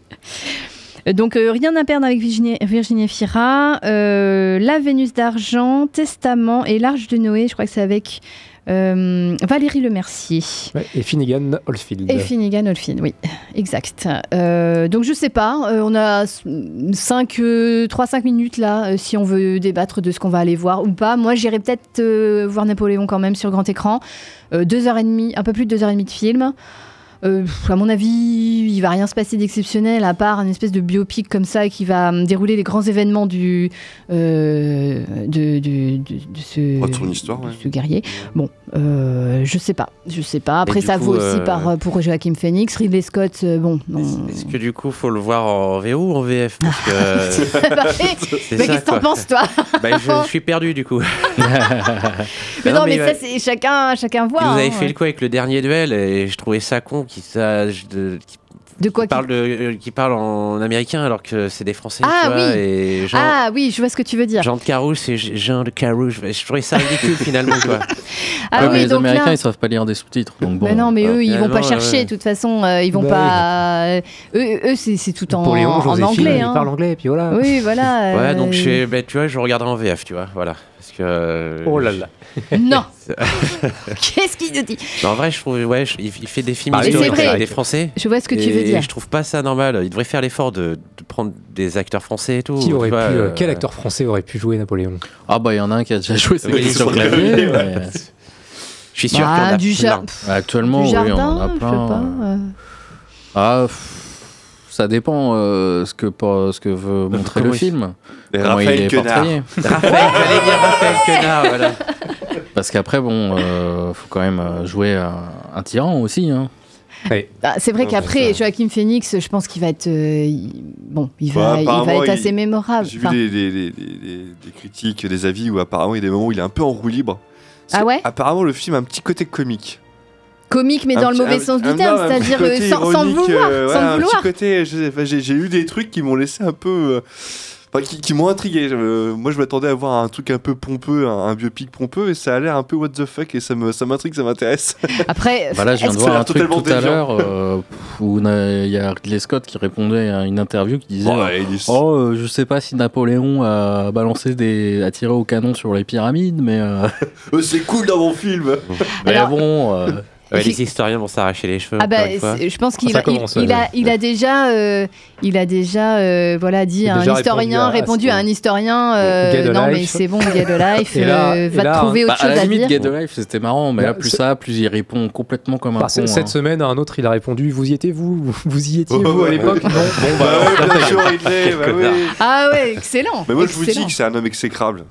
Donc, euh, rien à perdre avec Virginie, Virginie Fira. Euh, la Vénus d'argent, Testament et l'Arche de Noé. Je crois que c'est avec euh, Valérie Lemercier. Ouais, et Finnegan Oldfield. Et Finnegan Oldfield, oui, exact. Euh, donc je sais pas, euh, on a 5, 3-5 minutes là, si on veut débattre de ce qu'on va aller voir ou pas. Moi j'irai peut-être voir Napoléon quand même sur grand écran. Euh, deux heures et demie, un peu plus de deux heures et demie de film. Euh, à mon avis, il va rien se passer d'exceptionnel à part une espèce de biopic comme ça qui va hum, dérouler les grands événements du euh, de, de, de- de ce, Oh, de son histoire, ouais. de ce guerrier. Bon, euh, je sais pas, je sais pas. Après, ça coup, vaut aussi euh, par, pour Joachim Phoenix, Ridley Scott. euh, bon. Est-ce que du coup, faut le voir en VO ou en VF Parce que. Bah, qu'est-ce que t'en penses, toi? Bah, je, je suis perdu du coup. Mais non, mais, ça, c'est chacun, chacun voit. Vous avez hein. fait le coup avec le dernier duel et je trouvais ça con qui sache de. qui- De quoi qui parle, de, euh, qui parle en américain alors que c'est des Français. Ah tu vois, oui. Et Jean, Ah oui, je vois ce que tu veux dire. Jean de Carouge, c'est Jean de Carouge. Je trouvais ça ridicule finalement. Quoi. Ah Ouais, oui, mais les donc Américains, là- ils savent pas lire des sous-titres. Donc bon, mais non, mais eux, ils vont pas chercher. ouais. De toute façon, euh, ils vont Bah pas. euh, Eux, eux c'est tout en, Napoléon, en anglais. hein. parle anglais, et puis voilà. Oui, voilà. Ouais, donc je bah, tu vois, je regarderai en VF, tu vois. Voilà. Parce que. euh, Oh là là. Non. c'est- Qu'est-ce qu'il nous dit en vrai, je trouve, ouais, je- il, fait des films Bah, historiques c'est vrai. avec des Français. Je vois ce que tu veux dire. Je trouve pas ça normal. Il devrait faire l'effort de, de prendre des acteurs français et tout. Qui aurait pu, vois, euh, euh, quel acteur français aurait pu jouer Napoléon? Ah bah il y en a un qui a déjà joué sur sur clavier. Je suis sûr Bah, qu'il y en a du plein. Actuellement, du oui, on en a je sais plein. pas. euh. Ah, pff, ça dépend euh, ce, que, pas- ce que veut montrer le il- film. Comment Raphaël il est Quenard. portrayé. Raphaël, dire Raphaël Quenard, voilà. Parce qu'après, bon, euh, faut quand même euh, jouer un, un tyran aussi. Hein. Bah, c'est vrai qu'après, Joachim Phoenix, je pense qu'il va être. euh, il- Bon, il Bah, va, il va apparemment, être il- assez mémorable. J'ai vu Enfin, des, des- des- des- des- des critiques, des avis où apparemment il y a des moments où il est un peu en roue libre. Ah ouais? Apparemment le film a un petit côté comique. Comique, mais Un dans le mauvais un- sens du un- terme, c'est-à-dire euh, sans, sans vouloir. euh, ouais, vouloir. côté, je j'ai j'ai eu des trucs qui m'ont laissé un peu. euh, enfin, qui, qui m'ont intrigué. Euh, moi, je m'attendais à voir un truc un peu pompeux, un, un biopic pompeux, et ça a l'air un peu what the fuck, et ça me- ça m'intrigue, ça m'intéresse. Après, Voilà, je viens de voir un truc totalement tout à l'heure euh, où il y a Ridley Scott qui répondait à une interview qui disait Ouais, il est- Oh, euh, je sais pas si Napoléon a balancé des. a tiré au canon sur les pyramides, mais. c'est cool dans mon film. mais Alors- bon. Ouais, les historiens vont s'arracher les cheveux. Ah bah, je pense qu'il Ça a, il, il a, il a déjà, euh, il a déjà, euh, voilà, dit Il a à un historien, répondu répondu à- à, un historien, euh, Get a non mais life. c'est bon, get a life, Et là- euh, et va là, te trouver Bah, autre à chose la à limite, dire. Get a Life, c'était marrant, mais Bah, là, plus c'est- ça, plus il répond complètement comme un Bah, con. c'est- cette hein. semaine, un autre, il a répondu Vous y étiez, vous? Vous y étiez, Oh, vous, à l'époque? Non Bon, bah, Bah bah. Ah ouais, excellent. Mais moi, je vous dis que c'est un homme exécrable.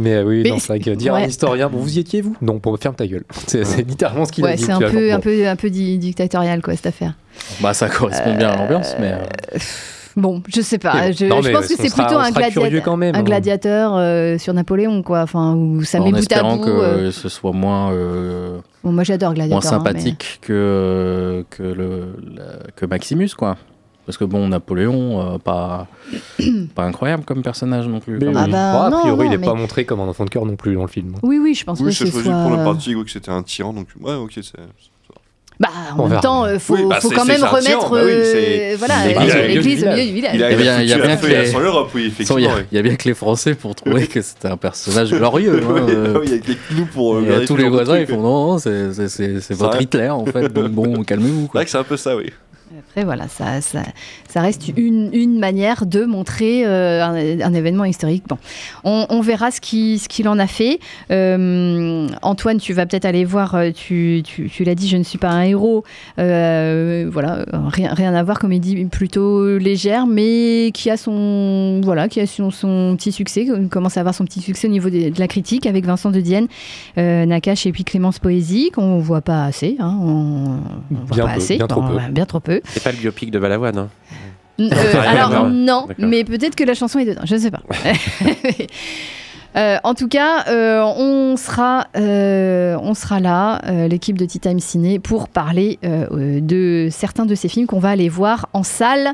Mais euh, oui, Mais non, c'est vrai que dire à ouais. un historien Bon, vous y étiez, vous? Non, bon, ferme ta gueule. C'est c'est littéralement ce qu'il a Ouais, dit. c'est un vois, peu, bon. un peu, un peu di- dictatorial quoi cette affaire. Bah, ça correspond bien à l'ambiance, mais. euh, Bon, je sais pas. Je, Non, je pense que c'est sera- plutôt un, gladiateur- quand même, un hein. gladiateur euh, sur Napoléon quoi. Enfin, où ça met en bout à espérant bout. que euh. ce soit moins. euh, Bon, moi j'adore gladiateur. moins hein, mais- sympathique que, que, le, la- que Maximus, quoi. Parce que bon, Napoléon, euh, pas, pas incroyable comme personnage non plus. Mais quand oui. même. bah, a priori, non, il n'est mais- pas montré comme un enfant de cœur non plus dans le film. Oui, oui, je pense Oui, que j'ai ce choisi soit. pour le euh, parti que c'était un tyran, donc ouais, ok, c'est. Bah, en On même verra. temps, euh, faut, Oui, bah, faut c'est- quand c'est même remettre bah oui, c'est- voilà, il a- l'église il a- au il a- milieu du village. Il a, Il y a bien- il y a la que les- Europe, oui, Il y, a- il y a bien que les Français pour trouver que c'était un personnage glorieux. hein, euh. Il y a que nous pour. euh, Et vérifier tous les le voisins, ils font non, c'est c'est- c'est- c'est votre. Hitler en fait. Donc bon, calmez-vous. C'est vrai que c'est un peu ça, oui. Après, voilà, ça, ça, ça reste une, une manière de montrer euh, un, un événement historique. Bon, on, on verra ce qu'il ce qu'il en a fait. Euh, Antoine, tu vas peut-être aller voir, euh, tu, tu, tu l'as dit, je ne suis pas un héros. Euh, voilà, rien, rien à voir, comédie plutôt légère, mais qui a son, voilà, qui a son, son petit succès, qui commence à avoir son petit succès au niveau de, la critique avec Vincent de Dienne, Nakache et puis Clémence Poésie, qu'on voit pas assez. Hein, on, on voit Bien pas peu, assez. bien trop Bon, peu. ouais, bien trop peu. C'est pas le biopic de Balavoine. Hein. Euh, alors non, mais peut-être que la chanson est dedans, je ne sais pas. Euh, en tout cas, euh, on, sera, euh, on sera là, l'équipe de Tea Time Ciné, pour parler de certains de ces films qu'on va aller voir en salle.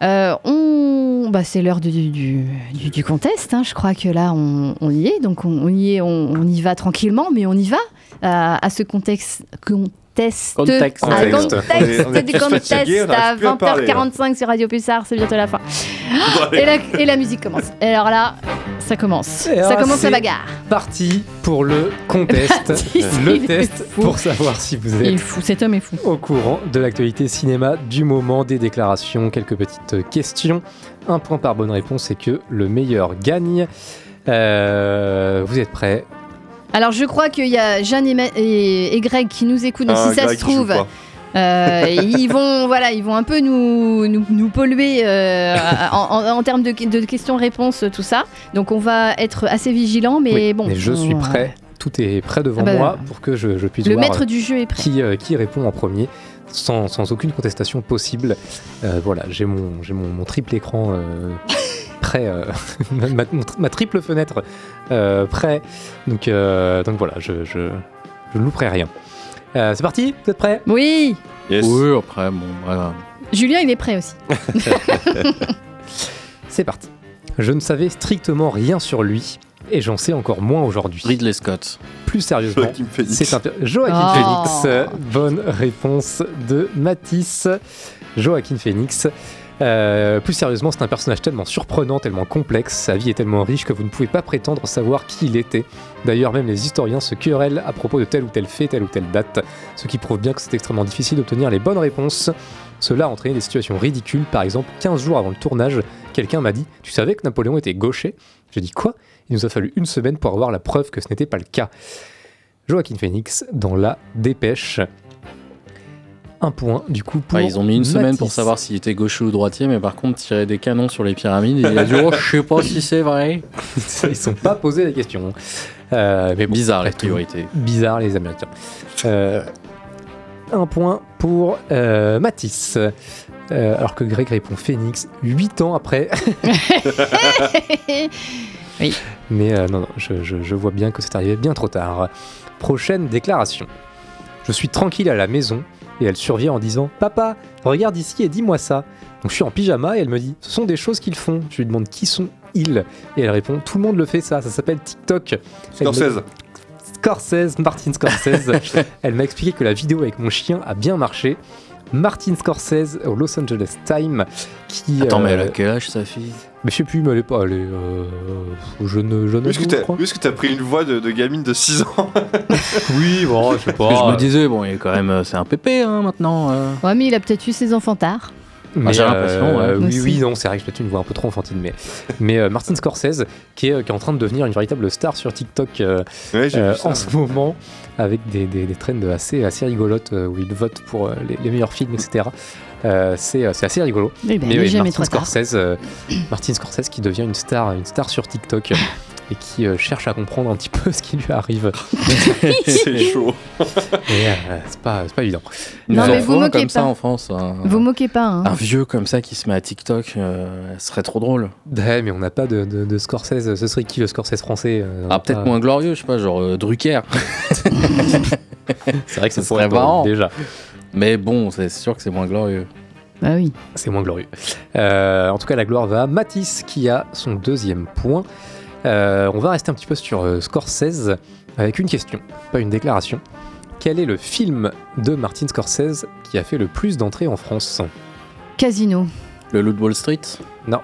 On, bah, c'est l'heure du, du, du, du contest. hein. Je crois que là, on, on y est. Donc, on, on y est, on, on y va tranquillement, mais on y va à, à ce contexte. Contest, Contexte. à Contexte. contexte On est- on est du tous contest fatigués, on à n'arrive plus à parler, 20h45 sur Radio Pulsar, c'est bientôt la fin. Et la, et la musique commence. Et alors là, ça commence. Et ça commence c'est la bagarre. Parti pour le contest, le test pour savoir si vous Il est êtes fou, cet homme est fou. au courant de l'actualité cinéma du moment, des déclarations, quelques petites questions. Un point par bonne réponse et que le meilleur gagne. Euh, vous êtes prêts Alors je crois qu'il y a Jeanne et, Ma- et- et Greg qui nous écoutent, donc Ah, si ça Greg se trouve, euh, ils vont voilà, ils vont un peu nous nous, nous polluer euh, en, en- en termes de, de questions-réponses, tout ça. Donc on va être assez vigilants, mais Oui, bon. mais je suis prêt. Tout est prêt devant Ah bah, moi pour que je, je puisse Le voir maître du jeu est prêt. qui, euh, qui répond en premier. Sans, sans aucune contestation possible. Euh, voilà, j'ai mon, j'ai mon, mon triple écran euh, prêt, euh, ma, triple fenêtre euh, prêt. Donc, euh, donc voilà, je, je, je ne louperai rien. Euh, c'est parti Vous êtes prêts? Oui, Yes. Oui, après, bon, voilà. Julien il est prêt aussi. C'est parti. Je ne savais strictement rien sur lui et j'en sais encore moins aujourd'hui. Ridley Scott. Plus sérieusement, Joaquin Phoenix. c'est un Joaquin Oh. Phoenix. Bonne réponse de Matisse. Joaquin Phoenix. Euh, plus sérieusement, c'est un personnage tellement surprenant, tellement complexe, sa vie est tellement riche que vous ne pouvez pas prétendre savoir qui il était. D'ailleurs, même les historiens se querellent à propos de tel ou tel fait, telle ou telle date, ce qui prouve bien que c'est extrêmement difficile d'obtenir les bonnes réponses. Cela a entraîné des situations ridicules. Par exemple, 15 jours avant le tournage, quelqu'un m'a dit Tu savais que Napoléon était gaucher? J'ai dit Quoi? Il nous a fallu une semaine pour avoir la preuve que ce n'était pas le cas. Joaquin Phoenix dans la dépêche. Un point, du coup, pour. Ah, ils ont mis une semaine pour savoir s'il était gaucher ou droitier, mais par contre, tirer des canons sur les pyramides, il a dit Oh, je sais pas si c'est vrai. Ils sont pas posé la question. Euh, mais bon, Bizarre, les priorités. Bizarre, les Américains. Euh, un point pour euh, Matisse. Euh, alors que Greg répond Phoenix 8 ans après. oui. Mais euh, non, non, je, je- je vois bien que c'est arrivé bien trop tard. Prochaine déclaration. Je suis tranquille à la maison et elle survient en disant Papa, regarde ici et dis-moi ça. Donc je suis en pyjama et elle me dit Ce sont des choses qu'ils font. Je lui demande qui sont ils? Et elle répond Tout le monde le fait ça, ça s'appelle TikTok. Scorsese. Scorsese, Martin Scorsese. elle m'a expliqué que la vidéo avec mon chien a bien marché. Martin Scorsese au Los Angeles Times qui. Attends, mais euh, elle a quel âge sa fille? Mais je sais plus, mais elle est pas. Elle est euh, jeune, jeune Où est-ce que t'as je crois. où est-ce que t'as pris une voix de, de gamine de 6 ans? Oui, bon, je sais pas. Je me disais, bon, il est quand même. euh, C'est un pépé hein, maintenant. euh. Ouais, mais il a peut-être eu ses enfants tard. Mais, j'ai l'impression, euh, ouais. oui, oui, non, c'est vrai que je peut-être une voix un peu trop enfantine, mais, mais euh, Martin Scorsese, qui est, euh, qui est en train de devenir une véritable star sur TikTok euh, Ouais, euh, ça. en ce moment, avec des, des, des trends assez, assez rigolotes euh, où il vote pour euh, les, les meilleurs films, etc. Euh, c'est euh, c'est assez rigolo. Eh ben, mais Martin. Scorsese, euh, Martin Scorsese qui devient une star, une star sur TikTok et qui euh, cherche à comprendre un petit peu ce qui lui arrive. C'est chaud. Euh, c'est pas, c'est pas évident. Non, mais vous moquez comme ça pas. en France. Un, Vous moquez pas, hein. un vieux comme ça qui se met à TikTok, euh, ce serait trop drôle. Ouais, mais on n'a pas de, de, de Scorsese. Ce serait qui le Scorsese français euh, Ah, peut-être pas- moins glorieux, je sais pas, genre euh, Drucker. C'est vrai que Ce ça serait marrant. déjà. Mais bon, c'est sûr que c'est moins glorieux. Bah oui. C'est moins glorieux. Euh, en tout cas, la gloire va à Matisse qui a son deuxième point. Euh, on va rester un petit peu sur euh, Scorsese avec une question, pas une déclaration. Quel est le film de Martin Scorsese qui a fait le plus d'entrées en France? Casino. Le de Wall Street? Non.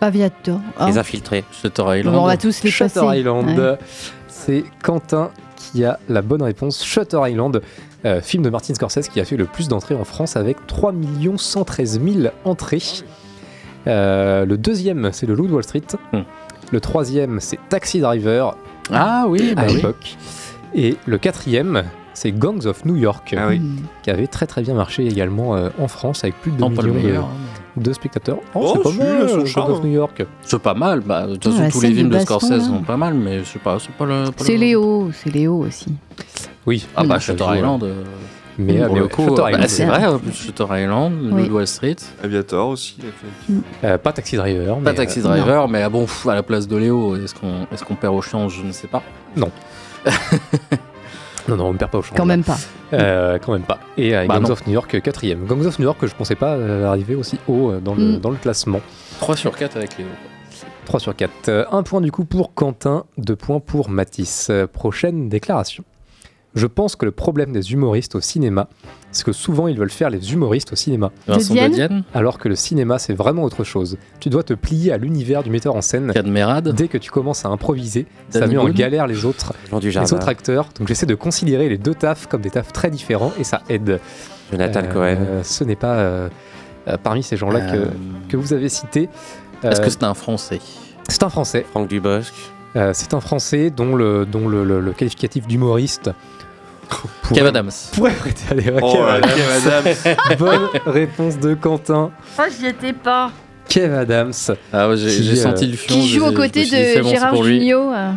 Aviator. Ah. Les infiltrés. Shutter Island Bon, on va tous les Shutter passer. Island. Ouais. C'est Quentin qui a la bonne réponse. Shutter Island, euh, film de Martin Scorsese qui a fait le plus d'entrées en France avec 3 113 000 entrées. Euh, le deuxième, c'est le Loup de Wall Street. Hmm. Le troisième, c'est Taxi Driver Ah oui, bah à oui. l'époque. Et le quatrième, c'est Gangs of New York, Ah oui. Qui avait très très bien marché également euh, en France avec plus de 2 Non, pas le millions de, meilleur. hein. de spectateurs. Oh, Oh, c'est pas mal, Gangs of New York. C'est pas mal. Bah, de toute façon, tous les films de Scorsese là. sont pas mal, mais je sais pas, c'est pas le. C'est Léo, c'est Léo aussi. Oui, Ah bah, Shutter Island. euh, Mais, pour euh, mais coup, euh, bah, Island, c'est vrai, en plus, Shutter Island, Oui. Wall Street. Aviator aussi. fait. euh, pas Taxi Driver. Pas Taxi euh, Driver, mais ah bon, pff, à la place de Léo, est-ce qu'on est qu'on perd au change Je ne sais pas. Non, non, on ne perd pas au champ. Quand même pas. Euh, quand même pas. Et euh, Bah Gangs non. of New York, euh, quatrième. Gangs of New York, je pensais pas euh, arriver aussi haut euh, dans le, Mm. dans le classement. 3 sur 4 avec Léo. 3 sur 4. Euh, un point du coup pour Quentin, deux points pour Matisse. Euh, prochaine déclaration. Je pense que le problème des humoristes au cinéma, c'est que souvent ils veulent faire les humoristes au cinéma. Vincent Dienne de Dienne Alors que le cinéma, c'est vraiment autre chose. Tu dois te plier à l'univers du metteur en scène. Cadmerade Dès que tu commences à improviser, ça met en galère les autres, Jean les autres acteurs. Donc j'essaie de considérer les deux tafs comme des tafs très différents et ça aide. Jonathan Euh, Cohen. Ce n'est pas euh, euh, parmi ces gens-là Euh, que, que vous avez cités. Est-ce Euh, que c'est un Français? c'est un Français. Franck Dubosc. Euh, c'est un Français dont le, dont le, le- le qualificatif d'humoriste. Kev Adams. Pourrait prêter à l'erreur. Oh, Kev Adams. Bonne réponse de Quentin. Oh, j'y étais pas. Kev Adams. Ah ouais, j'ai euh, senti le fion. Qui joue aux côtés de Gérard. Jugnot. euh.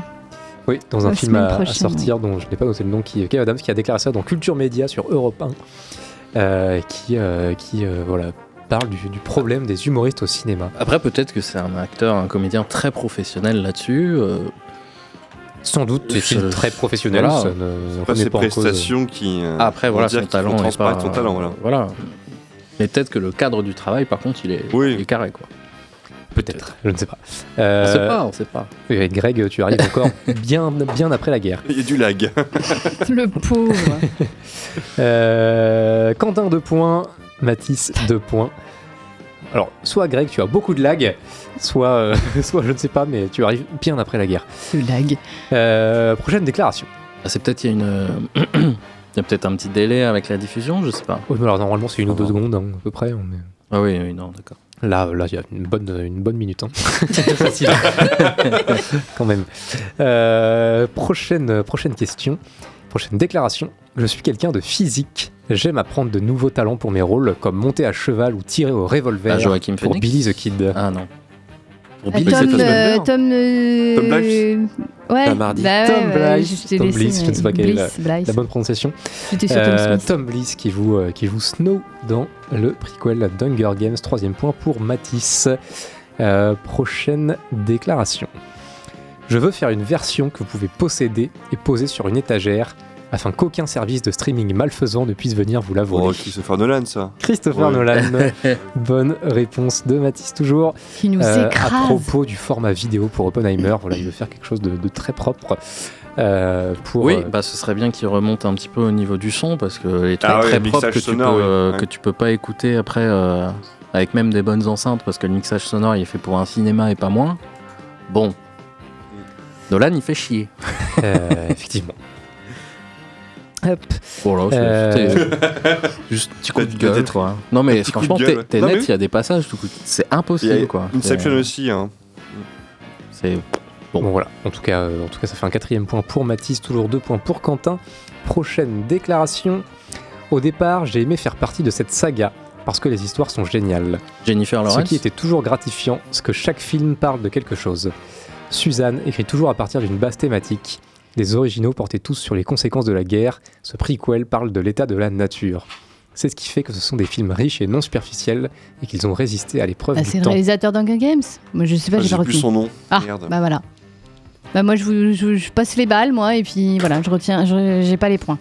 Oui, dans un La film à, à sortir dont je n'ai pas noté le nom, qui Kev Adams qui a déclaré ça dans Culture Média sur Europe 1, euh, qui, euh, qui euh, voilà, parle du, du problème des humoristes au cinéma. Après, peut-être que c'est un acteur, un comédien très professionnel là-dessus. Euh, Sans doute, est-il très professionnel, voilà. ça ne, ne Pas ses pas en cause. prestations qui. euh, Après, vont voilà, dire son talent est pas. transparaître son talent, voilà. voilà. Mais peut-être que le cadre du travail, par contre, il est, Oui. il est carré, quoi. Peut-être, je ne sais pas. On Euh, sait pas, on sait pas. oui, avec Greg, tu arrives encore bien, bien après la guerre. Il y a du lag. Le pauvre. Euh, Quentin 2 points, Mathis 2 points. Alors, soit Greg, tu as beaucoup de lag, soit, euh, soit je ne sais pas, mais tu arrives bien après la guerre. Le lag. Euh, prochaine déclaration. Ah, c'est peut-être il y a une. euh, Il y a peut-être un petit délai avec la diffusion, je sais pas. Oui, mais alors normalement c'est une ou deux secondes hein, à peu près. on est- Ah oui, oui, non, d'accord. Là, là, il y a une bonne, une bonne minute. hein. Facile. Quand même. Euh, prochaine, prochaine question. Prochaine déclaration. Je suis quelqu'un de physique. J'aime apprendre de nouveaux talents pour mes rôles, comme monter à cheval ou tirer au revolver Ah, pour Phoenix Billy the Kid. Ah non. Pour Ah, Billy, Tom, Fassbender. euh, Tom, euh, Tom Blythe Ouais. Tom bah ouais, Tom Blythe, je t'ai Tom laissé, Bliss, je ne sais pas quelle est la, bonne prononciation. Tom Euh. Tom Bliss qui joue, euh, qui joue Snow dans le prequel d'Hunger Games. Troisième point pour Matisse. Euh, prochaine déclaration. Je veux faire une version que vous pouvez posséder et poser sur une étagère afin qu'aucun service de streaming malfaisant ne puisse venir vous la voler. Oh, Christopher Nolan, ça. Christopher Ouais. Nolan. Bonne réponse de Matisse toujours. Qui nous Euh, écrase. à propos du format vidéo pour Oppenheimer, voilà, il veut faire quelque chose de, de très propre. euh, pour. Oui, euh, bah ce serait bien qu'il remonte un petit peu au niveau du son parce que est très Ah ouais, très le propre mixage que tu, peux, oui. euh, Ouais. que tu peux pas écouter après euh, avec même des bonnes enceintes parce que le mixage sonore il est fait pour un cinéma et pas moins. Bon, Nolan il fait chier. euh, effectivement. Hop. Là, c'est- Euh, juste un petit coup de gueule quoi. Non mais franchement t'es net, oui. il y a des passages c'est impossible quoi. Inception C'est- aussi. Hein. C'est Bon. voilà, en tout, cas, euh, en tout cas, ça fait un quatrième point pour Mathis, toujours deux points pour Quentin. Prochaine déclaration. Au départ, j'ai aimé faire partie de cette saga parce que les histoires sont géniales. Jennifer Ce Lawrence. qui était toujours gratifiant, c'est que chaque film parle de quelque chose. Suzanne écrit toujours à partir d'une base thématique. Les originaux portaient tous sur les conséquences de la guerre. Ce prequel parle de l'état de la nature. C'est ce qui fait que ce sont des films riches et non superficiels et qu'ils ont résisté à l'épreuve Bah, du c'est le temps. réalisateur d'Hunger Games. Moi, je sais pas, Ah, j'ai pas plus son nom. Ah, Merde. bah voilà. Bah moi, je, vous, je, je passe les balles, moi, et puis voilà, je retiens, je- j'ai pas les points.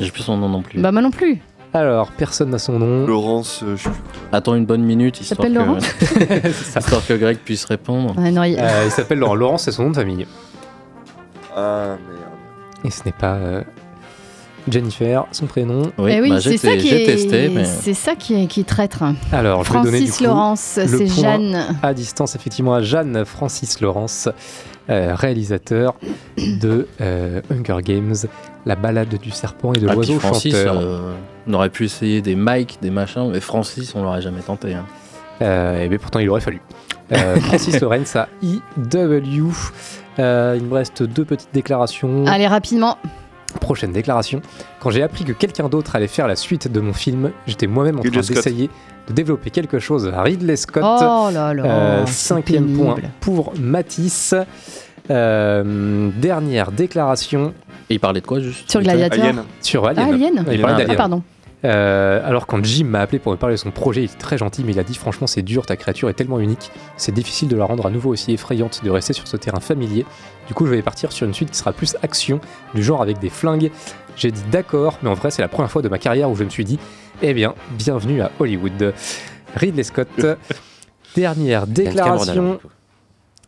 J'ai plus son nom non plus. Bah moi non plus. Alors, personne n'a son nom. Laurence, euh, je. Attends une bonne minute histoire s'appelle que, Laurence histoire que Greg puisse répondre. Ah, non, il- Euh, il s'appelle Laurent. Laurent, c'est son nom de famille. Ah merde. Et ce n'est pas euh, Jennifer, son prénom. Oui, Eh oui, bah, c'est j'ai ça qui est, testé, mais c'est ça qui est, qui est traître. Alors, je vais donner du Francis coup Laurence, le c'est point Jeanne. À distance, effectivement, à Jeanne Francis Laurence, euh, réalisateur de euh, Hunger Games, La balade du serpent et de Ah, l'oiseau Francis, chanteur. euh, on aurait pu essayer des mics, des machins, mais Francis, on l'aurait jamais tenté. hein. Euh, mais pourtant, il aurait fallu. Euh, Francis Lawrence à IW. Euh, il me reste deux petites déclarations. Allez, rapidement. Prochaine déclaration. Quand j'ai appris que quelqu'un d'autre allait faire la suite de mon film, j'étais moi-même en Ridley train d'essayer de développer quelque chose à Ridley Scott. Oh là là. Euh, cinquième pénible. point pour Matisse. Euh, dernière déclaration Et il parlait de quoi juste? Sur Gladiator. Alien. sur Alien. Ah, Alien. Il parlait Ah, d'Alien. Ah, pardon. Euh, alors quand Jim m'a appelé pour me parler de son projet, il était très gentil, mais il a dit franchement c'est dur, ta créature est tellement unique, c'est difficile de la rendre à nouveau aussi effrayante, de rester sur ce terrain familier. Du coup je vais partir sur une suite qui sera plus action, du genre avec des flingues. J'ai dit d'accord, mais en vrai c'est la première fois de ma carrière où je me suis dit, eh bien, bienvenue à Hollywood. Ridley Scott, dernière déclaration.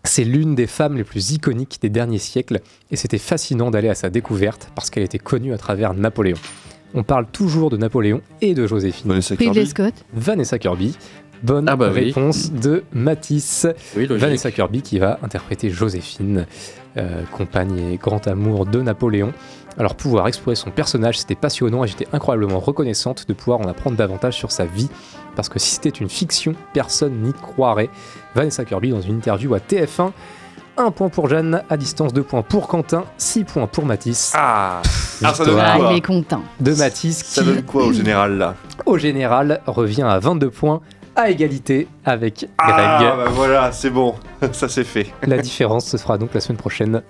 C'est l'une des femmes les plus iconiques des derniers siècles et c'était fascinant d'aller à sa découverte parce qu'elle était connue à travers Napoléon. On parle toujours de Napoléon et de Joséphine. Vanessa Ridley Kirby. Scott. Vanessa Kirby. Bonne Ah bah oui. réponse de Matisse. Oui. Vanessa Kirby qui va interpréter Joséphine, euh, compagne et grand amour de Napoléon. Alors pouvoir explorer son personnage, c'était passionnant et j'étais incroyablement reconnaissante de pouvoir en apprendre davantage sur sa vie. Parce que si c'était une fiction, personne n'y croirait. Vanessa Kirby dans une interview à TF1. Un point pour Jeanne, à distance, deux points pour Quentin, six points pour Matisse. Ah, ah ça donne Victoire Ah, quoi il est content. de Matisse Ça qui, donne quoi au général là au général, revient à 22 points, à égalité avec Greg. Ah bah voilà, c'est bon, ça c'est fait. La différence se fera donc la semaine prochaine.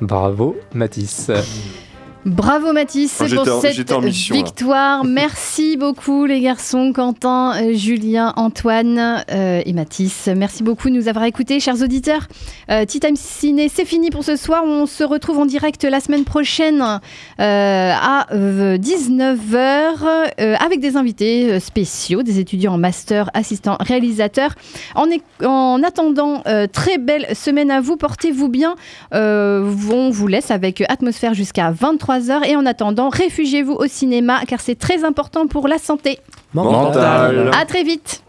Bravo Matisse. Bravo Mathis pour cette mission, victoire. Merci beaucoup les garçons, Quentin, euh, Julien, Antoine euh, et Mathis. Merci beaucoup de nous avoir écoutés, chers auditeurs. Euh, Tea Time Ciné, c'est fini pour ce soir. On se retrouve en direct la semaine prochaine euh, à 19h avec des invités spéciaux, des étudiants en master, assistants, réalisateurs. En, en attendant, très belle semaine à vous. Portez-vous bien. On vous laisse avec Atmosphère jusqu'à 23h. Et en attendant, réfugiez-vous au cinéma car c'est très important pour la santé. Mental. À très vite.